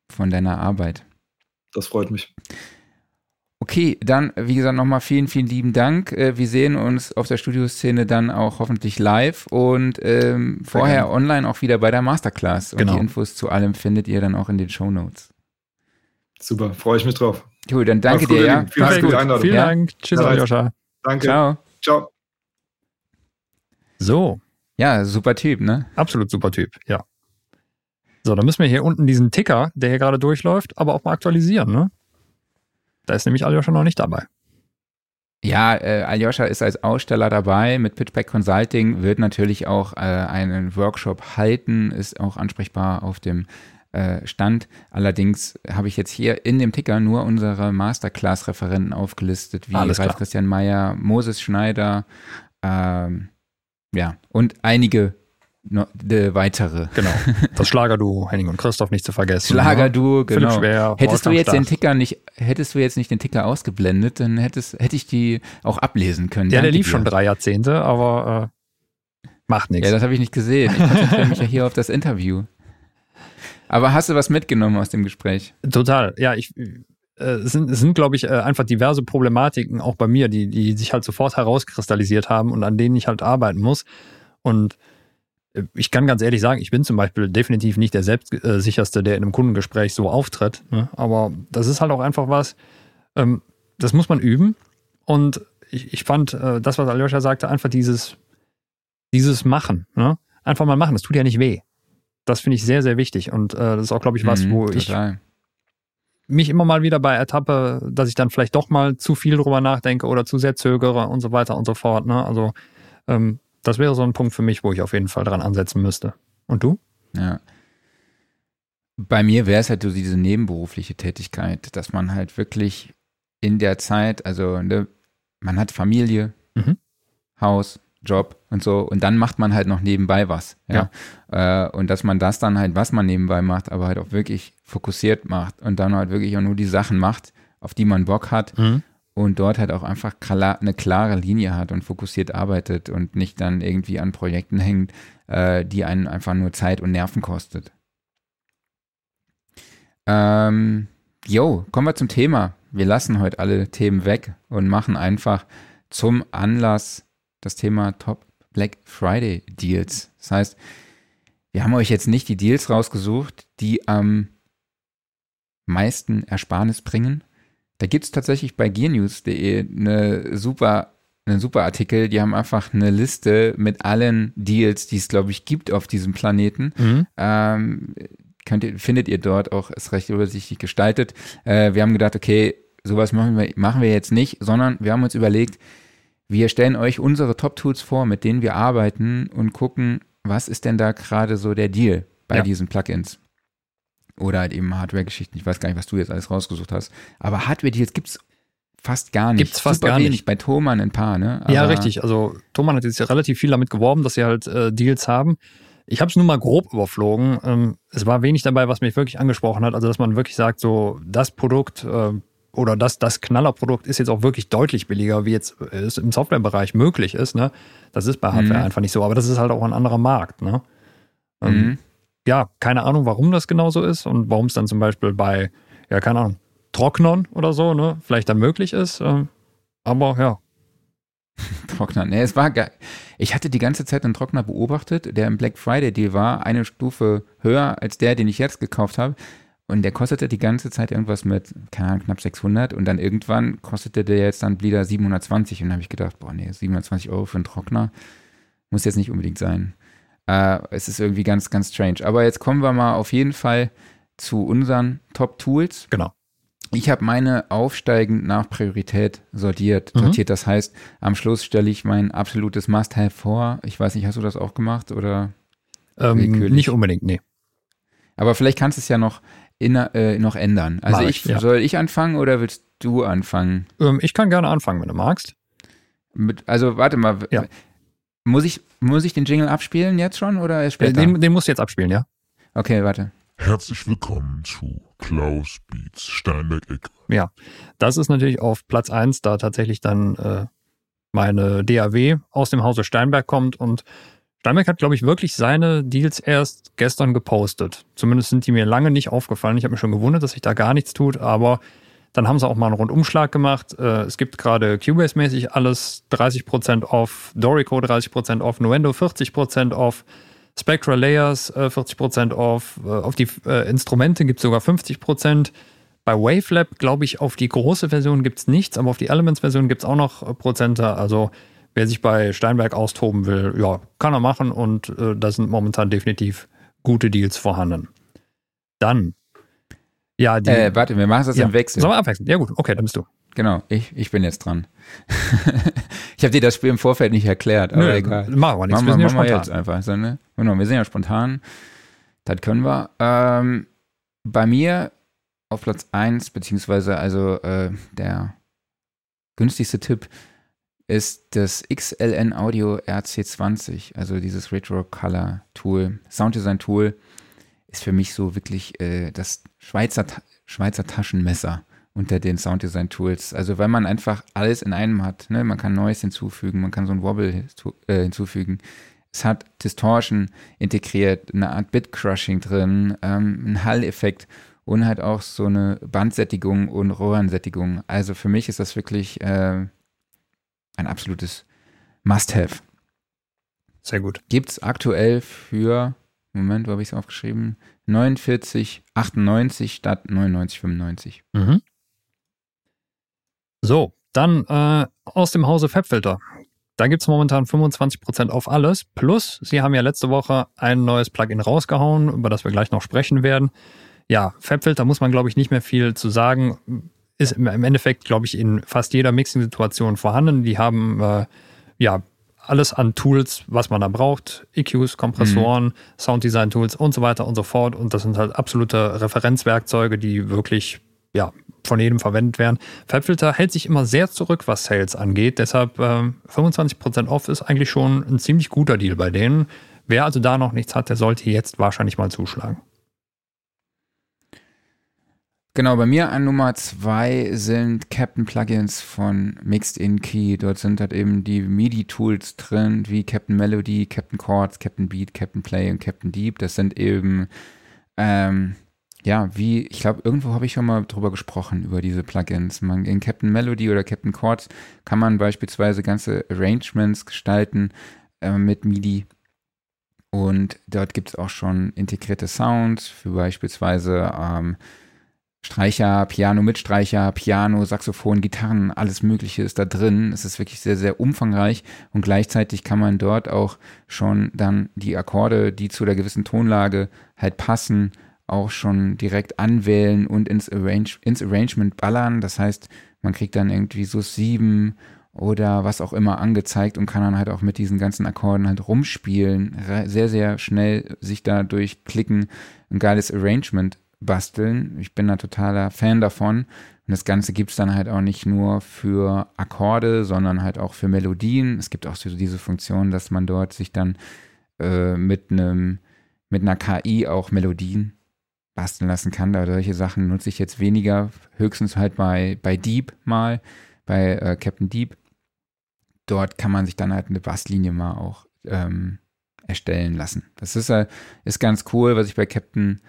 von deiner Arbeit. Das freut mich. Okay, dann, wie gesagt, nochmal vielen, vielen lieben Dank. Äh, wir sehen uns auf der Studioszene dann auch hoffentlich live und ähm, vorher gerne. online auch wieder bei der Masterclass. Und genau. die Infos zu allem findet ihr dann auch in den Show Notes. Super, freue ich mich drauf. Cool, dann danke dir. Ja. Vielen Dank für die Einladung. Vielen Dank. Tschüss, ja. Aljoscha. Danke. Ciao. Ciao. So. Ja, super Typ, ne? Absolut super Typ, ja. So, dann müssen wir hier unten diesen Ticker, der hier gerade durchläuft, aber auch mal aktualisieren, ne? Da ist nämlich Aljoscha noch nicht dabei. Ja, äh, Aljoscha ist als Aussteller dabei mit Pitchback Consulting, wird natürlich auch äh, einen Workshop halten, ist auch ansprechbar auf dem äh, stand. Allerdings habe ich jetzt hier in dem Ticker nur unsere Masterclass-Referenten aufgelistet, wie Ralf Christian Meyer, Moses Schneider, ähm, ja, und einige no, weitere. Genau. Das Schlagerduo, Henning und Christoph nicht zu vergessen. Ne? Schlagerduo, genau. Schwer, hättest du jetzt den Ticker nicht, hättest du jetzt nicht den Ticker ausgeblendet, dann hättest, hätte ich die auch ablesen können. Ja, Danke der lief dir. schon drei Jahrzehnte, aber äh, macht nichts. Ja, das habe ich nicht gesehen. Ich konzentriere mich ja hier auf das Interview. Aber hast du was mitgenommen aus dem Gespräch? Total. Ja, ich, äh, es sind, es sind glaube ich, äh, einfach diverse Problematiken, auch bei mir, die, die sich halt sofort herauskristallisiert haben und an denen ich halt arbeiten muss. Und äh, ich kann ganz ehrlich sagen, ich bin zum Beispiel definitiv nicht der selbstsicherste, der in einem Kundengespräch so auftritt. Ne? Aber das ist halt auch einfach was, ähm, das muss man üben. Und ich, ich fand äh, das, was Aljoscha sagte, einfach dieses, dieses Machen. Ne? Einfach mal machen, das tut ja nicht weh. Das finde ich sehr, sehr wichtig. Und äh, das ist auch, glaube ich, was, mhm, wo total. ich mich immer mal wieder bei ertappe, dass ich dann vielleicht doch mal zu viel drüber nachdenke oder zu sehr zögere und so weiter und so fort. Ne? Also ähm, das wäre so ein Punkt für mich, wo ich auf jeden Fall dran ansetzen müsste. Und du? Ja. Bei mir wäre es halt so diese nebenberufliche Tätigkeit, dass man halt wirklich in der Zeit, also ne, man hat Familie, mhm. Haus, Job und so. Und dann macht man halt noch nebenbei was. Ja. ja. Äh, und dass man das dann halt, was man nebenbei macht, aber halt auch wirklich fokussiert macht und dann halt wirklich auch nur die Sachen macht, auf die man Bock hat. Mhm. Und dort halt auch einfach eine klare Linie hat und fokussiert arbeitet und nicht dann irgendwie an Projekten hängt, äh, die einen einfach nur Zeit und Nerven kostet. Ähm, jo, kommen wir zum Thema. Wir lassen heute alle Themen weg und machen einfach zum Anlass das Thema Top Black Friday Deals. Das heißt, wir haben euch jetzt nicht die Deals rausgesucht, die am meisten Ersparnis bringen. Da gibt es tatsächlich bei gearnews.de eine super, einen super Artikel. Die haben einfach eine Liste mit allen Deals, die es, glaube ich, gibt auf diesem Planeten. Mhm. Ähm, ihr, findet ihr dort auch, ist recht übersichtlich gestaltet. Äh, wir haben gedacht, okay, sowas machen wir, machen wir jetzt nicht, sondern wir haben uns überlegt, wir stellen euch unsere Top-Tools vor, mit denen wir arbeiten und gucken, was ist denn da gerade so der Deal bei ja. diesen Plugins. Oder halt eben Hardware-Geschichten. Ich weiß gar nicht, was du jetzt alles rausgesucht hast. Aber Hardware-Deals gibt es fast gar nicht. Gibt's fast Super gar wenig. nicht. Bei Thomann ein paar, ne? ja, Aber- richtig. Also Thomann hat jetzt ja relativ viel damit geworben, dass sie halt äh, Deals haben. Ich habe es nur mal grob überflogen. Ähm, es war wenig dabei, was mich wirklich angesprochen hat. Also dass man wirklich sagt, so das Produkt äh, oder das, das Knallerprodukt ist jetzt auch wirklich deutlich billiger, wie jetzt es im Softwarebereich möglich ist. Ne? Das ist bei Hardware Mhm. einfach nicht so. Aber das ist halt auch ein anderer Markt. Ne? Ähm, Mhm. ja, keine Ahnung, warum das genau so ist und warum es dann zum Beispiel bei, ja, keine Ahnung, Trocknern oder so, ne, vielleicht dann möglich ist. ähm, Aber ja, Trockner. Nee, es war geil. Ich hatte die ganze Zeit einen Trockner beobachtet, der im Black Friday Deal war, eine Stufe höher als der, den ich jetzt gekauft habe. Und der kostete die ganze Zeit irgendwas mit, keine Ahnung, knapp 600. Und dann irgendwann kostete der jetzt dann wieder 720. Und da habe ich gedacht, boah, nee, 720 Euro für einen Trockner muss jetzt nicht unbedingt sein. Äh, es ist irgendwie ganz, ganz strange. Aber jetzt kommen wir mal auf jeden Fall zu unseren Top-Tools. genau. Ich habe meine aufsteigend nach Priorität sortiert. Mhm. Sortiert, das heißt, am Schluss stelle ich mein absolutes Must-Have vor. Ich weiß nicht, hast du das auch gemacht oder? Ähm, nicht unbedingt, nee. Aber vielleicht kannst du es ja noch, in, äh, noch ändern. Also ich, ich, ja. soll ich anfangen oder willst du anfangen? Ähm, ich kann gerne anfangen, wenn du magst. Mit, also warte mal. Ja. Muss ich, muss ich den Jingle abspielen jetzt schon oder erst Äh, später? den, den musst du jetzt abspielen, ja? okay, warte. Herzlich willkommen zu Klaus Beats Steinberg-Ecke. Das ist natürlich auf Platz 1, da tatsächlich dann äh, meine DAW aus dem Hause Steinberg kommt und Steinberg hat, glaube ich, wirklich seine Deals erst gestern gepostet. Zumindest sind die mir lange nicht aufgefallen. Ich habe mich schon gewundert, dass sich da gar nichts tut, aber dann haben sie auch mal einen Rundumschlag gemacht. Äh, es gibt gerade Cubase-mäßig alles 30% off, Dorico 30% off, Nuendo 40% off, Spectra Layers äh, 40% off, äh, auf die äh, Instrumente gibt es sogar 50%. Bei Wavelab, glaube ich, auf die große Version gibt es nichts, aber auf die Elements-Version gibt es auch noch äh, Prozente. Also wer sich bei Steinberg austoben will, ja, kann er machen und äh, da sind momentan definitiv gute Deals vorhanden. Dann, ja, die. Äh, warte, wir machen das ja. im Wechsel. Sollen wir abwechseln? Ja, gut, okay, dann bist du. Genau, ich, ich bin jetzt dran. ich habe dir das Spiel im Vorfeld nicht erklärt, aber egal. machen wir nichts. Machen Wir sind ja spontan. jetzt einfach. So, ne? Genau, wir sind ja spontan. Das können wir. Ähm, bei mir auf Platz 1, beziehungsweise also äh, der günstigste Tipp ist das XLN Audio RC20, also dieses Retro Color Tool, Sounddesign Tool, ist für mich so wirklich äh, das Schweizer, Ta- Schweizer Taschenmesser unter den Sounddesign Tools. Also weil man einfach alles in einem hat. Ne? Man kann Neues hinzufügen, man kann so ein Wobble äh, hinzufügen. Es hat Distortion integriert, eine Art Bit-Crushing drin, ähm, ein Hall-Effekt und halt auch so eine Bandsättigung und Röhrensättigung. Also für mich ist das wirklich äh, ein absolutes Must-Have. Sehr gut. Gibt es aktuell für, Moment, wo habe ich es aufgeschrieben? 49,98 statt 99,95. Mhm. So, dann äh, aus dem Hause Fabfilter. Da gibt es momentan 25% auf alles. Plus, sie haben ja letzte Woche ein neues Plugin rausgehauen, über das wir gleich noch sprechen werden. Ja, Fabfilter muss man, glaube ich, nicht mehr viel zu sagen. Ist im Endeffekt, glaube ich, in fast jeder Mixing-Situation vorhanden. Die haben äh, ja alles an Tools, was man da braucht. EQs, Kompressoren, Sounddesign-Tools und so weiter und so fort. Und das sind halt absolute Referenzwerkzeuge, die wirklich ja, von jedem verwendet werden. Fabfilter hält sich immer sehr zurück, was Sales angeht. Deshalb ähm, 25% off ist eigentlich schon ein ziemlich guter Deal bei denen. Wer also da noch nichts hat, der sollte jetzt wahrscheinlich mal zuschlagen. Genau, bei mir an Nummer zwei sind Captain Plugins von Mixed In Key. Dort sind halt eben die MIDI-Tools drin, wie Captain Melody, Captain Chords, Captain Beat, Captain Play und Captain Deep. Das sind eben, ähm, ja, wie, ich glaube, irgendwo habe ich schon mal drüber gesprochen, über diese Plugins. Man, in Captain Melody oder Captain Chords kann man beispielsweise ganze Arrangements gestalten äh, mit MIDI. Und dort gibt es auch schon integrierte Sounds für beispielsweise ähm, Streicher, Piano mit Streicher, Piano, Saxophon, Gitarren, alles Mögliche ist da drin. Es ist wirklich sehr, sehr umfangreich und gleichzeitig kann man dort auch schon dann die Akkorde, die zu der gewissen Tonlage halt passen, auch schon direkt anwählen und ins, Arrange ins Arrangement ballern. Das heißt, man kriegt dann irgendwie so sieben oder was auch immer angezeigt und kann dann halt auch mit diesen ganzen Akkorden halt rumspielen, sehr, sehr schnell sich da durchklicken, ein geiles Arrangement basteln. Ich bin da totaler Fan davon. Und das Ganze gibt es dann halt auch nicht nur für Akkorde, sondern halt auch für Melodien. Es gibt auch so diese Funktion, dass man dort sich dann äh, mit einem mit einer KI auch Melodien basteln lassen kann. Da solche Sachen nutze ich jetzt weniger, höchstens halt bei, bei Deep mal, bei äh, Captain Deep. Dort kann man sich dann halt eine Basslinie mal auch ähm, erstellen lassen. Das ist, äh, ist ganz cool, was ich bei Captain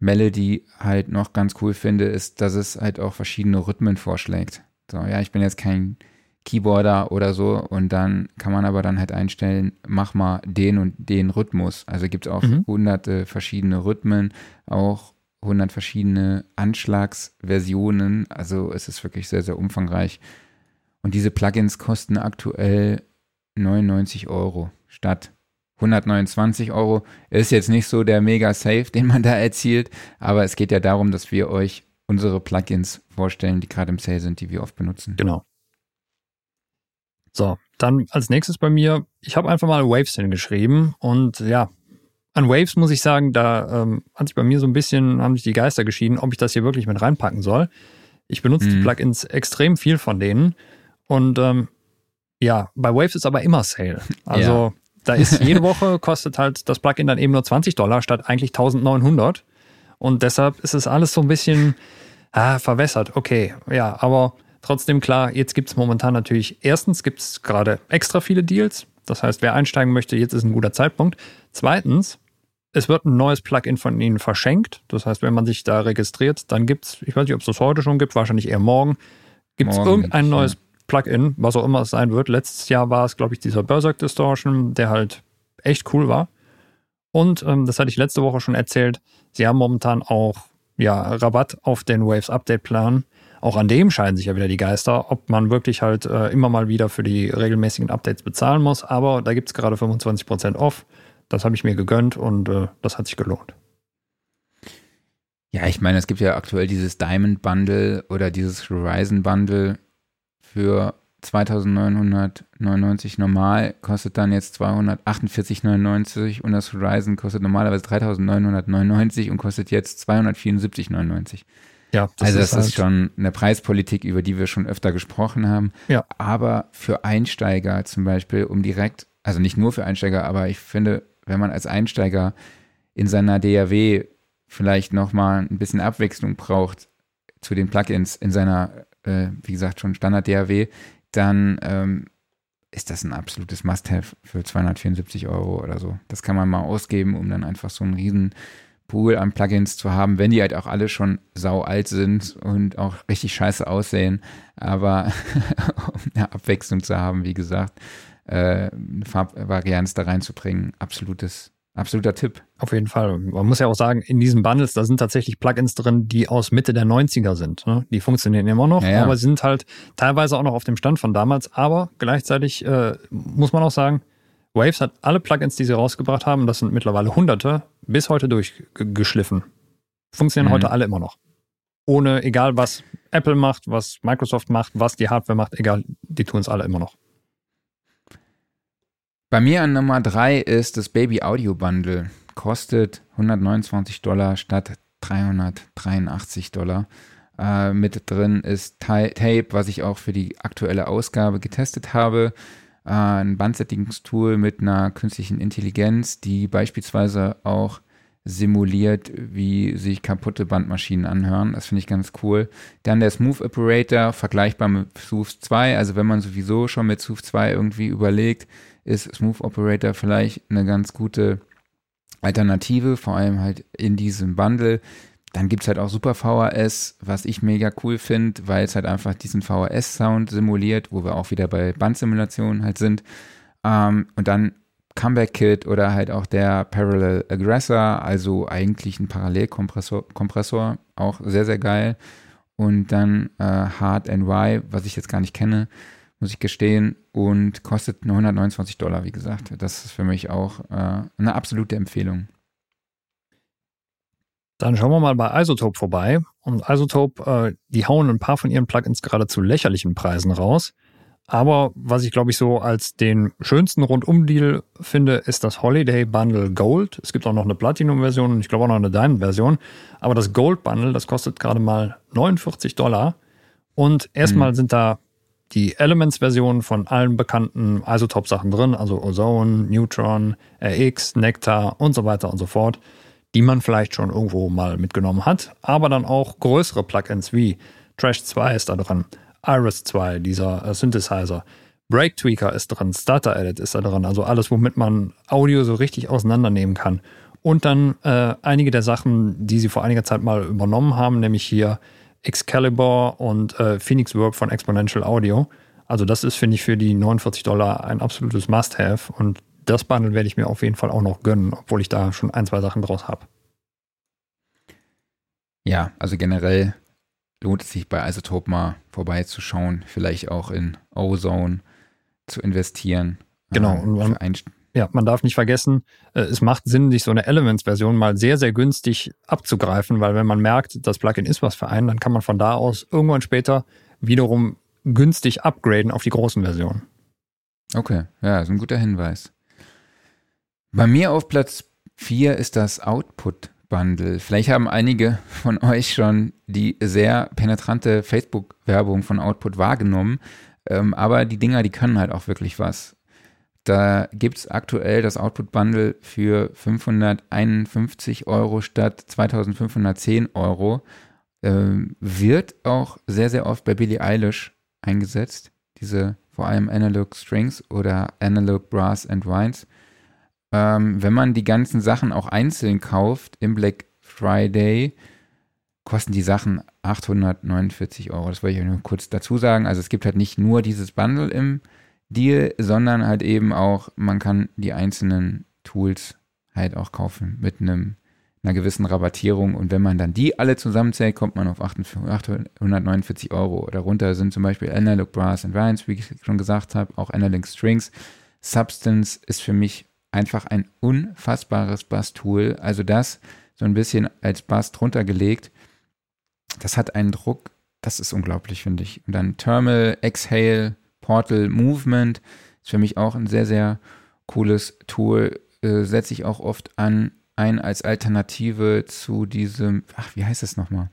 Melody halt noch ganz cool finde, ist, dass es halt auch verschiedene Rhythmen vorschlägt. So, ja, ich bin jetzt kein Keyboarder oder so und dann kann man aber dann halt einstellen, mach mal den und den Rhythmus. Also gibt es auch mhm. hunderte verschiedene Rhythmen, auch hundert verschiedene Anschlagsversionen. Also es ist wirklich sehr, sehr umfangreich. Und diese Plugins kosten aktuell 99 Euro statt 129 Euro. Ist jetzt nicht so der mega Safe, den man da erzielt, aber es geht ja darum, dass wir euch unsere Plugins vorstellen, die gerade im Sale sind, die wir oft benutzen. Genau. So, dann als nächstes bei mir, ich habe einfach mal Waves hingeschrieben und ja, an Waves muss ich sagen, da ähm, hat sich bei mir so ein bisschen, haben sich die Geister geschieden, ob ich das hier wirklich mit reinpacken soll. Ich benutze mhm. die Plugins extrem viel von denen und ähm, ja, bei Waves ist aber immer Sale. Also ja. Da ist jede Woche kostet halt das Plugin dann eben nur 20 Dollar statt eigentlich 1900 und deshalb ist es alles so ein bisschen ah, verwässert. Okay, ja, aber Trotzdem klar, jetzt gibt es momentan natürlich, erstens gibt es gerade extra viele Deals. Das heißt, wer einsteigen möchte, jetzt ist ein guter Zeitpunkt. Zweitens, es wird ein neues Plugin von Ihnen verschenkt. Das heißt, wenn man sich da registriert, dann gibt es, ich weiß nicht, ob es das heute schon gibt, wahrscheinlich eher morgen, gibt es irgendein neues ja. Plugin, was auch immer es sein wird. Letztes Jahr war es, glaube ich, dieser Berserk Distortion, der halt echt cool war. Und ähm, das hatte ich letzte Woche schon erzählt, sie haben momentan auch ja, Rabatt auf den Waves Update Plan. Auch an dem scheiden sich ja wieder die Geister, ob man wirklich halt äh, immer mal wieder für die regelmäßigen Updates bezahlen muss. Aber da gibt es gerade 25% off. Das habe ich mir gegönnt und äh, das hat sich gelohnt. Ja, ich meine, es gibt ja aktuell dieses Diamond Bundle oder dieses Horizon Bundle für 2999 normal, kostet dann jetzt 248,99 und das Horizon kostet normalerweise 3999 und kostet jetzt 274,99. Ja, das also das ist, halt ist schon eine Preispolitik, über die wir schon öfter gesprochen haben. Ja. Aber für Einsteiger zum Beispiel, um direkt, also nicht nur für Einsteiger, aber ich finde, wenn man als Einsteiger in seiner DAW vielleicht nochmal ein bisschen Abwechslung braucht zu den Plugins in seiner, äh, wie gesagt, schon Standard-DAW, dann ähm, ist das ein absolutes Must-Have für 274 Euro oder so. Das kann man mal ausgeben, um dann einfach so einen riesen Pool an Plugins zu haben, wenn die halt auch alle schon sau alt sind und auch richtig scheiße aussehen. Aber um eine Abwechslung zu haben, wie gesagt, äh, eine Farbvarianz da reinzubringen, absolutes Absoluter Tipp. Auf jeden Fall. Man muss ja auch sagen, in diesen Bundles, da sind tatsächlich Plugins drin, die aus Mitte der 90er sind. Ne? Die funktionieren immer noch, ja, ja. aber sind halt teilweise auch noch auf dem Stand von damals. Aber gleichzeitig äh, muss man auch sagen, Waves hat alle Plugins, die sie rausgebracht haben, das sind mittlerweile hunderte, bis heute durchgeschliffen. Funktionieren mhm. heute alle immer noch. Ohne, egal was Apple macht, was Microsoft macht, was die Hardware macht, egal, die tun es alle immer noch. Bei mir an Nummer 3 ist das Baby Audio Bundle. Kostet 129 Dollar statt 383 Dollar. Äh, mit drin ist Tape, was ich auch für die aktuelle Ausgabe getestet habe äh, ein Bandsättigungstool mit einer künstlichen Intelligenz, die beispielsweise auch simuliert, wie sich kaputte Bandmaschinen anhören. Das finde ich ganz cool. Dann der Smooth Operator, vergleichbar mit Smooth 2. Also wenn man sowieso schon mit Smooth 2 irgendwie überlegt, ist Smooth Operator vielleicht eine ganz gute Alternative, vor allem halt in diesem Bundle. Dann gibt es halt auch Super VHS, was ich mega cool finde, weil es halt einfach diesen VHS-Sound simuliert, wo wir auch wieder bei Bandsimulationen halt sind. Ähm, und dann Comeback Kit oder halt auch der Parallel Aggressor, also eigentlich ein Parallelkompressor, Kompressor, auch sehr, sehr geil. Und dann äh, Hard NY, was ich jetzt gar nicht kenne, muss ich gestehen, und kostet nur 129 Dollar, wie gesagt. Das ist für mich auch äh, eine absolute Empfehlung. Dann schauen wir mal bei Isotope vorbei. Und Isotope, äh, die hauen ein paar von ihren Plugins gerade zu lächerlichen Preisen raus. Aber was ich glaube ich so als den schönsten Rundum-Deal finde, ist das Holiday Bundle Gold. Es gibt auch noch eine Platinum-Version und ich glaube auch noch eine Diamond-Version. Aber das Gold Bundle, das kostet gerade mal 49 Dollar. Und erstmal mhm. sind da die Elements-Version von allen bekannten Isotop-Sachen drin, also Ozone, Neutron, RX, Nectar und so weiter und so fort, die man vielleicht schon irgendwo mal mitgenommen hat. Aber dann auch größere Plugins wie Trash 2 ist da drin. Iris 2, dieser äh, Synthesizer. Break Tweaker ist drin, Starter Edit ist da drin, also alles, womit man Audio so richtig auseinandernehmen kann. Und dann äh, einige der Sachen, die sie vor einiger Zeit mal übernommen haben, nämlich hier Excalibur und äh, Phoenix Work von Exponential Audio. Also das ist, finde ich, für die 49 Dollar ein absolutes Must-Have und das Bundle werde ich mir auf jeden Fall auch noch gönnen, obwohl ich da schon ein, zwei Sachen draus habe. Ja, also generell lohnt es sich bei Isotope mal vorbeizuschauen, vielleicht auch in Ozone zu investieren. Genau. Ähm, und man, ja, man darf nicht vergessen, äh, es macht Sinn, sich so eine Elements-Version mal sehr, sehr günstig abzugreifen, weil wenn man merkt, das Plugin ist was für einen, dann kann man von da aus irgendwann später wiederum günstig upgraden auf die großen Versionen. Okay, ja, ist ein guter Hinweis. Bei mir auf Platz 4 ist das Output Bundle. Vielleicht haben einige von euch schon die sehr penetrante Facebook-Werbung von Output wahrgenommen. Ähm, aber die Dinger, die können halt auch wirklich was. Da gibt es aktuell das Output Bundle für 551 Euro statt 2510 Euro. Ähm, wird auch sehr, sehr oft bei Billie Eilish eingesetzt. Diese vor allem Analog Strings oder Analog Brass and Wines ähm, wenn man die ganzen Sachen auch einzeln kauft im Black Friday, kosten die Sachen 849 Euro. Das wollte ich nur kurz dazu sagen. Also es gibt halt nicht nur dieses Bundle im Deal, sondern halt eben auch, man kann die einzelnen Tools halt auch kaufen mit einem einer gewissen Rabattierung und wenn man dann die alle zusammenzählt, kommt man auf 849 Euro. Darunter sind zum Beispiel Analog Brass and Vines, wie ich schon gesagt habe, auch Analog Strings. Substance ist für mich einfach ein unfassbares Bass-Tool. Also das so ein bisschen als Bass drunter gelegt. Das hat einen Druck, das ist unglaublich, finde ich. Und dann Thermal, Exhale, Portal, Movement ist für mich auch ein sehr, sehr cooles Tool. Äh, Setze ich auch oft an, ein als Alternative zu diesem, ach, wie heißt das nochmal?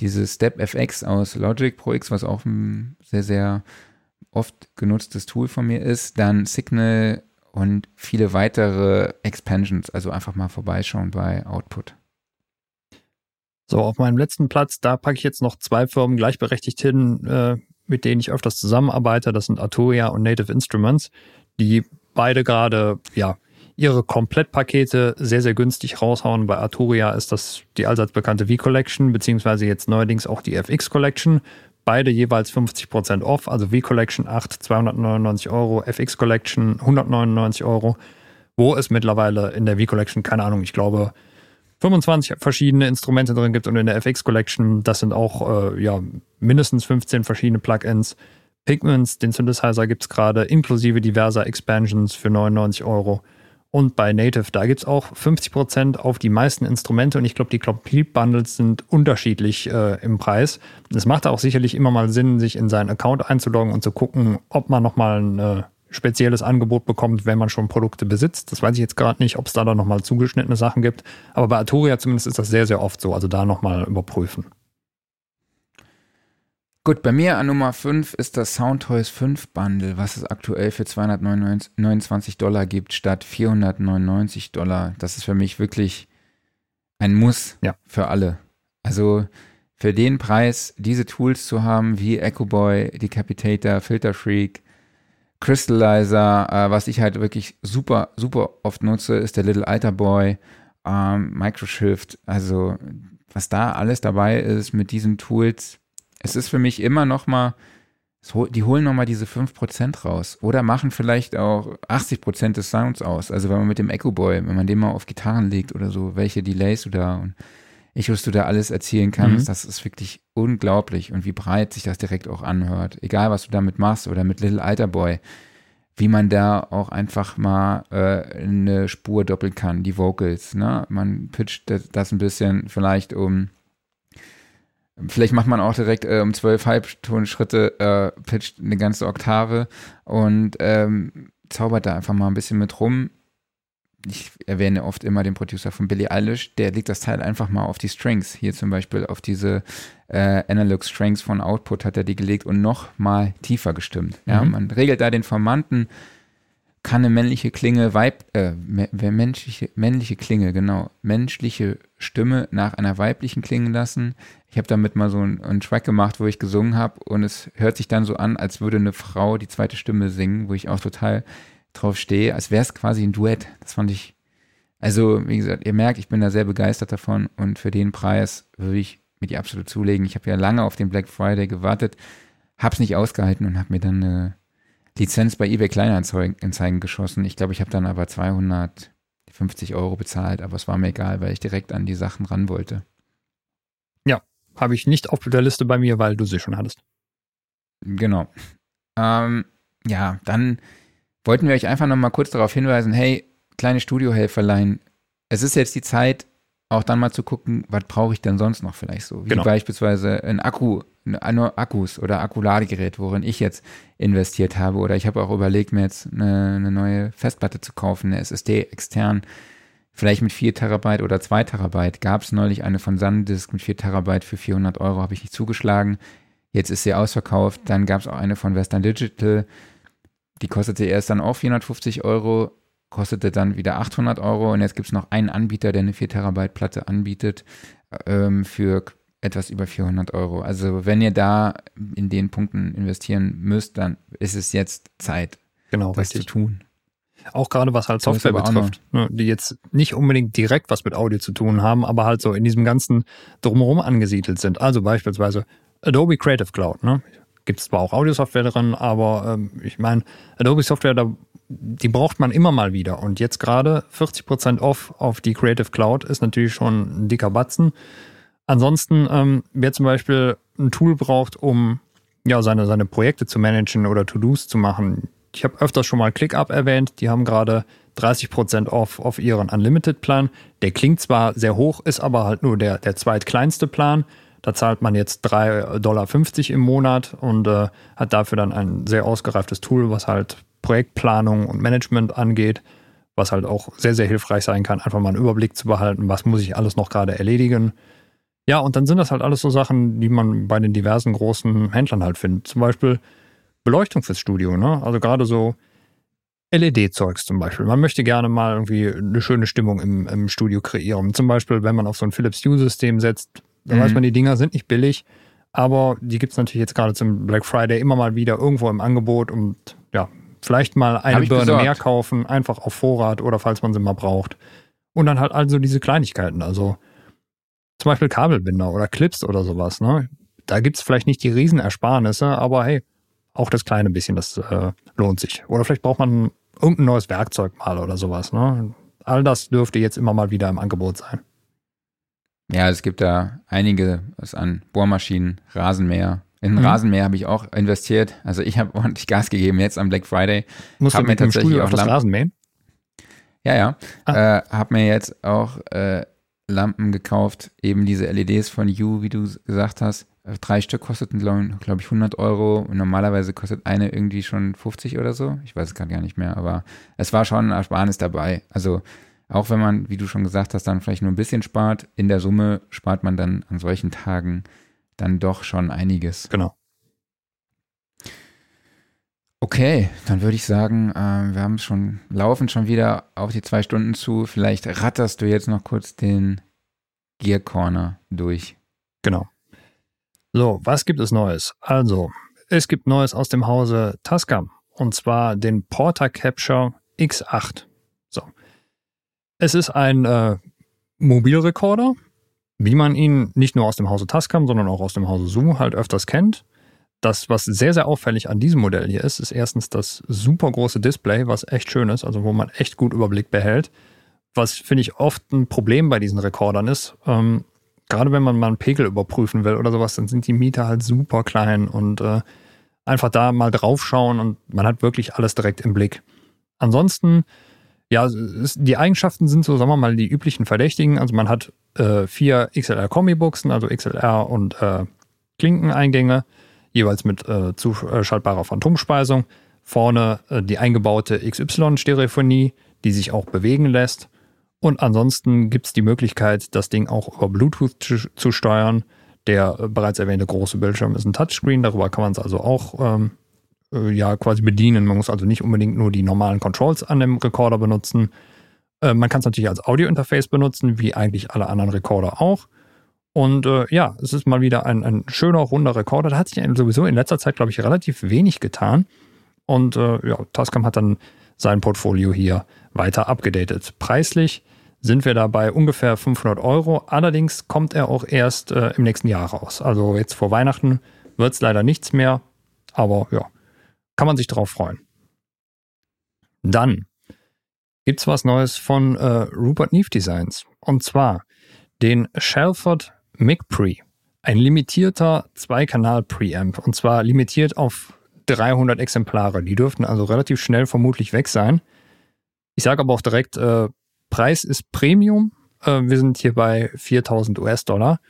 Dieses Step FX aus Logic Pro X, was auch ein sehr, sehr oft genutztes Tool von mir ist. Dann Signal und viele weitere Expansions. Also einfach mal vorbeischauen bei Output. So, auf meinem letzten Platz, da packe ich jetzt noch zwei Firmen gleichberechtigt hin, äh, mit denen ich öfters zusammenarbeite. Das sind Arturia und Native Instruments, die beide gerade, ja, ihre Komplettpakete sehr, sehr günstig raushauen. Bei Arturia ist das die allseits bekannte V-Collection, beziehungsweise jetzt neuerdings auch die FX Collection beide jeweils 50% off, also V-Collection 8, 299 Euro, FX Collection 199 Euro, wo es mittlerweile in der V-Collection, keine Ahnung, ich glaube, 25 verschiedene Instrumente drin gibt und in der FX Collection, das sind auch äh, ja, mindestens 15 verschiedene Plugins. Pigments, den Synthesizer gibt es gerade inklusive diverser Expansions für 99 Euro. Und bei Native, da gibt es auch 50% auf die meisten Instrumente und ich glaube, die Complete Bundles sind unterschiedlich äh, im Preis. Es macht auch sicherlich immer mal Sinn, sich in seinen Account einzuloggen und zu gucken, ob man nochmal ein äh, spezielles Angebot bekommt, wenn man schon Produkte besitzt. Das weiß ich jetzt gerade nicht, ob es da dann nochmal zugeschnittene Sachen gibt. Aber bei Arturia zumindest ist das sehr, sehr oft so. Also da nochmal überprüfen. Gut, bei mir an Nummer 5 ist das Soundtoys 5 Bundle, was es aktuell für 229 Dollar gibt, statt 499 Dollar. Das ist für mich wirklich ein Muss ja. für alle. Also für den Preis diese Tools zu haben, wie Echo Boy, Decapitator, Filter Freak, Crystallizer, äh, was ich halt wirklich super, super oft nutze, ist der Little Alter Boy, ähm, Microshift, also was da alles dabei ist mit diesen Tools, es ist für mich immer noch mal, die holen noch mal diese 5% raus oder machen vielleicht auch 80% des Sounds aus. Also wenn man mit dem Echo Boy, wenn man den mal auf Gitarren legt oder so, welche Delays du da und Echos du da alles erzielen kannst, mhm. das ist wirklich unglaublich und wie breit sich das direkt auch anhört. Egal, was du damit machst oder mit Little Alter Boy, wie man da auch einfach mal äh, eine Spur doppeln kann, die Vocals. Ne? Man pitcht das, das ein bisschen vielleicht um Vielleicht macht man auch direkt äh, um zwölf Halbtonschritte, äh, pitcht eine ganze Oktave und ähm, zaubert da einfach mal ein bisschen mit rum. Ich erwähne oft immer den Producer von Billie Eilish, der legt das Teil einfach mal auf die Strings. Hier zum Beispiel auf diese äh, Analog Strings von Output hat er die gelegt und noch mal tiefer gestimmt. Ja, Mhm. man regelt da den Formanten, kann eine männliche Klinge, Weib, äh, menschliche, männliche Klinge, genau, menschliche Stimme nach einer weiblichen klingen lassen. Ich habe damit mal so einen, einen Track gemacht, wo ich gesungen habe und es hört sich dann so an, als würde eine Frau die zweite Stimme singen, wo ich auch total drauf stehe, als wäre es quasi ein Duett. Das fand ich, also wie gesagt, ihr merkt, ich bin da sehr begeistert davon und für den Preis würde ich mir die absolut zulegen. Ich habe ja lange auf den Black Friday gewartet, habe es nicht ausgehalten und habe mir dann eine Lizenz bei eBay Kleinanzeigen geschossen. Ich glaube, ich habe dann aber 250 Euro bezahlt, aber es war mir egal, weil ich direkt an die Sachen ran wollte. Habe ich nicht auf der Liste bei mir, weil du sie schon hattest. Genau. Ähm, ja, dann wollten wir euch einfach nochmal kurz darauf hinweisen, hey, kleine Studiohelferlein, es ist jetzt die Zeit, auch dann mal zu gucken, was brauche ich denn sonst noch vielleicht so. Wie Genau. beispielsweise ein Akku, eine Akkus oder Akkuladegerät, worin ich jetzt investiert habe. Oder ich habe auch überlegt, mir jetzt eine, eine neue Festplatte zu kaufen, eine SSD extern, vielleicht mit 4 Terabyte oder 2 Terabyte. Gab es neulich eine von SanDisk mit 4 Terabyte für 400 Euro, habe ich nicht zugeschlagen. Jetzt ist sie ausverkauft. Dann gab es auch eine von Western Digital. Die kostete erst dann auch 450 Euro, kostete dann wieder 800 Euro. Und jetzt gibt es noch einen Anbieter, der eine 4 Terabyte Platte anbietet ähm, für etwas über 400 Euro. Also wenn ihr da in den Punkten investieren müsst, dann ist es jetzt Zeit, Genau, das zu richtig. tun. Auch gerade was halt Software betrifft, ne, die jetzt nicht unbedingt direkt was mit Audio zu tun haben, aber halt so in diesem ganzen Drumherum angesiedelt sind. Also beispielsweise Adobe Creative Cloud. Ne? Gibt es zwar auch Audiosoftware drin, aber ähm, ich meine, Adobe Software, die braucht man immer mal wieder. Und jetzt gerade 40% off auf die Creative Cloud ist natürlich schon ein dicker Batzen. Ansonsten, ähm, wer zum Beispiel ein Tool braucht, um ja, seine, seine Projekte zu managen oder To-Dos zu machen. Ich habe öfters schon mal ClickUp erwähnt, die haben gerade 30% off auf ihren Unlimited-Plan. Der klingt zwar sehr hoch, ist aber halt nur der, der zweitkleinste Plan. Da zahlt man jetzt 3,50 Dollar im Monat und äh, hat dafür dann ein sehr ausgereiftes Tool, was halt Projektplanung und Management angeht, was halt auch sehr, sehr hilfreich sein kann, einfach mal einen Überblick zu behalten, was muss ich alles noch gerade erledigen. Ja, und dann sind das halt alles so Sachen, die man bei den diversen großen Händlern halt findet. Zum Beispiel Beleuchtung fürs Studio, ne? Also gerade so LED-Zeugs zum Beispiel. Man möchte gerne mal irgendwie eine schöne Stimmung im, im Studio kreieren. Zum Beispiel, wenn man auf so ein Philips Hue-System setzt, dann Mhm. weiß man, die Dinger sind nicht billig, aber die gibt's natürlich jetzt gerade zum Black Friday immer mal wieder irgendwo im Angebot und ja, vielleicht mal eine Birne besorgt. mehr kaufen, einfach auf Vorrat oder falls man sie mal braucht. Und dann halt also diese Kleinigkeiten, also zum Beispiel Kabelbinder oder Clips oder sowas, ne? Da gibt's vielleicht nicht die Riesenersparnisse, aber hey, auch das kleine bisschen, das äh, lohnt sich. Oder vielleicht braucht man irgendein neues Werkzeug mal oder sowas, ne? All das dürfte jetzt immer mal wieder im Angebot sein. Ja, es gibt da einige an Bohrmaschinen, Rasenmäher. In Mhm. Rasenmäher habe ich auch investiert. Also ich habe ordentlich Gas gegeben jetzt am Black Friday. Musst Hab du mir mit dem tatsächlich Studio auch auf das Lampen- Rasen mähen? Ja, ja. Ah. Äh, hab mir jetzt auch äh, Lampen gekauft, eben diese LEDs von You, wie du gesagt hast. Äh, Drei Stück kosteten, glaube glaub ich, 100 Euro. Und normalerweise kostet eine irgendwie schon 50 oder so. Ich weiß es gerade gar nicht mehr, aber es war schon ein Ersparnis dabei. Also auch wenn man, wie du schon gesagt hast, dann vielleicht nur ein bisschen spart, in der Summe spart man dann an solchen Tagen dann doch schon einiges. Genau. Okay, dann würde ich sagen, äh, wir haben schon, laufen schon wieder auf die zwei Stunden zu. Vielleicht ratterst du jetzt noch kurz den Gear Corner durch. Genau. So, was gibt es Neues? Also, es gibt Neues aus dem Hause Tascam. Und zwar den Porta Capture X8. Es ist ein äh, Mobilrekorder, wie man ihn nicht nur aus dem Hause Tascam, sondern auch aus dem Hause Zoom halt öfters kennt. Das, was sehr, sehr auffällig an diesem Modell hier ist, ist erstens das super große Display, was echt schön ist, also wo man echt gut Überblick behält. Was, finde ich, oft ein Problem bei diesen Rekordern ist. Ähm, gerade wenn man mal einen Pegel überprüfen will oder sowas, dann sind die Mieter halt super klein und äh, einfach da mal draufschauen und man hat wirklich alles direkt im Blick. Ansonsten, Ja, die Eigenschaften sind so, sagen wir mal, die üblichen Verdächtigen. Also man hat äh, vier XLR-Kombi-Buchsen, also XLR und äh, Klinkeneingänge, jeweils mit äh, zuschaltbarer Phantomspeisung. Vorne äh, die eingebaute XY-Stereophonie, die sich auch bewegen lässt. Und ansonsten gibt es die Möglichkeit, das Ding auch über Bluetooth zu, zu steuern. Der äh, bereits erwähnte große Bildschirm ist ein Touchscreen, darüber kann man es also auch ähm, äh, ja quasi bedienen. Man muss also nicht unbedingt nur die normalen Controls an dem Rekorder benutzen. Äh, man kann es natürlich als Audio-Interface benutzen, wie eigentlich alle anderen Rekorder auch. Und äh, ja, es ist mal wieder ein, ein schöner, runder Rekorder. Da hat sich sowieso in letzter Zeit, glaube ich, relativ wenig getan. Und äh, ja, Tascam hat dann sein Portfolio hier weiter abgedatet. Preislich sind wir dabei ungefähr 500 Euro. Allerdings kommt er auch erst äh, im nächsten Jahr raus. Also jetzt vor Weihnachten wird es leider nichts mehr. Aber ja, kann man sich drauf freuen. Dann gibt's was Neues von äh, Rupert Neve Designs. Und zwar den Shelford Mic Pre. Ein limitierter Zweikanal-Preamp. Und zwar limitiert auf 300 Exemplare. Die dürften also relativ schnell vermutlich weg sein. Ich sage aber auch direkt, äh, Preis ist Premium. Äh, wir sind hier bei 4000 US-Dollar.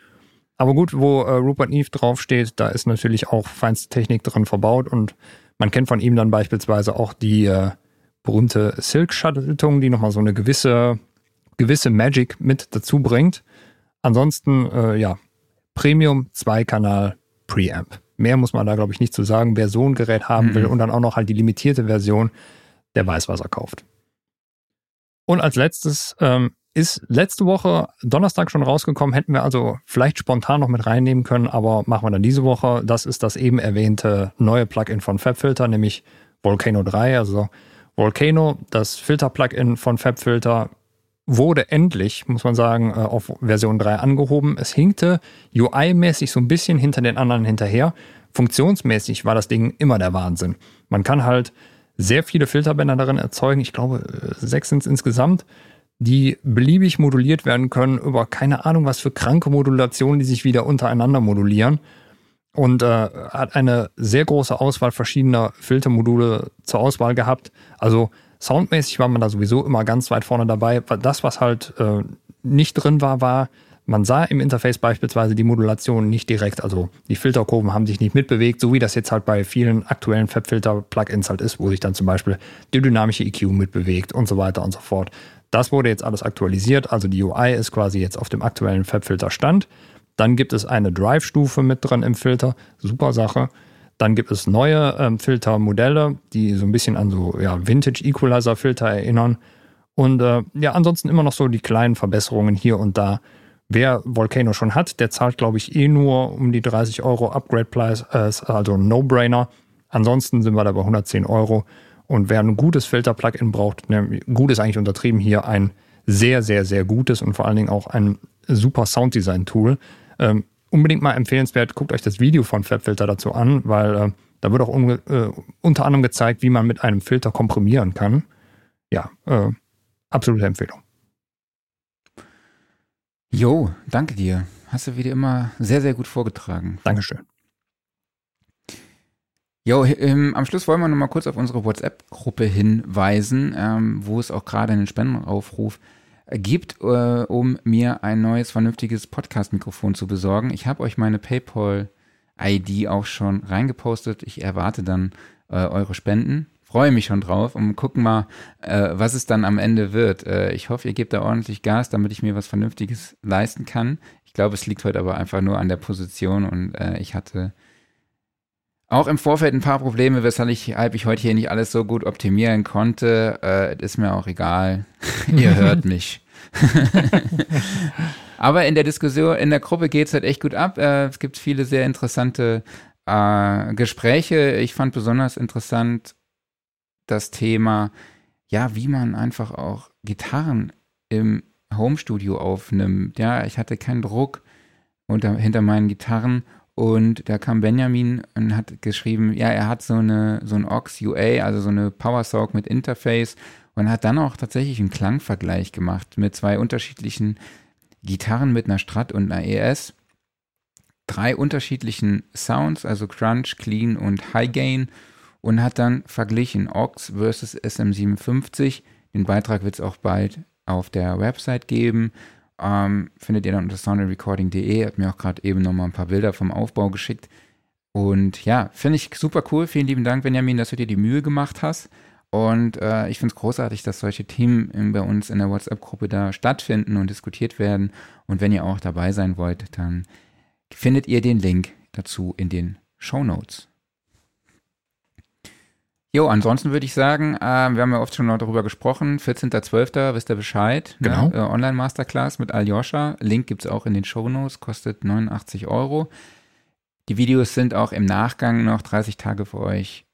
Aber gut, wo äh, Rupert Neve draufsteht, da ist natürlich auch feinste Technik drin verbaut und man kennt von ihm dann beispielsweise auch die äh, berühmte Silk-Schaltung, die nochmal so eine gewisse, gewisse Magic mit dazu bringt. Ansonsten, äh, ja, Premium Zweikanal Preamp. Mehr muss man da, glaube ich, nicht zu sagen. Wer so ein Gerät haben mhm. will und dann auch noch halt die limitierte Version, der weiß, was er kauft. Und als letztes ähm, ist letzte Woche Donnerstag schon rausgekommen, hätten wir also vielleicht spontan noch mit reinnehmen können, aber machen wir dann diese Woche. Das ist das eben erwähnte neue Plugin von FabFilter, nämlich Volcano 3. Also Volcano, das Filter-Plugin von FabFilter, wurde endlich, muss man sagen, äh, auf Version 3 angehoben. Es hinkte UI-mäßig so ein bisschen hinter den anderen hinterher. Funktionsmäßig war das Ding immer der Wahnsinn. Man kann halt sehr viele Filterbänder darin erzeugen. Ich glaube, äh, sechs sind es insgesamt, die beliebig moduliert werden können über keine Ahnung was für kranke Modulationen, die sich wieder untereinander modulieren. Und äh, hat eine sehr große Auswahl verschiedener Filtermodule zur Auswahl gehabt. Also Soundmäßig war man da sowieso immer ganz weit vorne dabei. Das, was halt äh, nicht drin war, war, man sah im Interface beispielsweise die Modulation nicht direkt, also die Filterkurven haben sich nicht mitbewegt, so wie das jetzt halt bei vielen aktuellen FabFilter-Plugins halt ist, wo sich dann zum Beispiel die dynamische EQ mitbewegt und so weiter und so fort. Das wurde jetzt alles aktualisiert, also die UI ist quasi jetzt auf dem aktuellen FabFilter-Stand. Dann gibt es eine Drive-Stufe mit drin im Filter, super Sache. Dann gibt es neue ähm, Filtermodelle, die so ein bisschen an so ja, Vintage-Equalizer-Filter erinnern. Und äh, ja, ansonsten immer noch so die kleinen Verbesserungen hier und da. Wer Volcano schon hat, der zahlt, glaube ich, eh nur um die 30 Euro Upgrade-Preis, äh, also No-Brainer. Ansonsten sind wir da bei 110 Euro. Und wer ein gutes Filter-Plugin braucht, ne, gut ist eigentlich untertrieben hier, ein sehr, sehr, sehr gutes und vor allen Dingen auch ein super Sounddesign-Tool. Ähm, unbedingt mal empfehlenswert, guckt euch das Video von FabFilter dazu an, weil äh, da wird auch äh, unter anderem gezeigt, wie man mit einem Filter komprimieren kann. Ja, äh, absolute Empfehlung. Jo, danke dir. Hast du wieder immer sehr, sehr gut vorgetragen. Dankeschön. Jo, ähm, am Schluss wollen wir noch mal kurz auf unsere WhatsApp-Gruppe hinweisen, ähm, wo es auch gerade einen Spendenaufruf gibt, äh, um mir ein neues, vernünftiges Podcast-Mikrofon zu besorgen. Ich habe euch meine PayPal-ID auch schon reingepostet. Ich erwarte dann äh, eure Spenden. Freue mich schon drauf und gucken mal, äh, was es dann am Ende wird. Äh, ich hoffe, ihr gebt da ordentlich Gas, damit ich mir was Vernünftiges leisten kann. Ich glaube, es liegt heute aber einfach nur an der Position und äh, ich hatte auch im Vorfeld ein paar Probleme, weshalb ich, weshalb ich heute hier nicht alles so gut optimieren konnte. Äh, ist mir auch egal. Ihr hört mich. Aber in der Diskussion, in der Gruppe geht es halt echt gut ab. Äh, es gibt viele sehr interessante äh, Gespräche. Ich fand besonders interessant das Thema, ja, wie man einfach auch Gitarren im Homestudio aufnimmt. Ja, ich hatte keinen Druck unter, hinter meinen Gitarren und da kam Benjamin und hat geschrieben, ja, er hat so eine so ein Aux UA, also so eine Power Soak mit Interface und hat dann auch tatsächlich einen Klangvergleich gemacht mit zwei unterschiedlichen Gitarren mit einer Strat und einer ES, drei unterschiedlichen Sounds, also Crunch, Clean und High Gain und hat dann verglichen Aux versus SM57. Den Beitrag wird es auch bald auf der Website geben. Ähm, findet ihr dann unter soundandrecording.de. Hat mir auch gerade eben nochmal ein paar Bilder vom Aufbau geschickt. Und ja, finde ich super cool. Vielen lieben Dank, Benjamin, dass du dir die Mühe gemacht hast. Und äh, ich finde es großartig, dass solche Themen bei uns in der WhatsApp-Gruppe da stattfinden und diskutiert werden. Und wenn ihr auch dabei sein wollt, dann findet ihr den Link dazu in den Show Notes. Jo, ansonsten würde ich sagen, äh, wir haben ja oft schon darüber gesprochen, 14.12. wisst ihr Bescheid. Ne? Genau. Ne? Äh, Online-Masterclass mit Aljoscha. Link gibt es auch in den Show Notes, kostet 89 Euro. Die Videos sind auch im Nachgang noch 30 Tage für euch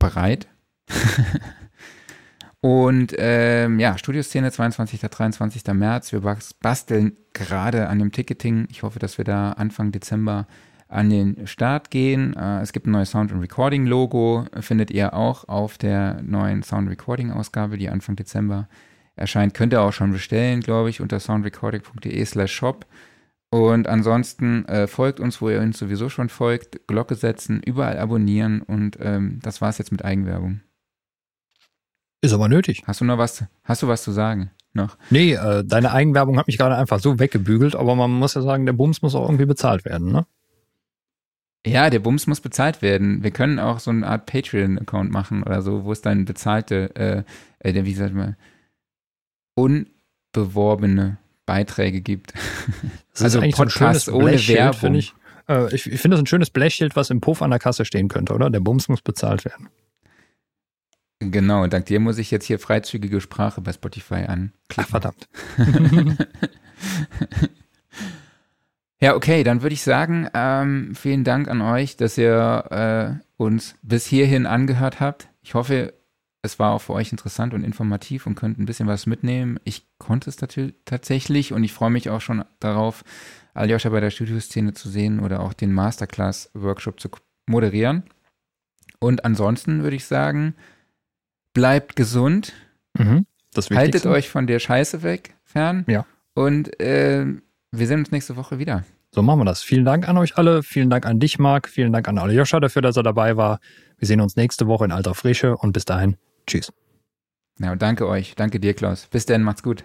bereit. Und ähm, ja, Studioszene 22. 23. März. Wir basteln gerade an dem Ticketing. Ich hoffe, dass wir da Anfang Dezember an den Start gehen. Äh, es gibt ein neues Sound- und Recording-Logo, findet ihr auch auf der neuen Sound Recording-Ausgabe, die Anfang Dezember erscheint. Könnt ihr auch schon bestellen, glaube ich, unter soundrecording.de slash shop. Und ansonsten äh, folgt uns, wo ihr uns sowieso schon folgt, Glocke setzen, überall abonnieren und ähm, das war's jetzt mit Eigenwerbung. Ist aber nötig. Hast du noch was, hast du was zu sagen? Noch? Nee, äh, deine Eigenwerbung hat mich gerade einfach so weggebügelt, aber man muss ja sagen, der Bums muss auch irgendwie bezahlt werden, ne? Ja, der Bums muss bezahlt werden. Wir können auch so eine Art Patreon-Account machen oder so, wo es dann bezahlte, äh, äh, wie sagt man, unbeworbene Beiträge gibt. Das also ist Podcast so ohne Werbung. Find ich äh, ich, ich finde das ein schönes Blechschild, was im Puff an der Kasse stehen könnte, oder? Der Bums muss bezahlt werden. Genau, dank dir muss ich jetzt hier freizügige Sprache bei Spotify anklicken. Ach, verdammt. ja, okay, dann würde ich sagen, ähm, vielen Dank an euch, dass ihr äh, uns bis hierhin angehört habt. Ich hoffe, es war auch für euch interessant und informativ und könnt ein bisschen was mitnehmen. Ich konnte es tatsächlich und ich freue mich auch schon darauf, Aljoscha bei der Studioszene zu sehen oder auch den Masterclass-Workshop zu moderieren. Und ansonsten würde ich sagen, bleibt gesund. Mhm, Haltet euch von der Scheiße weg, fern. Ja. Und äh, wir sehen uns nächste Woche wieder. So machen wir das. Vielen Dank an euch alle. Vielen Dank an dich, Marc. Vielen Dank an Aljoscha dafür, dass er dabei war. Wir sehen uns nächste Woche in alter Frische und bis dahin. Tschüss. Ja, danke euch. Danke dir, Klaus. Bis dann. Macht's gut.